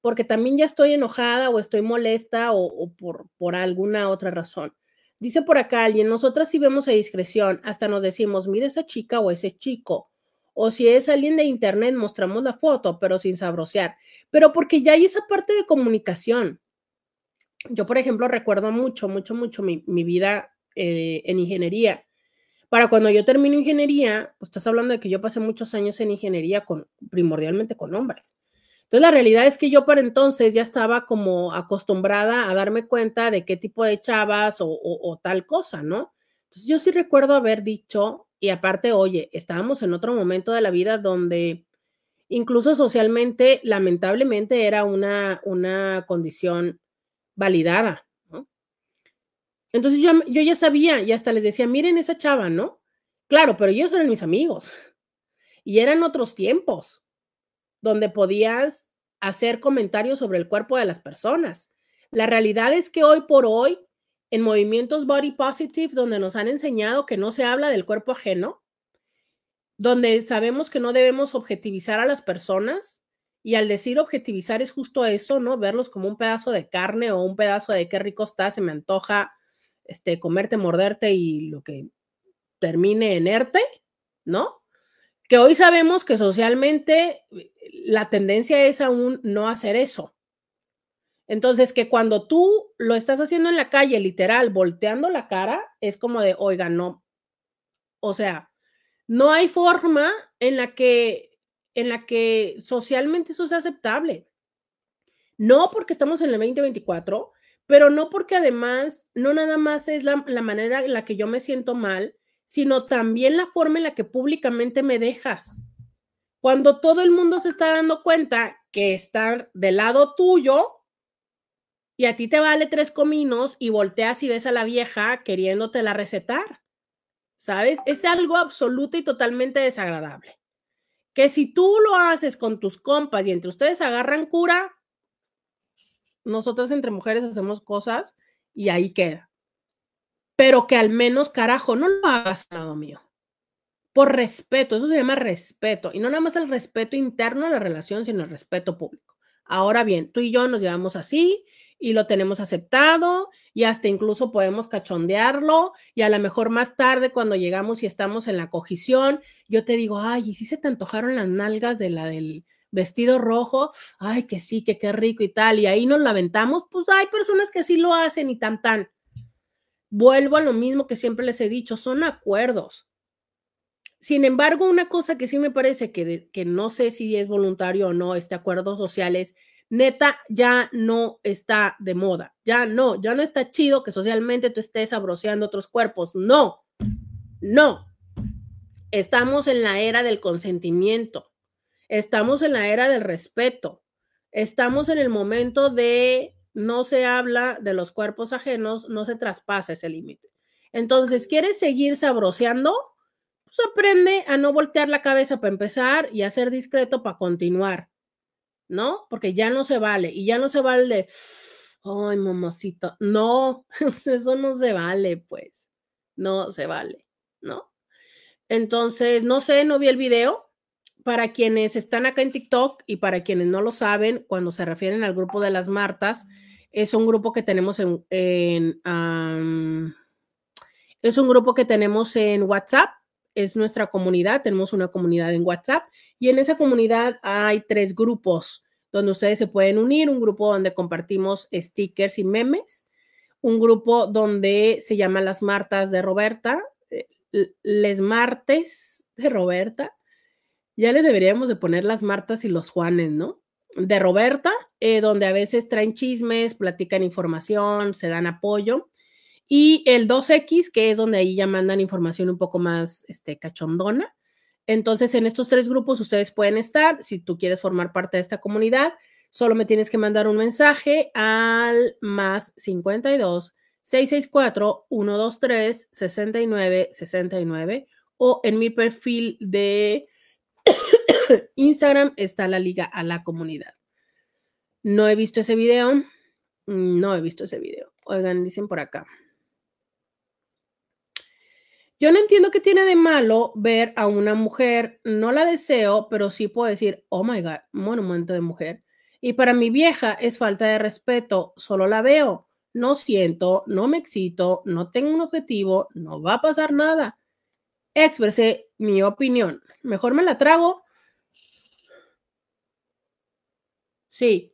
porque también ya estoy enojada o estoy molesta o, por, alguna otra razón. Dice por acá alguien, nosotras si vemos a discreción, hasta nos decimos, mira esa chica o ese chico. O si es alguien de internet, mostramos la foto, pero sin sabrosear. Pero porque ya hay esa parte de comunicación. Yo, por ejemplo, recuerdo mucho, mucho, mucho mi, vida eh, en ingeniería. Para cuando yo termino ingeniería, pues estás hablando de que yo pasé muchos años en ingeniería con, primordialmente con hombres. Entonces, la realidad es que yo para entonces ya estaba como acostumbrada a darme cuenta de qué tipo de chavas o, tal cosa, ¿no? Entonces, yo sí recuerdo haber dicho, y aparte, oye, estábamos en otro momento de la vida donde incluso socialmente, lamentablemente, era una, una condición validada, ¿no? Entonces yo, yo ya sabía y hasta les decía, miren esa chava, ¿no? Claro, pero ellos eran mis amigos y eran otros tiempos donde podías hacer comentarios sobre el cuerpo de las personas. La realidad es que hoy por hoy, en movimientos body positive, donde nos han enseñado que no se habla del cuerpo ajeno, donde sabemos que no debemos objetivizar a las personas, y al decir objetivizar es justo eso, ¿no? Verlos como un pedazo de carne o un pedazo de qué rico está, se me antoja este, comerte, morderte y lo que termine en erte, ¿no? Que hoy sabemos que socialmente eh, la tendencia es aún no hacer eso. Entonces, que cuando tú lo estás haciendo en la calle, literal, volteando la cara, es como de, oiga, no. O sea, no hay forma en la que en la que socialmente eso sea aceptable. No porque estamos en el 2024, pero no porque además, no nada más es la, manera en la que yo me siento mal, sino también la forma en la que públicamente me dejas. Cuando todo el mundo se está dando cuenta que están del lado tuyo y a ti te vale tres cominos y volteas y ves a la vieja queriéndote la recetar, ¿sabes? Es algo absoluto y totalmente desagradable que si tú lo haces con tus compas y entre ustedes agarran cura, nosotros entre mujeres hacemos cosas y ahí queda. Pero que al menos, carajo, no lo hagas lado mío. Por respeto, eso se llama respeto. Y no nada más el respeto interno a la relación, sino el respeto público. Ahora bien, tú y yo nos llevamos así y lo tenemos aceptado y hasta incluso podemos cachondearlo y a lo mejor más tarde cuando llegamos y estamos en la cogición, yo te digo, ay, ¿y si se te antojaron las nalgas de la del vestido rojo? Ay, que sí, que qué rico y tal, y ahí nos la aventamos, pues hay personas que sí lo hacen y tan tan. Vuelvo a lo mismo que siempre les he dicho, son acuerdos. Sin embargo, una cosa que sí me parece que, que no sé si es voluntario o no, este acuerdo social es neta ya no está de moda, ya no, ya no está chido que socialmente tú estés abroceando otros cuerpos, no, no. Estamos en la era del consentimiento, estamos en la era del respeto, estamos en el momento de no se habla de los cuerpos ajenos, no se traspasa ese límite. Entonces, ¿quieres seguir sabroseando? Pues aprende a no voltear la cabeza para empezar y a ser discreto para continuar, ¿no? Porque ya no se vale y ya no se vale de, ay, mamacita, no, eso no se vale, pues, no se vale, ¿no? Entonces, no sé, no vi el video. Para quienes están acá en TikTok y para quienes no lo saben, cuando se refieren al grupo de las Martas, es un grupo que tenemos en, es un grupo que tenemos en WhatsApp, es nuestra comunidad, tenemos una comunidad en WhatsApp y en esa comunidad hay tres grupos donde ustedes se pueden unir, un grupo donde compartimos stickers y memes, un grupo donde se llama Las Martas de Roberta, eh, Les Martes de Roberta, ya le deberíamos de poner las Martas y los Juanes, ¿no? De Roberta, eh, donde a veces traen chismes, platican información, se dan apoyo. Y el 2X, que es donde ahí ya mandan información un poco más este, cachondona. Entonces, en estos tres grupos ustedes pueden estar. Si tú quieres formar parte de esta comunidad, solo me tienes que mandar un mensaje al más 52 664 123 69 69 o en mi perfil de Instagram está la liga a la comunidad. No he visto ese video. No he visto ese video. Oigan, dicen por acá. Yo no entiendo qué tiene de malo ver a una mujer, no la deseo, pero sí puedo decir, oh my God, monumento de mujer. Y para mi vieja es falta de respeto, solo la veo, no siento, no me excito, no tengo un objetivo, no va a pasar nada. Expresé mi opinión. Mejor me la trago. Sí.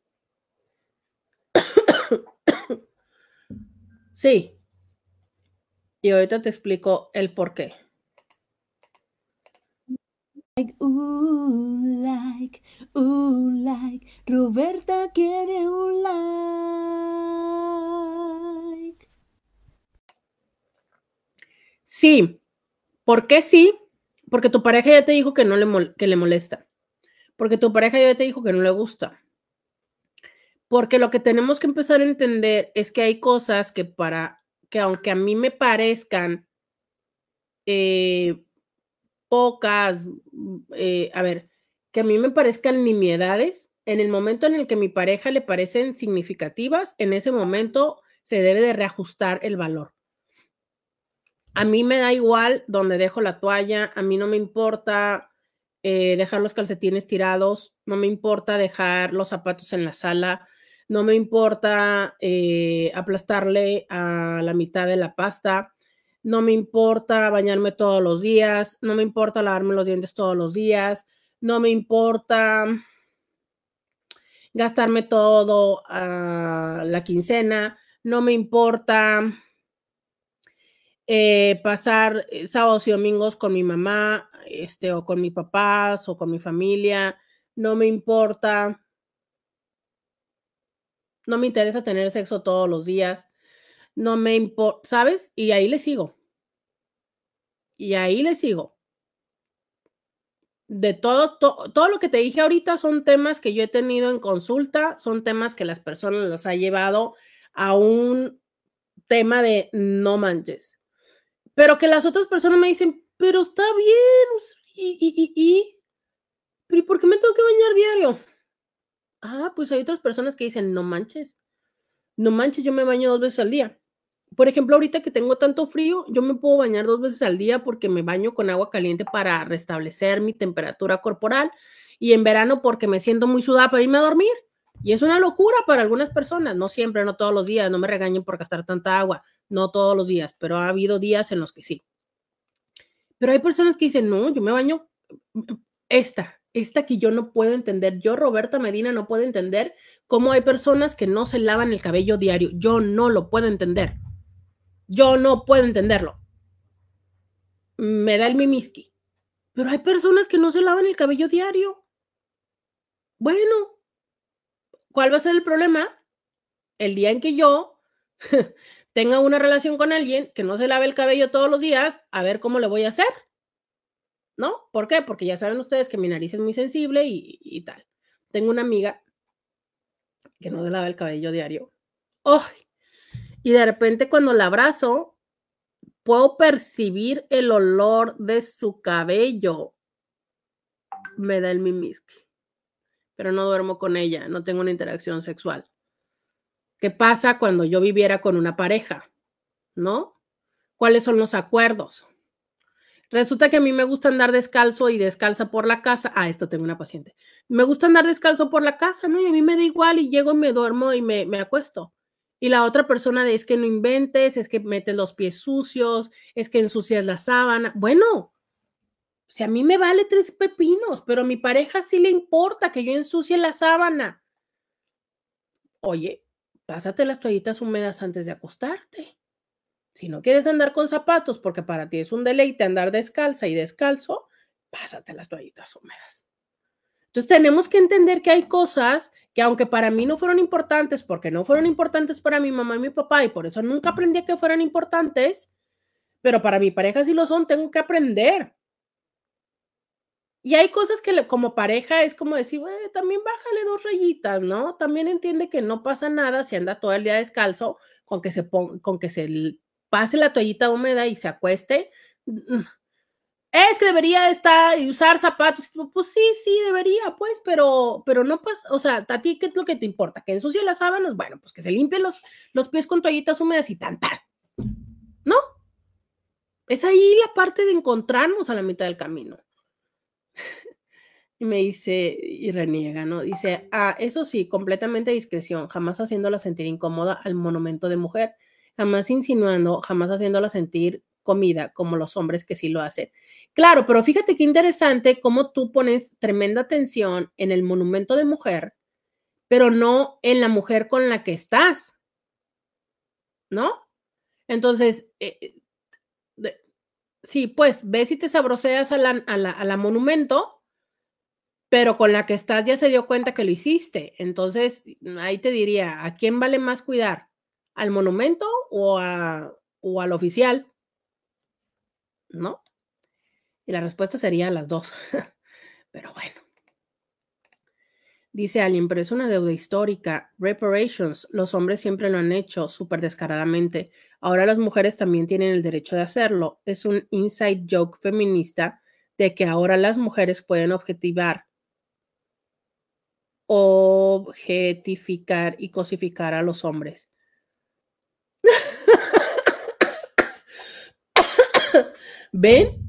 sí. Y ahorita te explico el por qué. Like, uh, like, uh, like. Roberta quiere un like. Sí. ¿Por qué sí? Porque tu pareja ya te dijo que no le, que le molesta. Porque tu pareja ya te dijo que no le gusta. Porque lo que tenemos que empezar a entender es que hay cosas que para que aunque a mí me parezcan eh, pocas, mm, eh, a ver, que a mí me parezcan nimiedades, en el momento en el que mi pareja le parecen significativas, en ese momento se debe de reajustar el valor. A mí me da igual donde dejo la toalla, a mí no me importa eh, dejar los calcetines tirados, no me importa dejar los zapatos en la sala, no me importa eh, aplastarle a la mitad de la pasta, no me importa bañarme todos los días, no me importa lavarme los dientes todos los días, no me importa gastarme todo a la quincena, no me importa eh, pasar eh, sábados y domingos con mi mamá, este, o con mis papás, o con mi familia, no me importa no me interesa tener sexo todos los días, no me importa, ¿sabes? Y ahí le sigo. Y ahí le sigo. De todo, todo lo que te dije ahorita son temas que yo he tenido en consulta, son temas que las personas las ha llevado a un tema de no manches. Pero que las otras personas me dicen, pero está bien, y, y, y, y, ¿por qué me tengo que bañar diario? Ah, pues hay otras personas que dicen, no manches, no manches, yo me baño dos veces al día. Por ejemplo, ahorita que tengo tanto frío, yo me puedo bañar dos veces al día porque me baño con agua caliente para restablecer mi temperatura corporal y en verano porque me siento muy sudada para irme a dormir. Y es una locura para algunas personas, no siempre, no todos los días, no me regañen por gastar tanta agua, no todos los días, pero ha habido días en los que sí. Pero hay personas que dicen, no, yo me baño esta, esta que yo no puedo entender. Yo, Roberta Medina, no puedo entender cómo hay personas que no se lavan el cabello diario. Yo no lo puedo entender. Yo no puedo entenderlo. Me da el mimiski. Pero hay personas que no se lavan el cabello diario. Bueno, ¿cuál va a ser el problema? El día en que yo tenga una relación con alguien que no se lave el cabello todos los días, a ver cómo le voy a hacer. ¿No? ¿Por qué? Porque ya saben ustedes que mi nariz es muy sensible y, tal. Tengo una amiga que no se lava el cabello diario oh, y de repente cuando la abrazo, puedo percibir el olor de su cabello. Me da el mimiski. Pero no duermo con ella, no tengo una interacción sexual. ¿Qué pasa cuando yo viviera con una pareja? ¿No? ¿Cuáles son los acuerdos? Resulta que a mí me gusta andar descalzo y descalza por la casa. Ah, esto tengo una paciente. Me gusta andar descalzo por la casa, ¿no? Y a mí me da igual y llego y me duermo y me, me acuesto. Y la otra persona de es que no inventes, es que metes los pies sucios, es que ensucias la sábana. Bueno, si a mí me vale tres pepinos, pero a mi pareja sí le importa que yo ensucie la sábana. Oye, pásate las toallitas húmedas antes de acostarte. Si no quieres andar con zapatos porque para ti es un deleite andar descalza y descalzo, pásate las toallitas húmedas. Entonces tenemos que entender que hay cosas que aunque para mí no fueron importantes, porque no fueron importantes para mi mamá y mi papá, y por eso nunca aprendí a que fueran importantes, pero para mi pareja sí lo son, tengo que aprender. Y hay cosas que como pareja es como decir, también bájale dos rayitas, ¿no? También entiende que no pasa nada si anda todo el día descalzo con que se, con que se pase la toallita húmeda y se acueste. Mm, es que debería estar y usar zapatos. Pues sí, sí, debería, pues, pero, pero no pasa, o sea, a ti, ¿qué es lo que te importa? ¿Que ensucie las sábanas? Bueno, pues que se limpien los, los pies con toallitas húmedas y tan, tan. ¿No? Es ahí la parte de encontrarnos a la mitad del camino. y me dice, y reniega, ¿no? Dice, ah, eso sí, completamente discreción, jamás haciéndola sentir incómoda al monumento de mujer jamás insinuando, jamás haciéndola sentir comida como los hombres que sí lo hacen. Claro, pero fíjate qué interesante cómo tú pones tremenda atención en el monumento de mujer, pero no en la mujer con la que estás. ¿No? Entonces, eh, eh, sí, pues ves y te sabroseas a la, a la monumento, pero con la que estás ya se dio cuenta que lo hiciste. Entonces, ahí te diría, ¿a quién vale más cuidar? ¿Al monumento o, a, o al oficial? ¿No? Y la respuesta sería las dos. pero bueno. Dice alguien, pero es una deuda histórica. Reparations, los hombres siempre lo han hecho súper descaradamente. Ahora las mujeres también tienen el derecho de hacerlo. Es un inside joke feminista de que ahora las mujeres pueden objetivar, objetificar y cosificar a los hombres. ¿Ven?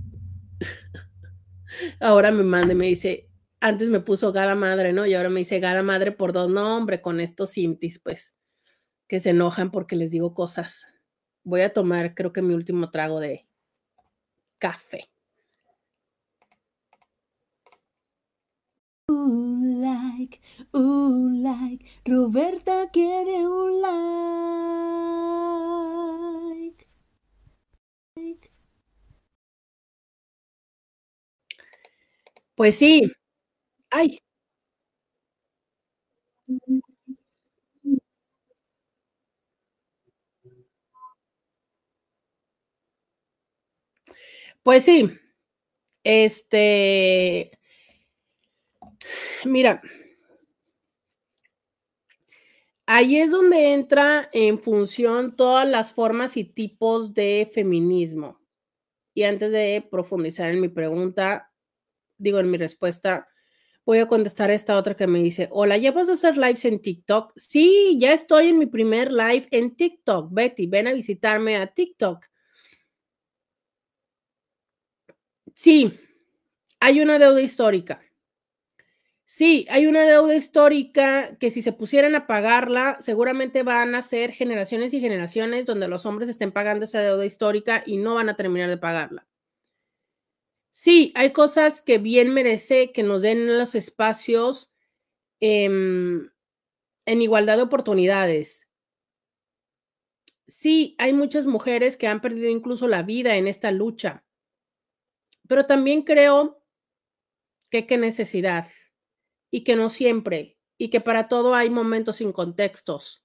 Ahora me manda y me dice, antes me puso gada madre, ¿no? Y ahora me dice gada madre por dos, nombres con estos cintis, pues, que se enojan porque les digo cosas. Voy a tomar, creo que mi último trago de café. Un like, un like, Roberta quiere un like. Pues sí. Ay. Pues sí. Este, mira, ahí es donde entra en función todas las formas y tipos de feminismo. Y antes de profundizar en mi pregunta, digo, en mi respuesta, voy a contestar esta otra que me dice, hola, ¿ya vas a hacer lives en TikTok? Sí, ya estoy en mi primer live en TikTok. Betty, ven a visitarme a TikTok. Sí, hay una deuda histórica. Sí, hay una deuda histórica que si se pusieran a pagarla, seguramente van a ser generaciones y generaciones donde los hombres estén pagando esa deuda histórica y no van a terminar de pagarla. Sí, hay cosas que bien merece que nos den los espacios em, en igualdad de oportunidades. Sí, hay muchas mujeres que han perdido incluso la vida en esta lucha, pero también creo que qué necesidad y que no siempre y que para todo hay momentos sin contextos.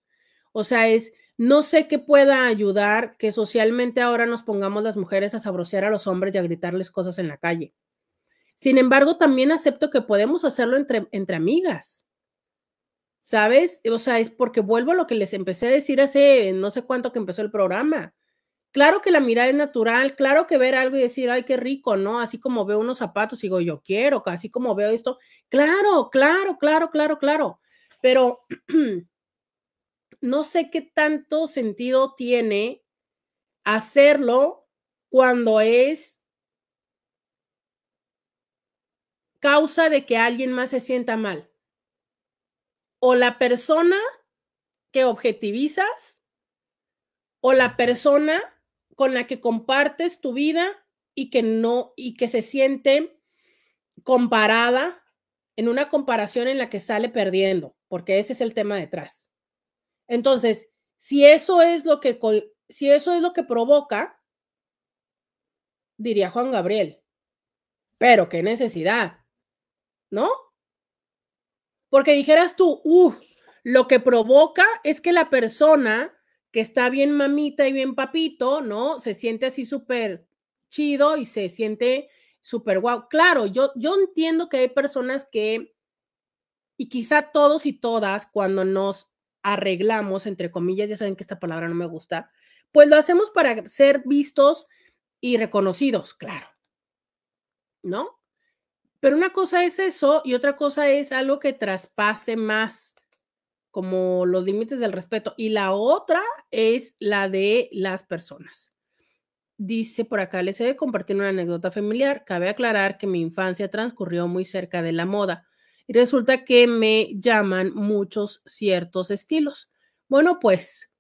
O sea, es no sé qué pueda ayudar que socialmente ahora nos pongamos las mujeres a sabrosear a los hombres y a gritarles cosas en la calle. Sin embargo, también acepto que podemos hacerlo entre, entre amigas. ¿sabes? O sea, es porque vuelvo a lo que les empecé a decir hace no sé cuánto que empezó el programa. Claro que la mirada es natural, claro que ver algo y decir, ay, qué rico, ¿no? Así como veo unos zapatos, digo, yo quiero, así como veo esto, claro, claro, claro, claro, claro, pero no sé qué tanto sentido tiene hacerlo cuando es causa de que alguien más se sienta mal. O la persona que objetivizas o la persona con la que compartes tu vida y que no, y que se siente comparada en una comparación en la que sale perdiendo, porque ese es el tema detrás. Entonces, si eso es lo que, si eso es lo que provoca, diría Juan Gabriel, pero qué necesidad, ¿no? Porque dijeras tú, uff, lo que provoca es que la persona que está bien mamita y bien papito, ¿no? Se siente así súper chido y se siente súper guau. Claro, yo, yo entiendo que hay personas que, y quizá todos y todas, cuando nos arreglamos, entre comillas, ya saben que esta palabra no me gusta, pues lo hacemos para ser vistos y reconocidos, claro. ¿No? Pero una cosa es eso y otra cosa es algo que traspase más como los límites del respeto. Y la otra es la de las personas. Dice por acá, les he de compartir una anécdota familiar. Cabe aclarar que mi infancia transcurrió muy cerca de la moda y resulta que me llaman muchos ciertos estilos. Bueno, pues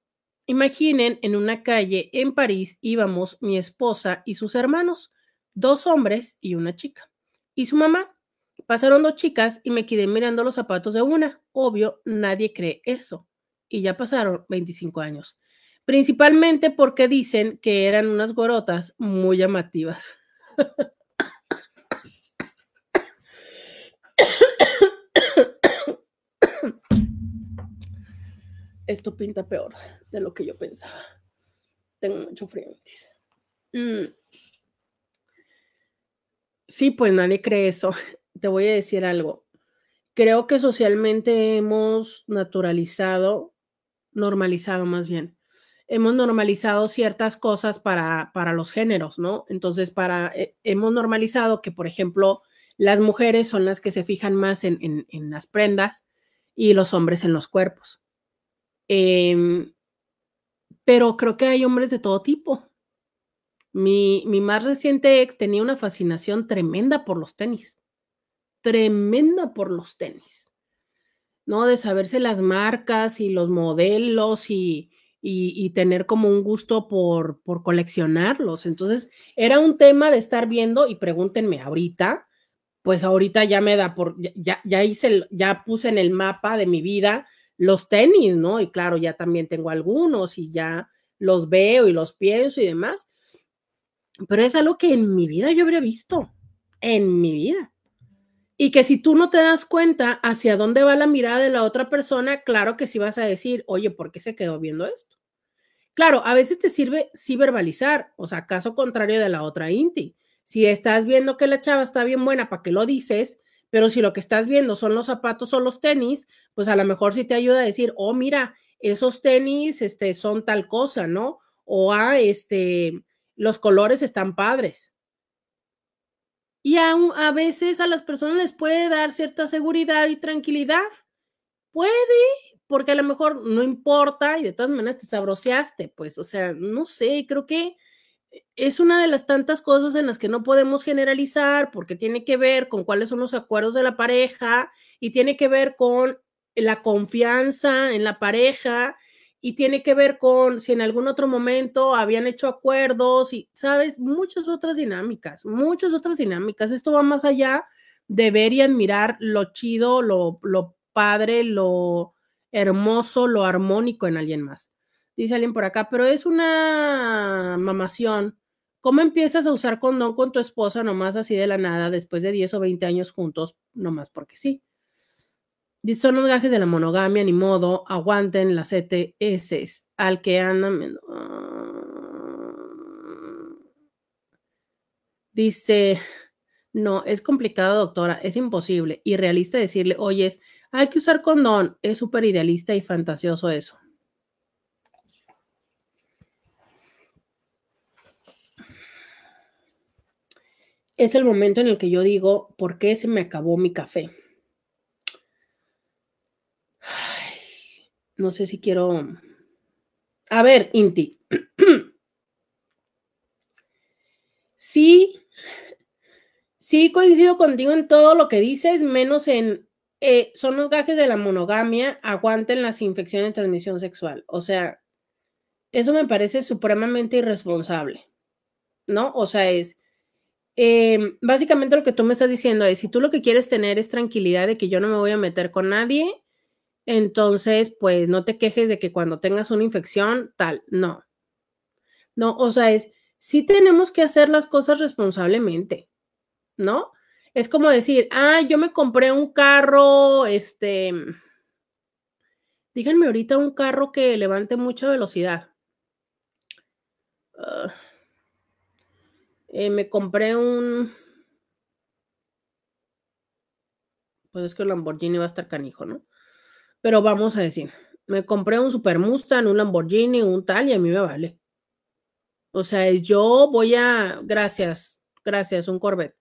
imaginen en una calle en París íbamos mi esposa y sus hermanos, dos hombres y una chica, y su mamá. Pasaron dos chicas y me quedé mirando los zapatos de una. Obvio, nadie cree eso. Y ya pasaron 25 años. Principalmente porque dicen que eran unas gorotas muy llamativas. Esto pinta peor de lo que yo pensaba. Tengo mucho frío. Mm. Sí, pues nadie cree eso te voy a decir algo. Creo que socialmente hemos naturalizado, normalizado más bien, hemos normalizado ciertas cosas para, para los géneros, ¿no? Entonces, para, eh, hemos normalizado que, por ejemplo, las mujeres son las que se fijan más en, en, las prendas y los hombres en los cuerpos. Em, pero creo que hay hombres de todo tipo. Mi, mi más reciente ex tenía una fascinación tremenda por los tenis tremenda por los tenis, ¿no? De saberse las marcas y los modelos y, y, tener como un gusto por, por coleccionarlos. Entonces, era un tema de estar viendo y pregúntenme ahorita, pues ahorita ya me da por, ya, ya hice, ya puse en el mapa de mi vida los tenis, ¿no? Y claro, ya también tengo algunos y ya los veo y los pienso y demás. Pero es algo que en mi vida yo habría visto, en mi vida. Y que si tú no te das cuenta hacia dónde va la mirada de la otra persona, claro que sí vas a decir, oye, ¿por qué se quedó viendo esto? Claro, a veces te sirve sí verbalizar, o sea, caso contrario de la otra Inti. Si estás viendo que la chava está bien buena, ¿para qué lo dices? Pero si lo que estás viendo son los zapatos o los tenis, pues a lo mejor sí te ayuda a decir, oh, mira, esos tenis este, son tal cosa, ¿no? O ah, este, los colores están padres. Y aún a veces a las personas les puede dar cierta seguridad y tranquilidad. Puede, porque a lo mejor no importa y de todas maneras te sabroseaste, pues, o sea, no sé, creo que es una de las tantas cosas en las que no podemos generalizar porque tiene que ver con cuáles son los acuerdos de la pareja y tiene que ver con la confianza en la pareja y tiene que ver con si en algún otro momento habían hecho acuerdos y, sabes, muchas otras dinámicas, muchas otras dinámicas. Esto va más allá de ver y admirar lo chido, lo, lo padre, lo hermoso, lo armónico en alguien más. Dice alguien por acá, pero es una mamación. ¿Cómo empiezas a usar condón con tu esposa nomás así de la nada después de 10 o 20 años juntos, nomás porque sí? Son los gajes de la monogamia, ni modo, aguanten las ETS al que andan. Dice, no, es complicado, doctora, es imposible. Y realista decirle, oyes, hay que usar condón. Es súper idealista y fantasioso eso. Es el momento en el que yo digo, ¿por qué se me acabó mi café? No sé si quiero... A ver, Inti. sí, sí coincido contigo en todo lo que dices, menos en eh, son los gajes de la monogamia, aguanten las infecciones de transmisión sexual. O sea, eso me parece supremamente irresponsable, ¿no? O sea, es, em, básicamente lo que tú me estás diciendo es, si tú lo que quieres tener es tranquilidad de que yo no me voy a meter con nadie, entonces, pues no te quejes de que cuando tengas una infección, tal, no. No, o sea, es, sí tenemos que hacer las cosas responsablemente, ¿no? Es como decir, ah, yo me compré un carro, este, díganme ahorita un carro que levante mucha velocidad. Ah, eh, me compré un, pues es que el Lamborghini va a estar canijo, ¿no? Pero vamos a decir, me compré un Super Mustang, un Lamborghini, un tal, y a mí me vale. O sea, yo voy a, gracias, gracias, un Corvette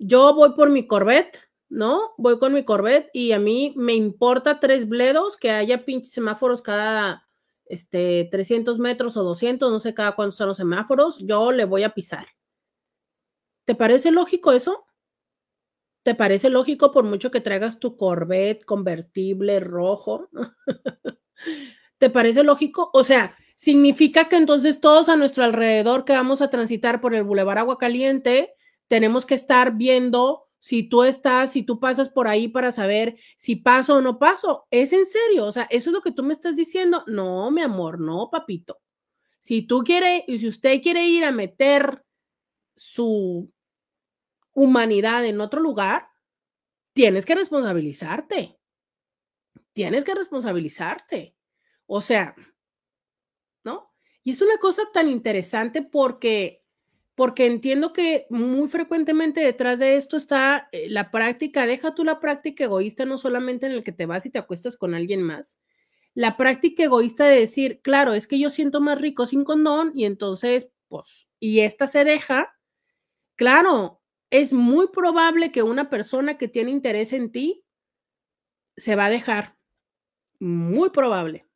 yo voy por mi Corvette, ¿no? Voy con mi Corvette y a mí me importa tres bledos, que haya pinches semáforos cada este, 300 metros o 200, no sé cada cuántos son los semáforos, yo le voy a pisar. ¿Te parece lógico eso? ¿Te parece lógico por mucho que traigas tu Corvette convertible rojo? ¿Te parece lógico? O sea, significa que entonces todos a nuestro alrededor que vamos a transitar por el Boulevard Agua Caliente tenemos que estar viendo si tú estás, si tú pasas por ahí para saber si paso o no paso. Es en serio, o sea, eso es lo que tú me estás diciendo. No, mi amor, no, papito. Si tú quieres, y si usted quiere ir a meter su humanidad en otro lugar, tienes que responsabilizarte. Tienes que responsabilizarte. O sea, ¿no? Y es una cosa tan interesante porque porque entiendo que muy frecuentemente detrás de esto está eh, la práctica, deja tú la práctica egoísta no solamente en el que te vas y te acuestas con alguien más, la práctica egoísta de decir, claro, es que yo siento más rico sin condón y entonces, pues, y esta se deja, claro, es muy probable que una persona que tiene interés en ti se va a dejar, muy probable,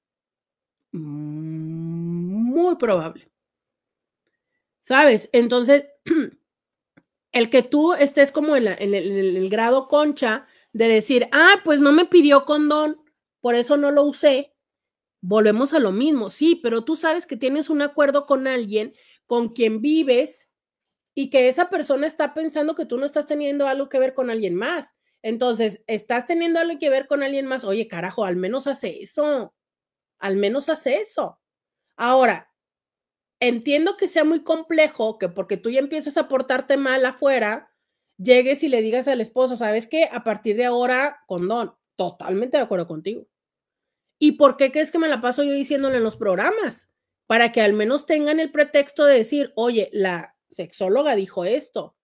muy probable. ¿Sabes? Entonces, el que tú estés como en, el, grado concha de decir, ah, pues no me pidió condón, por eso no lo usé, volvemos a lo mismo, sí, pero tú sabes que tienes un acuerdo con alguien con quien vives y que esa persona está pensando que tú no estás teniendo algo que ver con alguien más. Entonces, estás teniendo algo que ver con alguien más, oye, carajo, al menos hace eso, al menos hace eso. Ahora, entiendo que sea muy complejo que porque tú ya empiezas a portarte mal afuera, llegues y le digas al esposo, ¿sabes qué? A partir de ahora, condón. Totalmente de acuerdo contigo. ¿Y por qué crees que me la paso yo diciéndole en los programas? Para que al menos tengan el pretexto de decir, oye, la sexóloga dijo esto,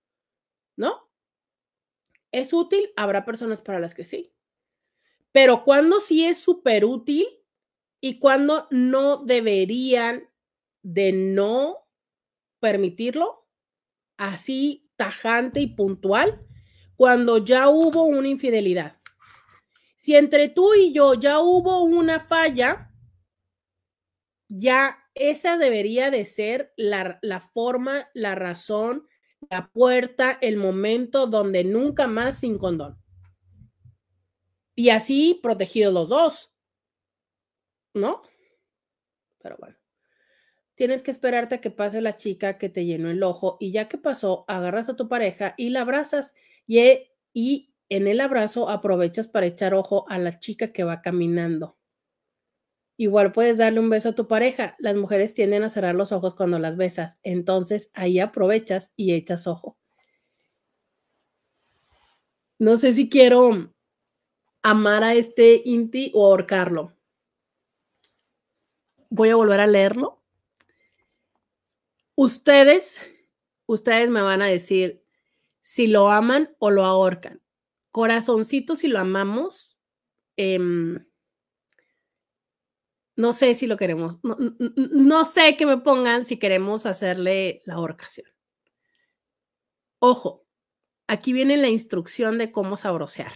¿no? ¿Es útil? Habrá personas para las que sí. Pero cuando sí es súper útil y cuando no deberían de no permitirlo así tajante y puntual cuando ya hubo una infidelidad. Si entre tú y yo ya hubo una falla, ya esa debería de ser la, la forma, la razón, la puerta, el momento donde nunca más sin condón. Y así protegidos los dos. ¿No? Pero bueno. Tienes que esperarte a que pase la chica que te llenó el ojo y ya que pasó, agarras a tu pareja y la abrazas y, y en el abrazo aprovechas para echar ojo a la chica que va caminando. Igual puedes darle un beso a tu pareja. Las mujeres tienden a cerrar los ojos cuando las besas. Entonces ahí aprovechas y echas ojo. No sé si quiero amar a este Inti o ahorcarlo. Voy a volver a leerlo Ustedes, ustedes me van a decir si lo aman o lo ahorcan. Corazoncito si lo amamos em, no sé si lo queremos, no, sé que me pongan si queremos hacerle la horcación. Ojo, aquí viene la instrucción de cómo sabrosear.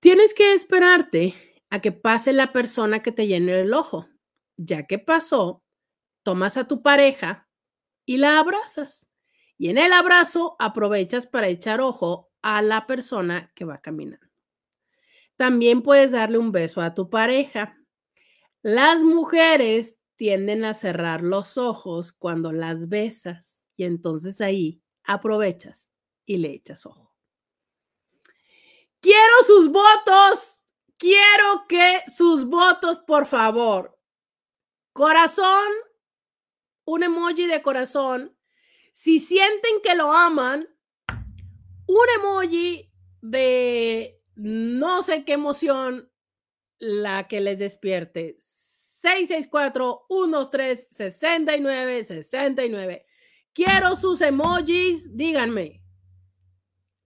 Tienes que esperarte a que pase la persona que te llene el ojo. Ya que pasó, tomas a tu pareja y la abrazas. Y en el abrazo aprovechas para echar ojo a la persona que va caminando. También puedes darle un beso a tu pareja las mujeres tienden a cerrar los ojos cuando las besas y entonces ahí aprovechas y le echas ojo. Quiero sus votos. Quiero que sus votos, por favor. Corazón, un emoji de corazón. Si sienten que lo aman, un emoji de no sé qué emoción la que les despierte. 664-123-6969. Quiero sus emojis, díganme.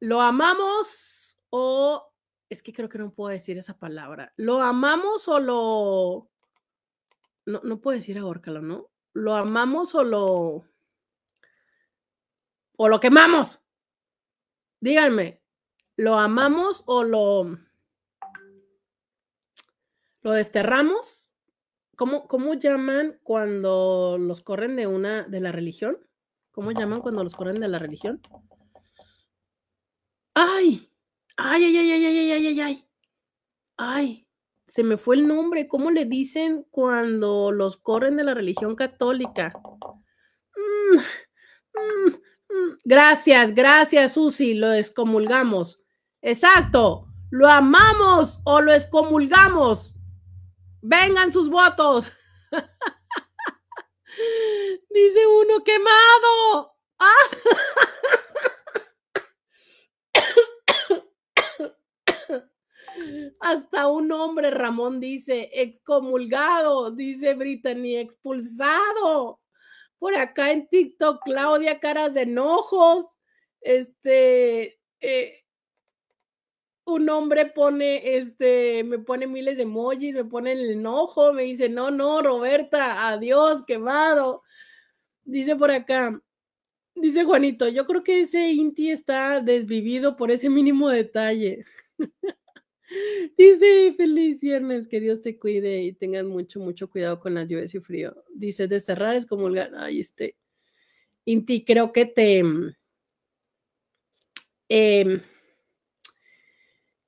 ¿Lo amamos o... Es que creo que no puedo decir esa palabra. ¿Lo amamos o lo... No, no puedo decir ahórcalo, ¿no? ¿Lo amamos o lo... o lo quemamos? Díganme, ¿lo amamos o lo... lo desterramos? ¿Cómo, llaman cuando los corren de una de la religión? ¿Cómo llaman cuando los corren de la religión? ¡Ay! ¡Ay, ay, ay, ay, ay, ay, ay, ay! ¡Ay! Se me fue el nombre. ¿Cómo le dicen cuando los corren de la religión católica? Mm, mm, mm. Gracias, gracias, Susi. Lo excomulgamos. Exacto. ¿Lo amamos o lo excomulgamos? Vengan sus votos. Dice uno, quemado. Hasta un hombre, Ramón dice, excomulgado, dice Brittany, expulsado. Por acá en TikTok, Claudia, caras de enojos. Este, eh, un hombre pone, este, me pone miles de emojis, me pone el enojo, me dice, no, no, Roberta, adiós, quemado. Dice por acá, dice Juanito, yo creo que ese Inti está desvivido por ese mínimo detalle. Dice, feliz viernes, que Dios te cuide y tengas mucho, mucho cuidado con las lluvias y frío. Dice, desterrar es como el... Ay, este, Inti, creo que te... Eh,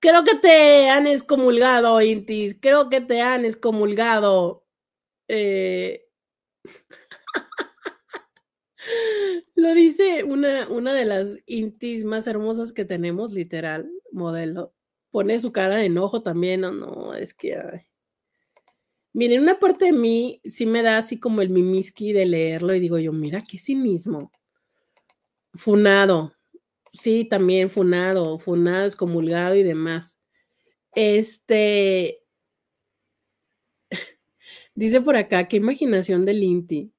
Creo que te han excomulgado, Intis. Creo que te han excomulgado. Eh, lo dice una, una de las Intis más hermosas que tenemos, literal, modelo. Pone su cara de enojo también. No, no, es que. Miren, una parte de mí sí me da así como el mimiski de leerlo y digo yo, mira, qué cinismo. Funado, Sí, también funado, funado, excomulgado y demás. Este, dice por acá, qué imaginación del Inti.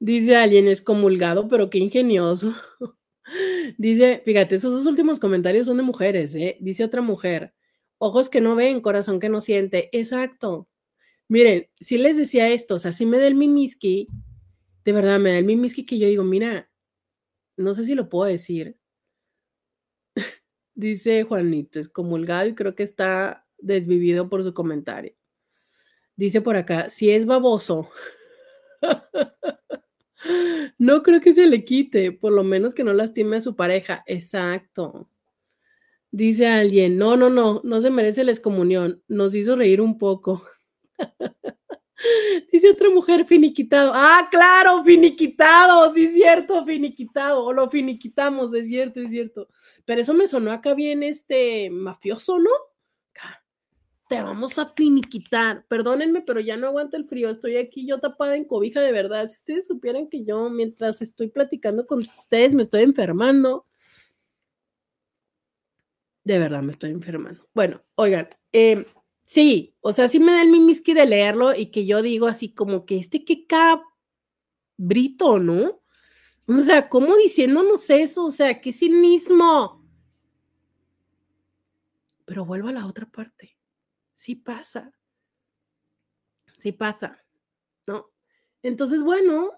Dice alguien, excomulgado, pero qué ingenioso. dice, fíjate, esos dos últimos comentarios son de mujeres, ¿eh? Dice otra mujer, ojos que no ven, corazón que no siente. Exacto. Miren, si les decía esto, o sea, si me da el mimiski, de verdad me da el mimiski que yo digo, mira, no sé si lo puedo decir, Dice Juanito, es comulgado y creo que está desvivido por su comentario. Dice por acá, si es baboso, no creo que se le quite, por lo menos que no lastime a su pareja. Exacto. Dice alguien, no, no, no, no se merece la excomunión. Nos hizo reír un poco. Dice otra mujer, finiquitado. Ah, claro, finiquitado, sí es cierto, finiquitado. O lo finiquitamos, es cierto, es cierto. Pero eso me sonó acá bien este mafioso, ¿no? Te vamos a finiquitar. Perdónenme, pero ya no aguanta el frío. Estoy aquí yo tapada en cobija de verdad. Si ustedes supieran que yo, mientras estoy platicando con ustedes, me estoy enfermando. De verdad, me estoy enfermando. Bueno, oigan, eh, Sí, o sea, sí me da el mimiski de leerlo y que yo digo así como que este qué cabrito, ¿no? O sea, ¿cómo diciéndonos eso? O sea, qué cinismo. Pero vuelvo a la otra parte. Sí pasa. Sí pasa. ¿No? Entonces, bueno,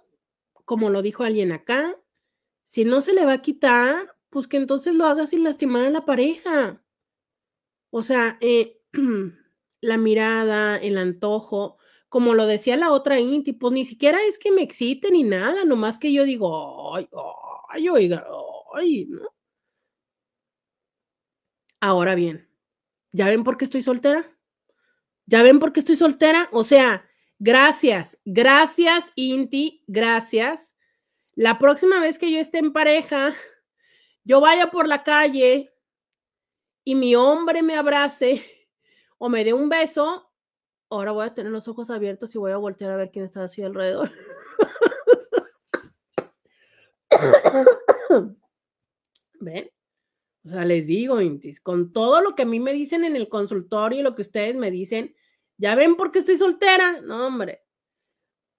como lo dijo alguien acá, si no se le va a quitar, pues que entonces lo haga sin lastimar a la pareja. O sea, eh, la mirada, el antojo, como lo decía la otra Inti, pues ni siquiera es que me excite ni nada, nomás que yo digo, ay, ay, oiga, ay, ¿no? Ahora bien, ¿ya ven por qué estoy soltera? ¿Ya ven por qué estoy soltera? O sea, gracias, gracias, Inti, gracias. La próxima vez que yo esté en pareja, yo vaya por la calle y mi hombre me abrace o me dé un beso, ahora voy a tener los ojos abiertos y voy a voltear a ver quién está así alrededor. ¿Ven? O sea, les digo, Intis, con todo lo que a mí me dicen en el consultorio y lo que ustedes me dicen, ¿ya ven por qué estoy soltera? No, hombre.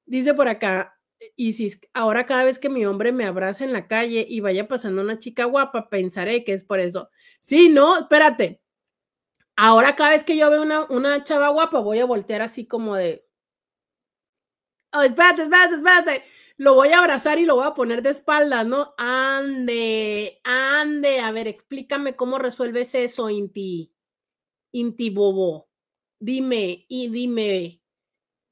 Dice por acá, Isis, ahora cada vez que mi hombre me abrace en la calle y vaya pasando una chica guapa, pensaré que es por eso. Sí, no, espérate. Ahora cada vez que yo veo una, una chava guapa, voy a voltear así como de... Oh, espérate, espérate, espérate lo voy a abrazar y lo voy a poner de espaldas, ¿no? Ande, ande, a ver, explícame cómo resuelves eso, Inti, Inti Bobo. Dime y dime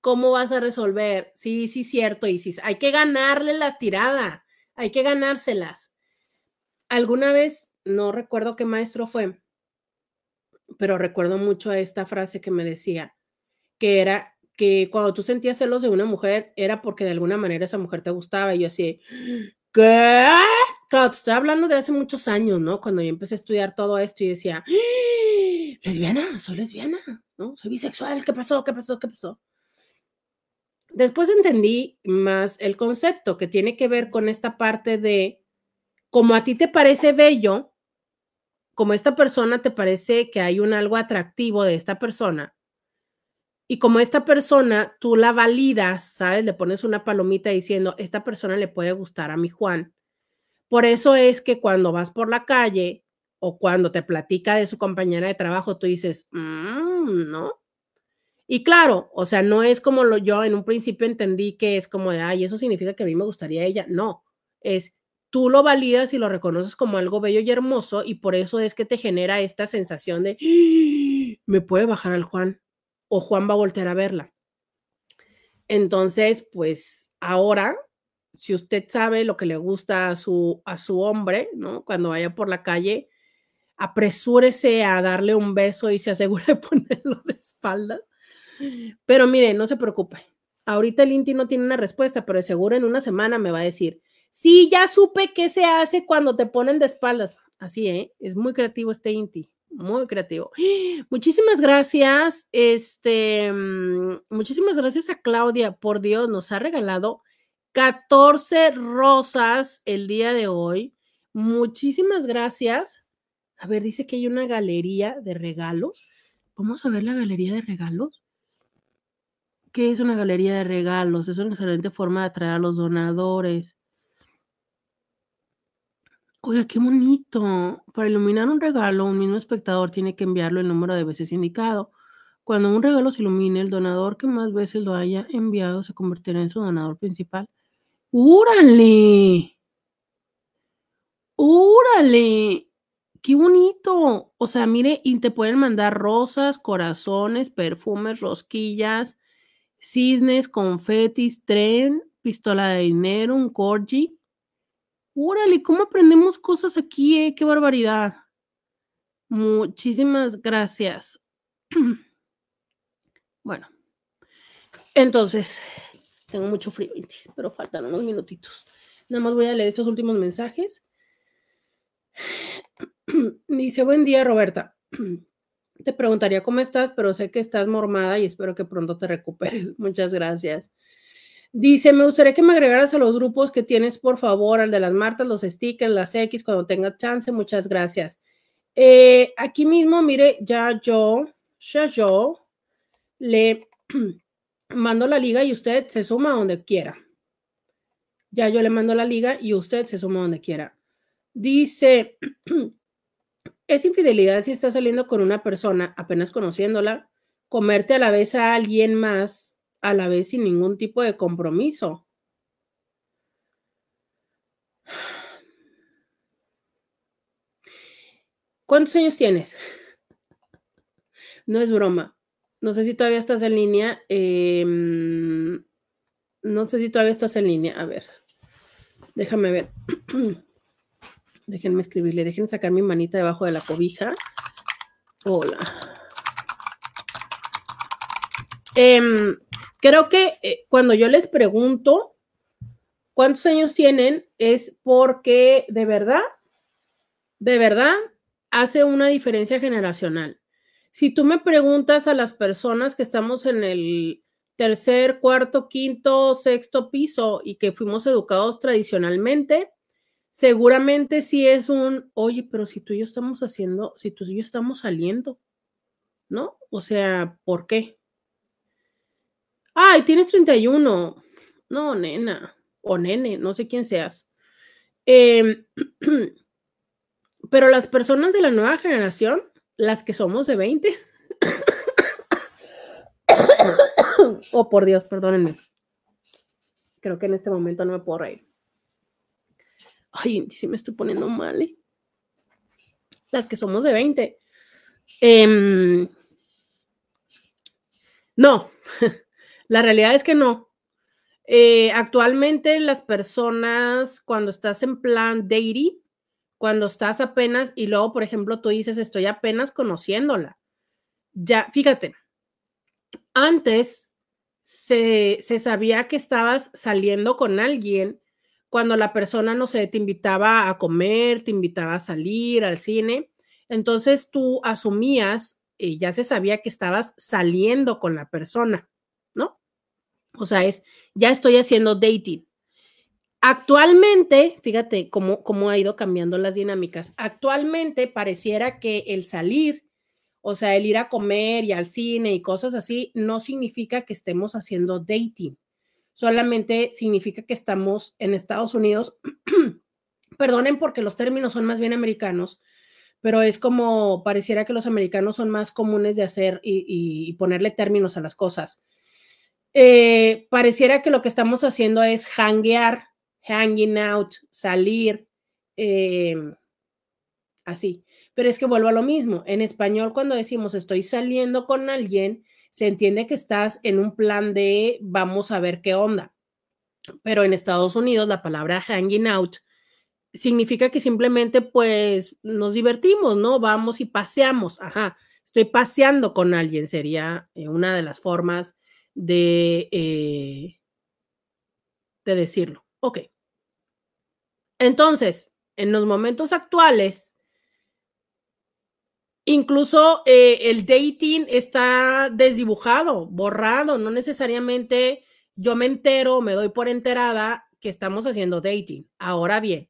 cómo vas a resolver. Sí, sí, cierto, Isis. Hay que ganarle la tirada, hay que ganárselas. Alguna vez, no recuerdo qué maestro fue, pero recuerdo mucho esta frase que me decía, que era que cuando tú sentías celos de una mujer era porque de alguna manera esa mujer te gustaba y yo así, ¿qué? Claro, te estoy hablando de hace muchos años, ¿no? Cuando yo empecé a estudiar todo esto y decía, lesbiana, soy lesbiana, ¿no? Soy bisexual, ¿qué pasó? ¿Qué pasó? ¿Qué pasó? Después entendí más el concepto que tiene que ver con esta parte de, como a ti te parece bello, como esta persona te parece que hay un algo atractivo de esta persona, y como esta persona, tú la validas, ¿sabes? Le pones una palomita diciendo, esta persona le puede gustar a mi Juan. Por eso es que cuando vas por la calle o cuando te platica de su compañera de trabajo, tú dices, mmm, ¿no? Y claro, o sea, no es como lo yo en un principio entendí que es como de, ay, eso significa que a mí me gustaría ella. No, es tú lo validas y lo reconoces como algo bello y hermoso y por eso es que te genera esta sensación de, ¡Ah! me puede bajar al Juan, o Juan va a voltear a verla. Entonces, pues ahora, si usted sabe lo que le gusta a su, a su hombre, ¿no? Cuando vaya por la calle, apresúrese a darle un beso y se asegure de ponerlo de espalda. Pero mire, no se preocupe. Ahorita el Inti no tiene una respuesta, pero seguro en una semana me va a decir, sí, ya supe qué se hace cuando te ponen de espaldas. Así, ¿eh? Es muy creativo este Inti muy creativo. Muchísimas gracias, este, mm, muchísimas gracias a Claudia, por Dios, nos ha regalado 14 rosas el día de hoy. Muchísimas gracias. A ver, dice que hay una galería de regalos. Vamos a ver la galería de regalos. ¿Qué es una galería de regalos? Es una excelente forma de atraer a los donadores. Oiga, qué bonito. Para iluminar un regalo, un mismo espectador tiene que enviarlo el número de veces indicado. Cuando un regalo se ilumine, el donador que más veces lo haya enviado se convertirá en su donador principal. ¡Úrale! ¡Úrale! ¡Qué bonito! O sea, mire, y te pueden mandar rosas, corazones, perfumes, rosquillas, cisnes, confetis, tren, pistola de dinero, un corgi Órale, ¿cómo aprendemos cosas aquí? Eh? ¡Qué barbaridad! Muchísimas gracias. bueno, entonces, tengo mucho frío, pero faltan unos minutitos. Nada más voy a leer estos últimos mensajes. Dice, buen día, Roberta. Te preguntaría cómo estás, pero sé que estás mormada y espero que pronto te recuperes. Muchas gracias. Dice, me gustaría que me agregaras a los grupos que tienes, por favor, al de las Martas, los stickers, las X, cuando tenga chance. Muchas gracias. Eh, aquí mismo, mire, ya yo, ya yo le mando la liga y usted se suma donde quiera. Ya yo le mando la liga y usted se suma donde quiera. Dice, es infidelidad si estás saliendo con una persona apenas conociéndola, comerte a la vez a alguien más a la vez sin ningún tipo de compromiso. ¿Cuántos años tienes? No es broma. No sé si todavía estás en línea. Em, no sé si todavía estás en línea. A ver, déjame ver. Déjenme escribirle, déjenme sacar mi manita debajo de la cobija. Hola. Em, creo que eh, cuando yo les pregunto cuántos años tienen es porque de verdad, de verdad, hace una diferencia generacional. Si tú me preguntas a las personas que estamos en el tercer, cuarto, quinto, sexto piso y que fuimos educados tradicionalmente, seguramente sí es un, oye, pero si tú y yo estamos haciendo, si tú y yo estamos saliendo, ¿no? O sea, ¿por qué? Ay, tienes 31. No, nena, o nene, no sé quién seas. Eh, Pero las personas de la nueva generación, las que somos de 20, oh por Dios, perdónenme. Creo que en este momento no me puedo reír. Ay, sí me estoy poniendo mal. ¿eh? Las que somos de 20. Em, no, la realidad es que no. Eh, actualmente las personas, cuando estás en plan dating, cuando estás apenas y luego, por ejemplo, tú dices, estoy apenas conociéndola. Ya, fíjate, antes se, sabía que estabas saliendo con alguien cuando la persona, no sé, te invitaba a comer, te invitaba a salir al cine. Entonces tú asumías, y ya se sabía que estabas saliendo con la persona. O sea, es, ya estoy haciendo dating. Actualmente, fíjate cómo, cómo ha ido cambiando las dinámicas. Actualmente pareciera que el salir, o sea, el ir a comer y al cine y cosas así, no significa que estemos haciendo dating. Solamente significa que estamos en Estados Unidos. Perdonen porque los términos son más bien americanos, pero es como pareciera que los americanos son más comunes de hacer y, ponerle términos a las cosas. Eh, pareciera que lo que estamos haciendo es hanguear hanging out, salir, em, así. Pero es que vuelvo a lo mismo. En español, cuando decimos estoy saliendo con alguien, se entiende que estás en un plan de vamos a ver qué onda. Pero en Estados Unidos, la palabra hanging out significa que simplemente pues nos divertimos, ¿no? Vamos y paseamos. Ajá, estoy paseando con alguien, sería eh, una de las formas de, eh, de decirlo. Ok. Entonces, en los momentos actuales, incluso eh, el dating está desdibujado, borrado, no necesariamente yo me entero, me doy por enterada que estamos haciendo dating. Ahora bien,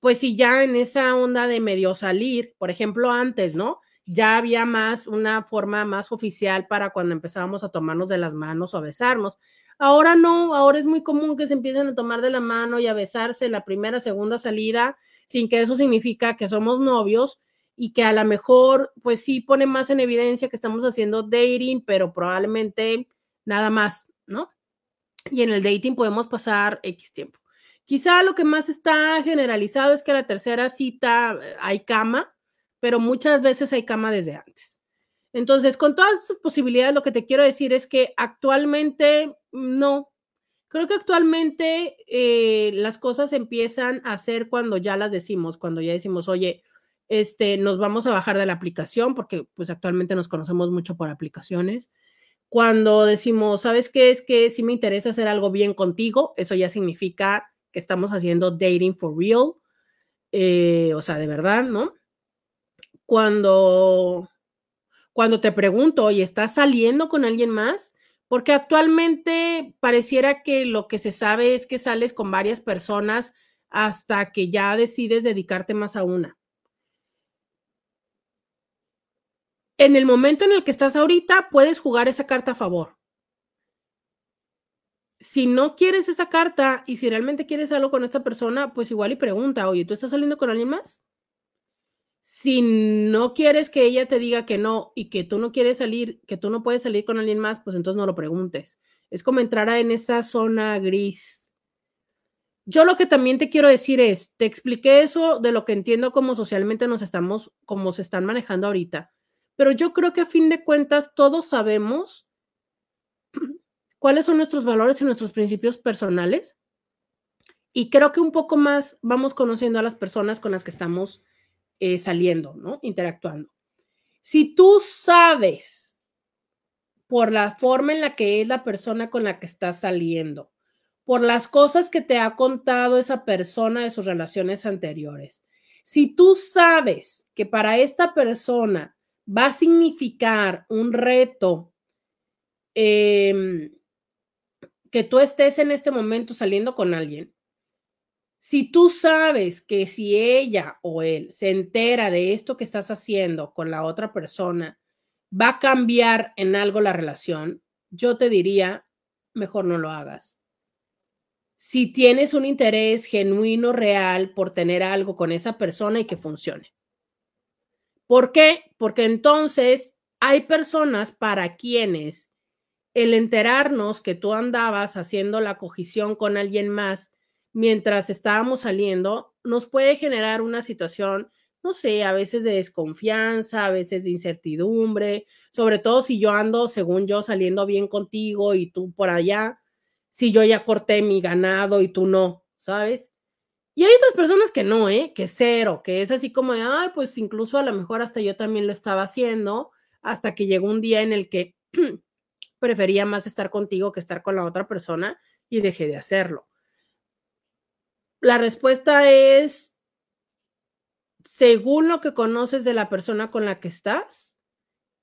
pues si ya en esa onda de medio salir, por ejemplo, antes, ¿no? Ya había más, una forma más oficial para cuando empezábamos a tomarnos de las manos o a besarnos. Ahora no, ahora es muy común que se empiecen a tomar de la mano y a besarse la primera, segunda salida, sin que eso significa que somos novios y que a lo mejor, pues sí pone más en evidencia que estamos haciendo dating, pero probablemente nada más, ¿no? Y en el dating podemos pasar X tiempo. Quizá lo que más está generalizado es que la tercera cita eh, hay cama, pero muchas veces hay cama desde antes. Entonces, con todas esas posibilidades, lo que te quiero decir es que actualmente no. Creo que actualmente eh, las cosas empiezan a hacer cuando ya las decimos, cuando ya decimos, oye, este, nos vamos a bajar de la aplicación, porque pues actualmente nos conocemos mucho por aplicaciones. Cuando decimos, ¿sabes qué? Es que si me interesa hacer algo bien contigo, eso ya significa que estamos haciendo dating for real, eh, o sea, de verdad, ¿no? Cuando cuando te pregunto, oye, ¿estás saliendo con alguien más? Porque actualmente pareciera que lo que se sabe es que sales con varias personas hasta que ya decides dedicarte más a una. En el momento en el que estás ahorita, puedes jugar esa carta a favor. Si no quieres esa carta y si realmente quieres algo con esta persona, pues igual y pregunta, oye, ¿tú estás saliendo con alguien más? Si no quieres que ella te diga que no y que tú no quieres salir, que tú no puedes salir con alguien más, pues entonces no lo preguntes. Es como entrar en esa zona gris. Yo lo que también te quiero decir es, te expliqué eso de lo que entiendo como socialmente nos estamos, como se están manejando ahorita, pero yo creo que a fin de cuentas todos sabemos cuáles son nuestros valores y nuestros principios personales y creo que un poco más vamos conociendo a las personas con las que estamos eh, saliendo, ¿no? Interactuando. Si tú sabes por la forma en la que es la persona con la que estás saliendo, por las cosas que te ha contado esa persona de sus relaciones anteriores, si tú sabes que para esta persona va a significar un reto em, que tú estés en este momento saliendo con alguien, si tú sabes que si ella o él se entera de esto que estás haciendo con la otra persona, va a cambiar en algo la relación, yo te diría, mejor no lo hagas. Si tienes un interés genuino, real por tener algo con esa persona y que funcione. ¿Por qué? Porque entonces hay personas para quienes el enterarnos que tú andabas haciendo la cogición con alguien más mientras estábamos saliendo, nos puede generar una situación, no sé, a veces de desconfianza, a veces de incertidumbre, sobre todo si yo ando, según yo, saliendo bien contigo y tú por allá, si yo ya corté mi ganado y tú no, ¿sabes? Y hay otras personas que no, ¿eh? Que cero, que es así como de, ay, pues incluso a lo mejor hasta yo también lo estaba haciendo, hasta que llegó un día en el que prefería más estar contigo que estar con la otra persona y dejé de hacerlo. La respuesta es, según lo que conoces de la persona con la que estás,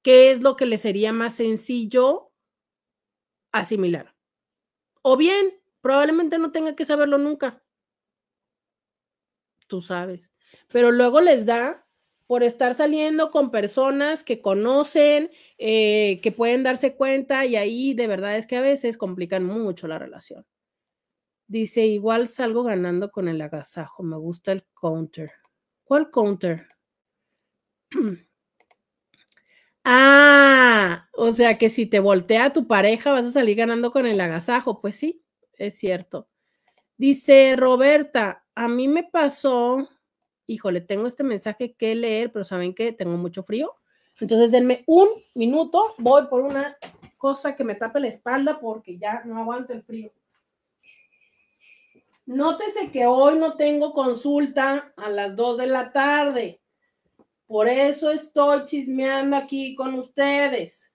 ¿qué es lo que le sería más sencillo asimilar? O bien, probablemente no tenga que saberlo nunca. Tú sabes. Pero luego les da por estar saliendo con personas que conocen, eh, que pueden darse cuenta y ahí de verdad es que a veces complican mucho la relación. Dice, igual salgo ganando con el agasajo. Me gusta el counter. ¿Cuál counter? ah, o sea que si te voltea tu pareja vas a salir ganando con el agasajo. Pues sí, es cierto. Dice Roberta, a mí me pasó, híjole, tengo este mensaje que leer, pero ¿saben que Tengo mucho frío. Entonces denme un minuto, voy por una cosa que me tape la espalda porque ya no aguanto el frío. Nótese que hoy no tengo consulta a las 2 de la tarde. Por eso estoy chismeando aquí con ustedes.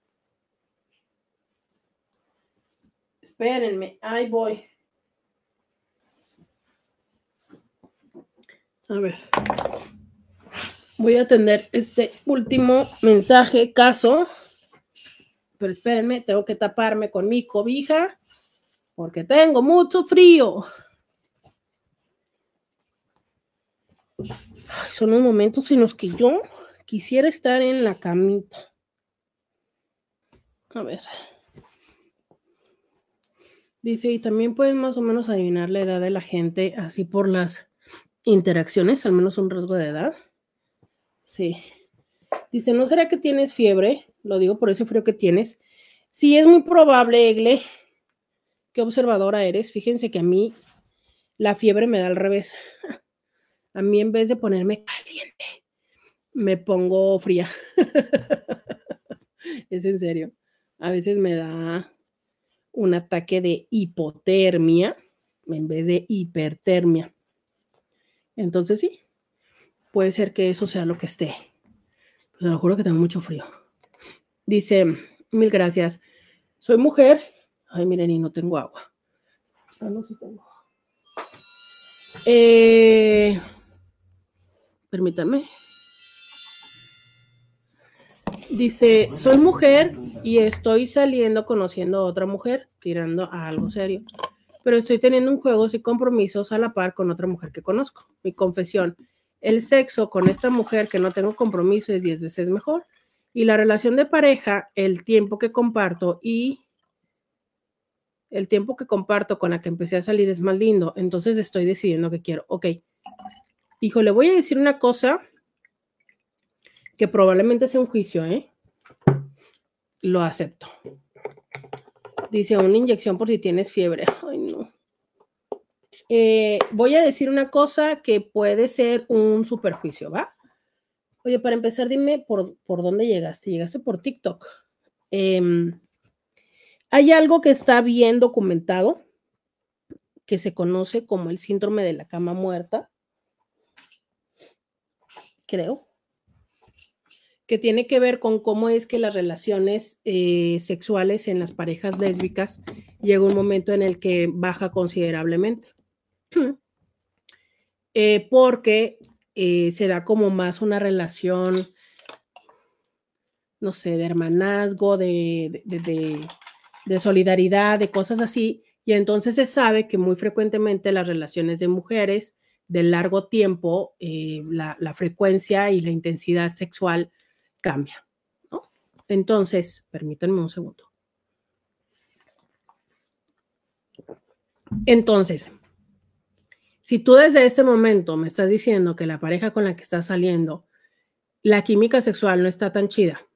Espérenme, ahí voy. A ver. Voy a atender este último mensaje, caso. Pero espérenme, tengo que taparme con mi cobija porque tengo mucho frío. Son los momentos en los que yo quisiera estar en la camita. A ver. Dice, y también pueden más o menos adivinar la edad de la gente así por las interacciones, al menos un rasgo de edad. Sí. Dice, ¿no será que tienes fiebre? Lo digo por ese frío que tienes. Sí, es muy probable, Egle. Qué observadora eres. Fíjense que a mí la fiebre me da al revés. A mí en vez de ponerme caliente, me pongo fría. es en serio. A veces me da un ataque de hipotermia en vez de hipertermia. Entonces sí, puede ser que eso sea lo que esté. Pues se lo juro que tengo mucho frío. Dice, mil gracias. Soy mujer. Ay, miren, y no tengo agua. Ah, no, sí tengo. Eh, Permítanme. Dice, soy mujer y estoy saliendo conociendo a otra mujer, tirando a algo serio, pero estoy teniendo un juego sin compromisos a la par con otra mujer que conozco. Mi confesión, el sexo con esta mujer que no tengo compromiso es 10 veces mejor y la relación de pareja, el tiempo que comparto y el tiempo que comparto con la que empecé a salir es más lindo, entonces estoy decidiendo que quiero. Ok, Hijo, le voy a decir una cosa que probablemente sea un juicio, ¿eh? Lo acepto. Dice, una inyección por si tienes fiebre. Ay, no. Eh, voy a decir una cosa que puede ser un superjuicio, ¿va? Oye, para empezar, dime por, por dónde llegaste. Llegaste por TikTok. Em, hay algo que está bien documentado que se conoce como el síndrome de la cama muerta, creo, que tiene que ver con cómo es que las relaciones eh, sexuales en las parejas lésbicas llega un momento en el que baja considerablemente. Eh, porque eh, se da como más una relación, no sé, de hermanazgo, de, de solidaridad, de cosas así, y entonces se sabe que muy frecuentemente las relaciones de mujeres de largo tiempo, eh, la, frecuencia y la intensidad sexual cambia. Entonces, permítanme un segundo. Entonces, si tú desde este momento me estás diciendo que la pareja con la que estás saliendo, la química sexual no está tan chida,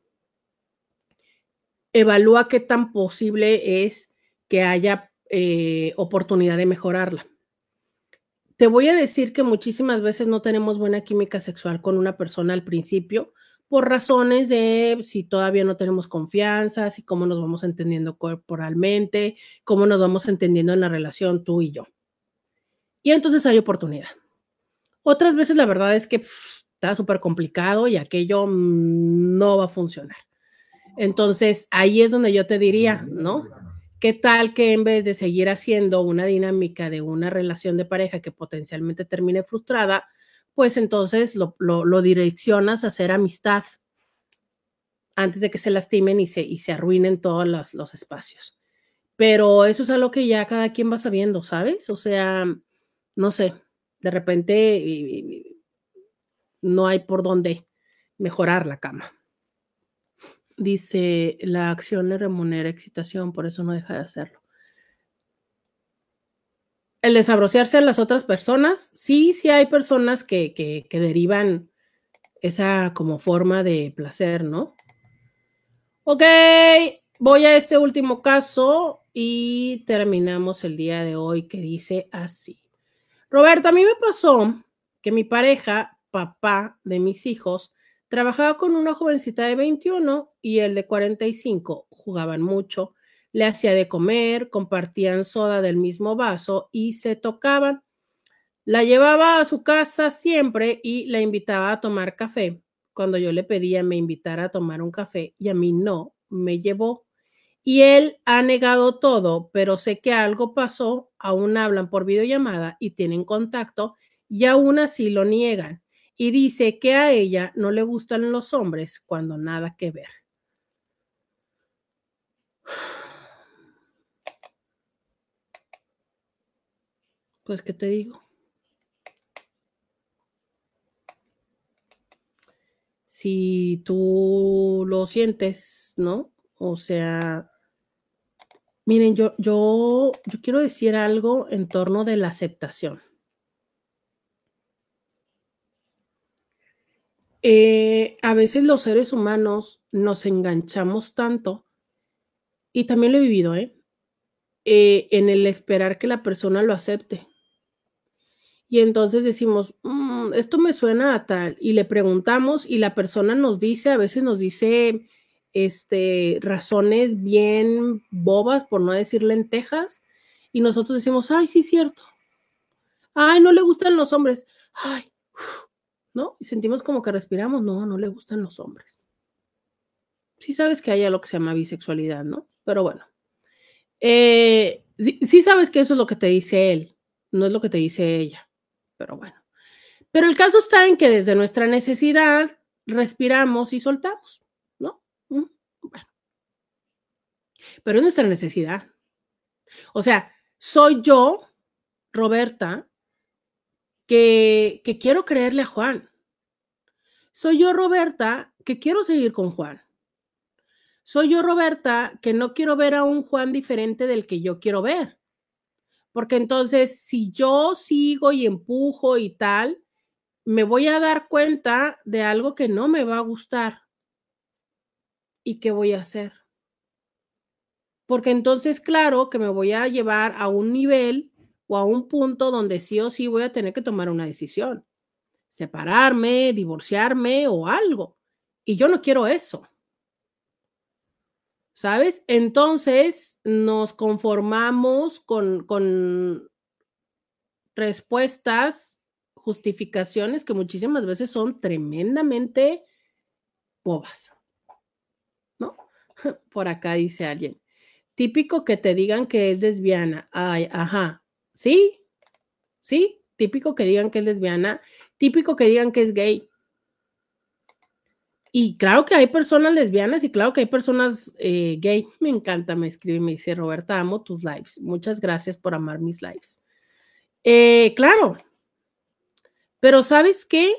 evalúa qué tan posible es que haya eh, oportunidad de mejorarla. Te voy a decir que muchísimas veces no tenemos buena química sexual con una persona al principio por razones de si todavía no tenemos confianza, si cómo nos vamos entendiendo corporalmente, cómo nos vamos entendiendo en la relación tú y yo. Y entonces hay oportunidad. Otras veces la verdad es que está súper complicado y aquello no va a funcionar. Entonces ahí es donde yo te diría, ¿no? ¿Qué tal que en vez de seguir haciendo una dinámica de una relación de pareja que potencialmente termine frustrada, pues entonces lo, direccionas a hacer amistad antes de que se lastimen y se, y se arruinen todos los, los espacios? Pero eso es algo que ya cada quien va sabiendo, ¿sabes? O sea, no sé, de repente no hay por dónde mejorar la cama. Dice, la acción le remunera excitación, por eso no deja de hacerlo. El desabrociarse a las otras personas, sí, sí hay personas que, que, que derivan esa como forma de placer, ¿no? Ok, voy a este último caso y terminamos el día de hoy que dice así. Roberta, a mí me pasó que mi pareja, papá de mis hijos, Trabajaba con una jovencita de 21 y el de 45. Jugaban mucho, le hacía de comer, compartían soda del mismo vaso y se tocaban. La llevaba a su casa siempre y la invitaba a tomar café. Cuando yo le pedía me invitara a tomar un café y a mí no, me llevó. Y él ha negado todo, pero sé que algo pasó, aún hablan por videollamada y tienen contacto y aún así lo niegan y dice que a ella no le gustan los hombres cuando nada que ver. Pues, ¿qué te digo? Si tú lo sientes, ¿no? O sea, miren, yo, yo, yo quiero decir algo en torno de la aceptación. Eh, a veces los seres humanos nos enganchamos tanto, y también lo he vivido, ¿eh? ¿eh? en el esperar que la persona lo acepte. Y entonces decimos, mm, esto me suena a tal, y le preguntamos y la persona nos dice, a veces nos dice este, razones bien bobas, por no decir lentejas, y nosotros decimos, ay, sí, cierto. Ay, no le gustan los hombres. Ay, ¿no? Y sentimos como que respiramos, no, no le gustan los hombres. Sí sabes que hay algo que se llama bisexualidad, ¿no? Pero bueno. Eh, sí, sabes que eso es lo que te dice él, no es lo que te dice ella. Pero bueno. Pero el caso está en que desde nuestra necesidad respiramos y soltamos, ¿no? Mm, bueno. Pero es nuestra necesidad. O sea, soy yo, Roberta, que, quiero creerle a Juan. Soy yo, Roberta, que quiero seguir con Juan. Soy yo, Roberta, que no quiero ver a un Juan diferente del que yo quiero ver. Porque entonces, si yo sigo y empujo y tal, me voy a dar cuenta de algo que no me va a gustar. ¿Y qué voy a hacer? Porque entonces, claro que me voy a llevar a un nivel o a un punto donde sí o sí voy a tener que tomar una decisión. Separarme, divorciarme o algo. Y yo no quiero eso. ¿Sabes? Entonces nos conformamos con, con respuestas, justificaciones que muchísimas veces son tremendamente bobas. ¿No? Por acá dice alguien. Típico que te digan que es lesbiana. Ay, ajá. Sí, sí, típico que digan que es lesbiana. Típico que digan que es gay. Y claro que hay personas lesbianas y claro que hay personas eh, gay. Me encanta, me escribe, me dice Roberta, amo tus lives. Muchas gracias por amar mis lives. Eh, claro, pero ¿sabes qué?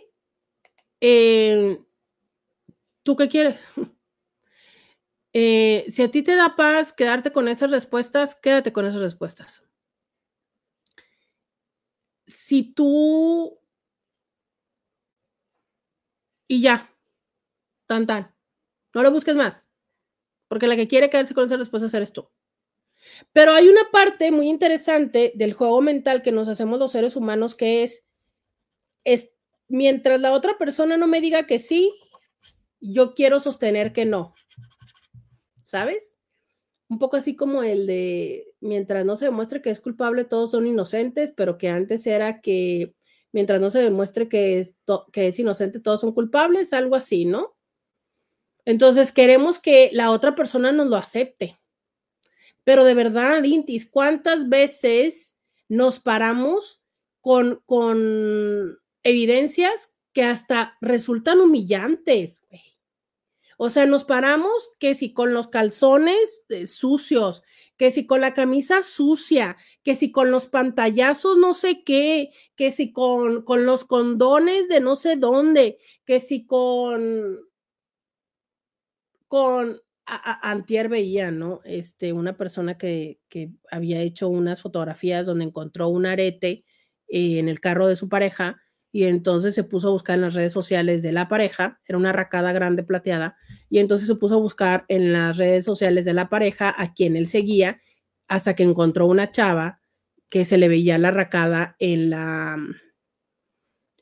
Eh, ¿Tú qué quieres? si a ti te da paz quedarte con esas respuestas, quédate con esas respuestas. Si tú... Y ya, Tan, tan. No lo busques más. Porque la que quiere quedarse con esa respuesta es esto. Pero hay una parte muy interesante del juego mental que nos hacemos los seres humanos que es, es mientras la otra persona no me diga que sí, yo quiero sostener que no. ¿Sabes? Un poco así como el de mientras no se demuestre que es culpable, todos son inocentes, pero que antes era que mientras no se demuestre que es, que es inocente, todos son culpables, algo así, ¿no? Entonces queremos que la otra persona nos lo acepte. Pero de verdad, Intis, ¿cuántas veces nos paramos con, con evidencias que hasta resultan humillantes? O sea, nos paramos que si con los calzones eh, sucios, que si con la camisa sucia, que si con los pantallazos no sé qué, que si con, con los condones de no sé dónde, que si con con antier veía, ¿no? Este, una persona que, que, había hecho unas fotografías donde encontró un arete eh, en el carro de su pareja y entonces se puso a buscar en las redes sociales de la pareja, era una racada grande plateada, y entonces se puso a buscar en las redes sociales de la pareja a quien él seguía hasta que encontró una chava que se le veía la racada en la,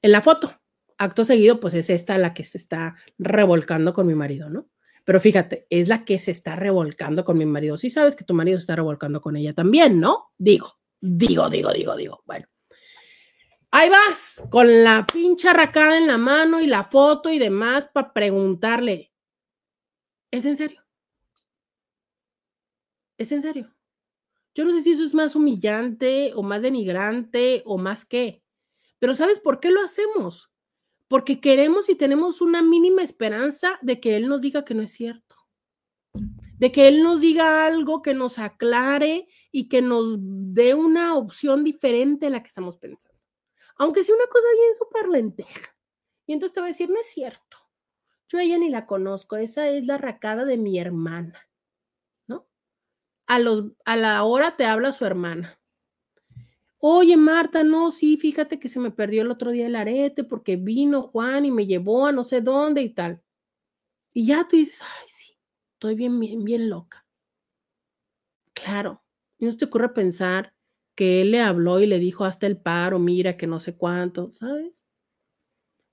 en la foto. Acto seguido, pues es esta la que se está revolcando con mi marido, ¿no? Pero fíjate, es la que se está revolcando con mi marido. Sí sabes que tu marido se está revolcando con ella también, ¿no? Digo, digo, digo, digo, digo. Bueno. Ahí vas, con la pincha racada en la mano y la foto y demás para preguntarle, ¿es en serio? ¿Es en serio? Yo no sé si eso es más humillante o más denigrante o más qué, pero ¿sabes por qué lo hacemos? porque queremos y tenemos una mínima esperanza de que Él nos diga que no es cierto, de que Él nos diga algo que nos aclare y que nos dé una opción diferente a la que estamos pensando. Aunque sea una cosa bien súper lenteja. Y entonces te voy a decir, no es cierto. Yo a ella ni la conozco, esa es la racada de mi hermana, ¿no? A, los, a la hora te habla su hermana. Oye, Marta, no, sí, fíjate que se me perdió el otro día el arete porque vino Juan y me llevó a no sé dónde y tal. Y ya tú dices, ay, sí, estoy bien, bien, bien loca. Claro, no te ocurre pensar que él le habló y le dijo hasta el paro, mira, que no sé cuánto, ¿sabes?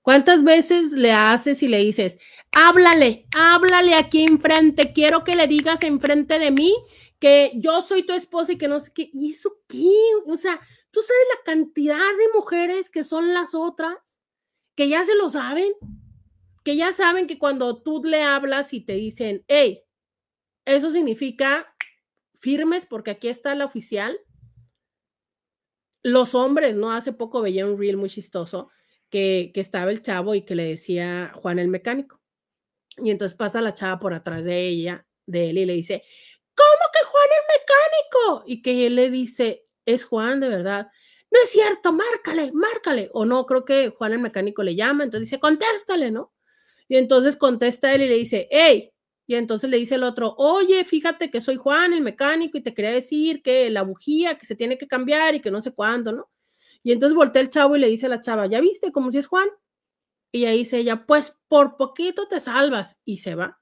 ¿Cuántas veces le haces y le dices, háblale, háblale aquí enfrente, quiero que le digas enfrente de mí que yo soy tu esposa y que no sé qué? ¿Y eso qué? O sea, ¿Tú sabes la cantidad de mujeres que son las otras? Que ya se lo saben, que ya saben que cuando tú le hablas y te dicen, hey, eso significa firmes porque aquí está la oficial. Los hombres, ¿no? Hace poco veía un reel muy chistoso que, que estaba el chavo y que le decía Juan el mecánico. Y entonces pasa la chava por atrás de ella, de él, y le dice, ¿cómo que Juan el mecánico? Y que él le dice, es Juan de verdad. No es cierto, márcale, márcale. O no, creo que Juan el mecánico le llama, entonces dice, contéstale, ¿no? Y entonces contesta él y le dice, hey, y entonces le dice el otro, oye, fíjate que soy Juan el mecánico y te quería decir que la bujía que se tiene que cambiar y que no sé cuándo, ¿no? Y entonces voltea el chavo y le dice a la chava, ¿ya viste como si es Juan? Y ahí dice ella, pues por poquito te salvas y se va.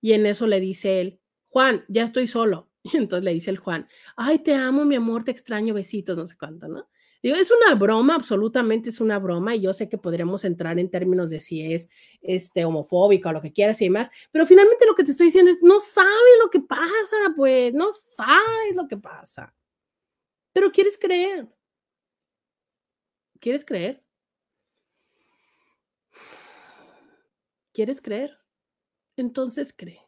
Y en eso le dice él, Juan, ya estoy solo. Y entonces le dice el Juan, ay, te amo, mi amor, te extraño, besitos, no sé cuánto, ¿no? Digo, es una broma, absolutamente es una broma, y yo sé que podríamos entrar en términos de si es este, homofóbico o lo que quieras y demás, pero finalmente lo que te estoy diciendo es, no sabes lo que pasa, pues, no sabes lo que pasa. Pero quieres creer. ¿Quieres creer? ¿Quieres creer? Entonces cree.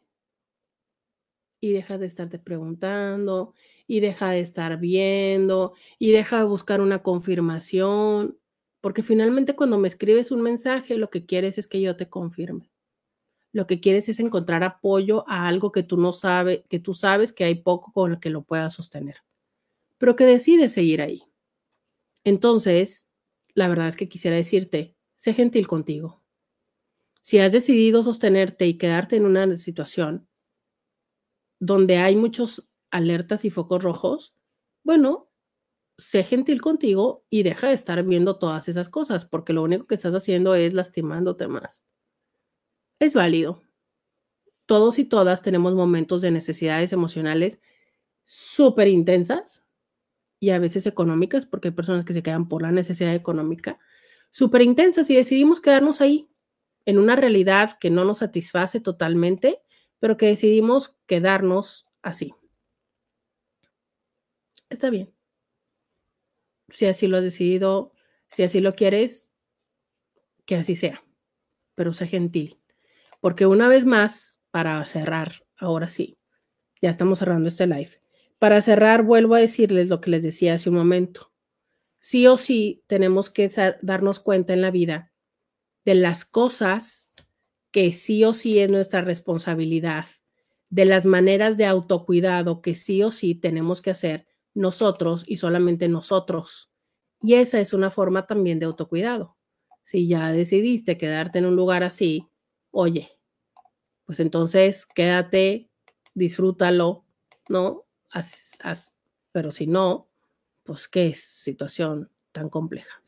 Y deja de estarte preguntando, y deja de estar viendo, y deja de buscar una confirmación, porque finalmente cuando me escribes un mensaje, lo que quieres es que yo te confirme. Lo que quieres es encontrar apoyo a algo que tú no sabes, que tú sabes que hay poco con el que lo puedas sostener, pero que decides seguir ahí. Entonces, la verdad es que quisiera decirte, sé gentil contigo. Si has decidido sostenerte y quedarte en una situación donde hay muchos alertas y focos rojos, bueno, sé gentil contigo y deja de estar viendo todas esas cosas, porque lo único que estás haciendo es lastimándote más. Es válido. Todos y todas tenemos momentos de necesidades emocionales súper intensas y a veces económicas, porque hay personas que se quedan por la necesidad económica, súper intensas y decidimos quedarnos ahí en una realidad que no nos satisface totalmente, pero que decidimos quedarnos así. Está bien. Si así lo has decidido, si así lo quieres, que así sea, pero sé gentil. Porque una vez más, para cerrar, ahora sí, ya estamos cerrando este live. Para cerrar, vuelvo a decirles lo que les decía hace un momento. Sí o sí tenemos que darnos cuenta en la vida de las cosas que sí o sí es nuestra responsabilidad, de las maneras de autocuidado que sí o sí tenemos que hacer nosotros y solamente nosotros. Y esa es una forma también de autocuidado. Si ya decidiste quedarte en un lugar así, oye, pues entonces quédate, disfrútalo, ¿no? pero si no, pues qué situación tan compleja.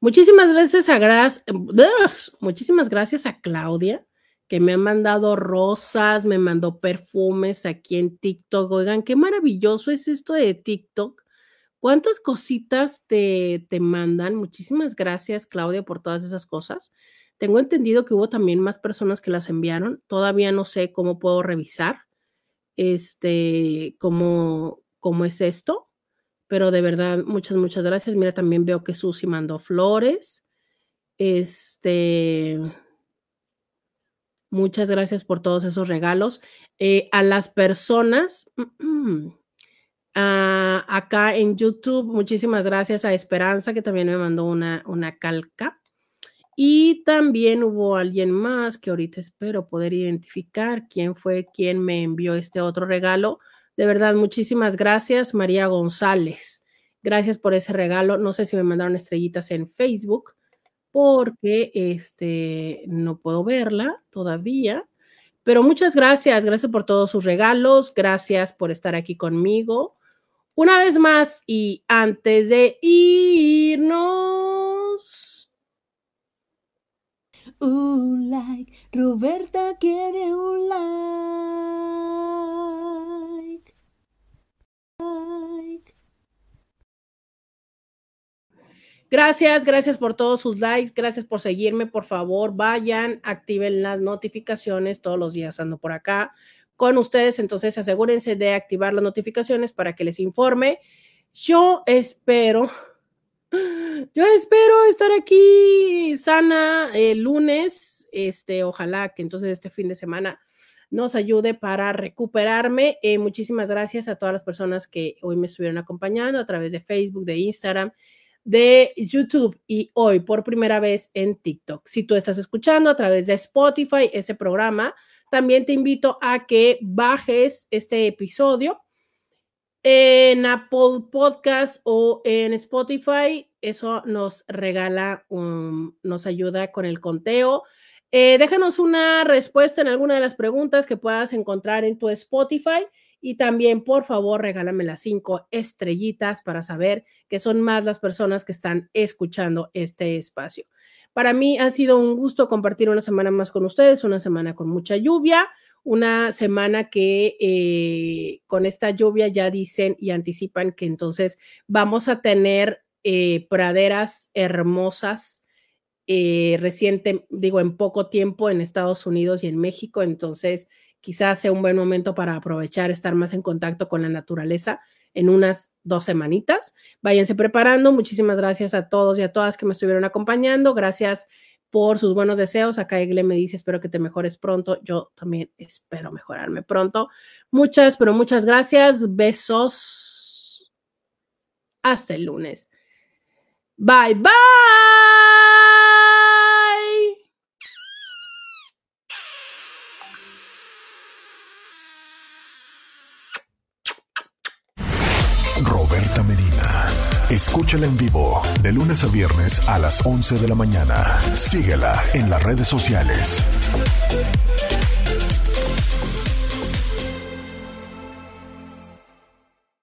Muchísimas gracias a muchísimas gracias a Claudia que me ha mandado rosas, me mandó perfumes aquí en TikTok. Oigan, qué maravilloso es esto de TikTok. ¿Cuántas cositas te, te mandan? Muchísimas gracias, Claudia, por todas esas cosas. Tengo entendido que hubo también más personas que las enviaron. Todavía no sé cómo puedo revisar este, cómo, cómo es esto pero de verdad, muchas, muchas gracias. Mira, también veo que Susi mandó flores. Este, muchas gracias por todos esos regalos. Eh, a las personas acá en YouTube, muchísimas gracias a Esperanza, que también me mandó una, una calca. Y también hubo alguien más que ahorita espero poder identificar quién fue quien me envió este otro regalo. De verdad, muchísimas gracias, María González. Gracias por ese regalo. No sé si me mandaron estrellitas en Facebook porque este no puedo verla todavía. Pero muchas gracias, gracias por todos sus regalos, gracias por estar aquí conmigo. Una vez más y antes de irnos. Un like, Roberta quiere un like. Gracias, gracias por todos sus likes, gracias por seguirme, por favor, vayan, activen las notificaciones, todos los días ando por acá con ustedes, entonces asegúrense de activar las notificaciones para que les informe. Yo espero, yo espero estar aquí sana el lunes, este, ojalá que entonces este fin de semana nos ayude para recuperarme. Eh, muchísimas gracias a todas las personas que hoy me estuvieron acompañando a través de Facebook, de Instagram, de YouTube y hoy por primera vez en TikTok. Si tú estás escuchando a través de Spotify ese programa, también te invito a que bajes este episodio en Apple Podcast o en Spotify. Eso nos regala, nos ayuda con el conteo. Eh, déjanos una respuesta en alguna de las preguntas que puedas encontrar en tu Spotify y también, por favor, regálame las cinco estrellitas para saber que son más las personas que están escuchando este espacio. Para mí ha sido un gusto compartir una semana más con ustedes, una semana con mucha lluvia, una semana que eh, con esta lluvia ya dicen y anticipan que entonces vamos a tener eh, praderas hermosas eh, reciente, digo, en poco tiempo en Estados Unidos y en México, entonces quizás sea un buen momento para aprovechar, estar más en contacto con la naturaleza en unas dos semanitas. Váyanse preparando. Muchísimas gracias a todos y a todas que me estuvieron acompañando. Gracias por sus buenos deseos. Acá Egle me dice, espero que te mejores pronto. Yo también espero mejorarme pronto. Muchas, pero muchas gracias. Besos. Hasta el lunes. Bye, bye. Escúchala en vivo de lunes a viernes a las 11 de la mañana. Síguela en las redes sociales.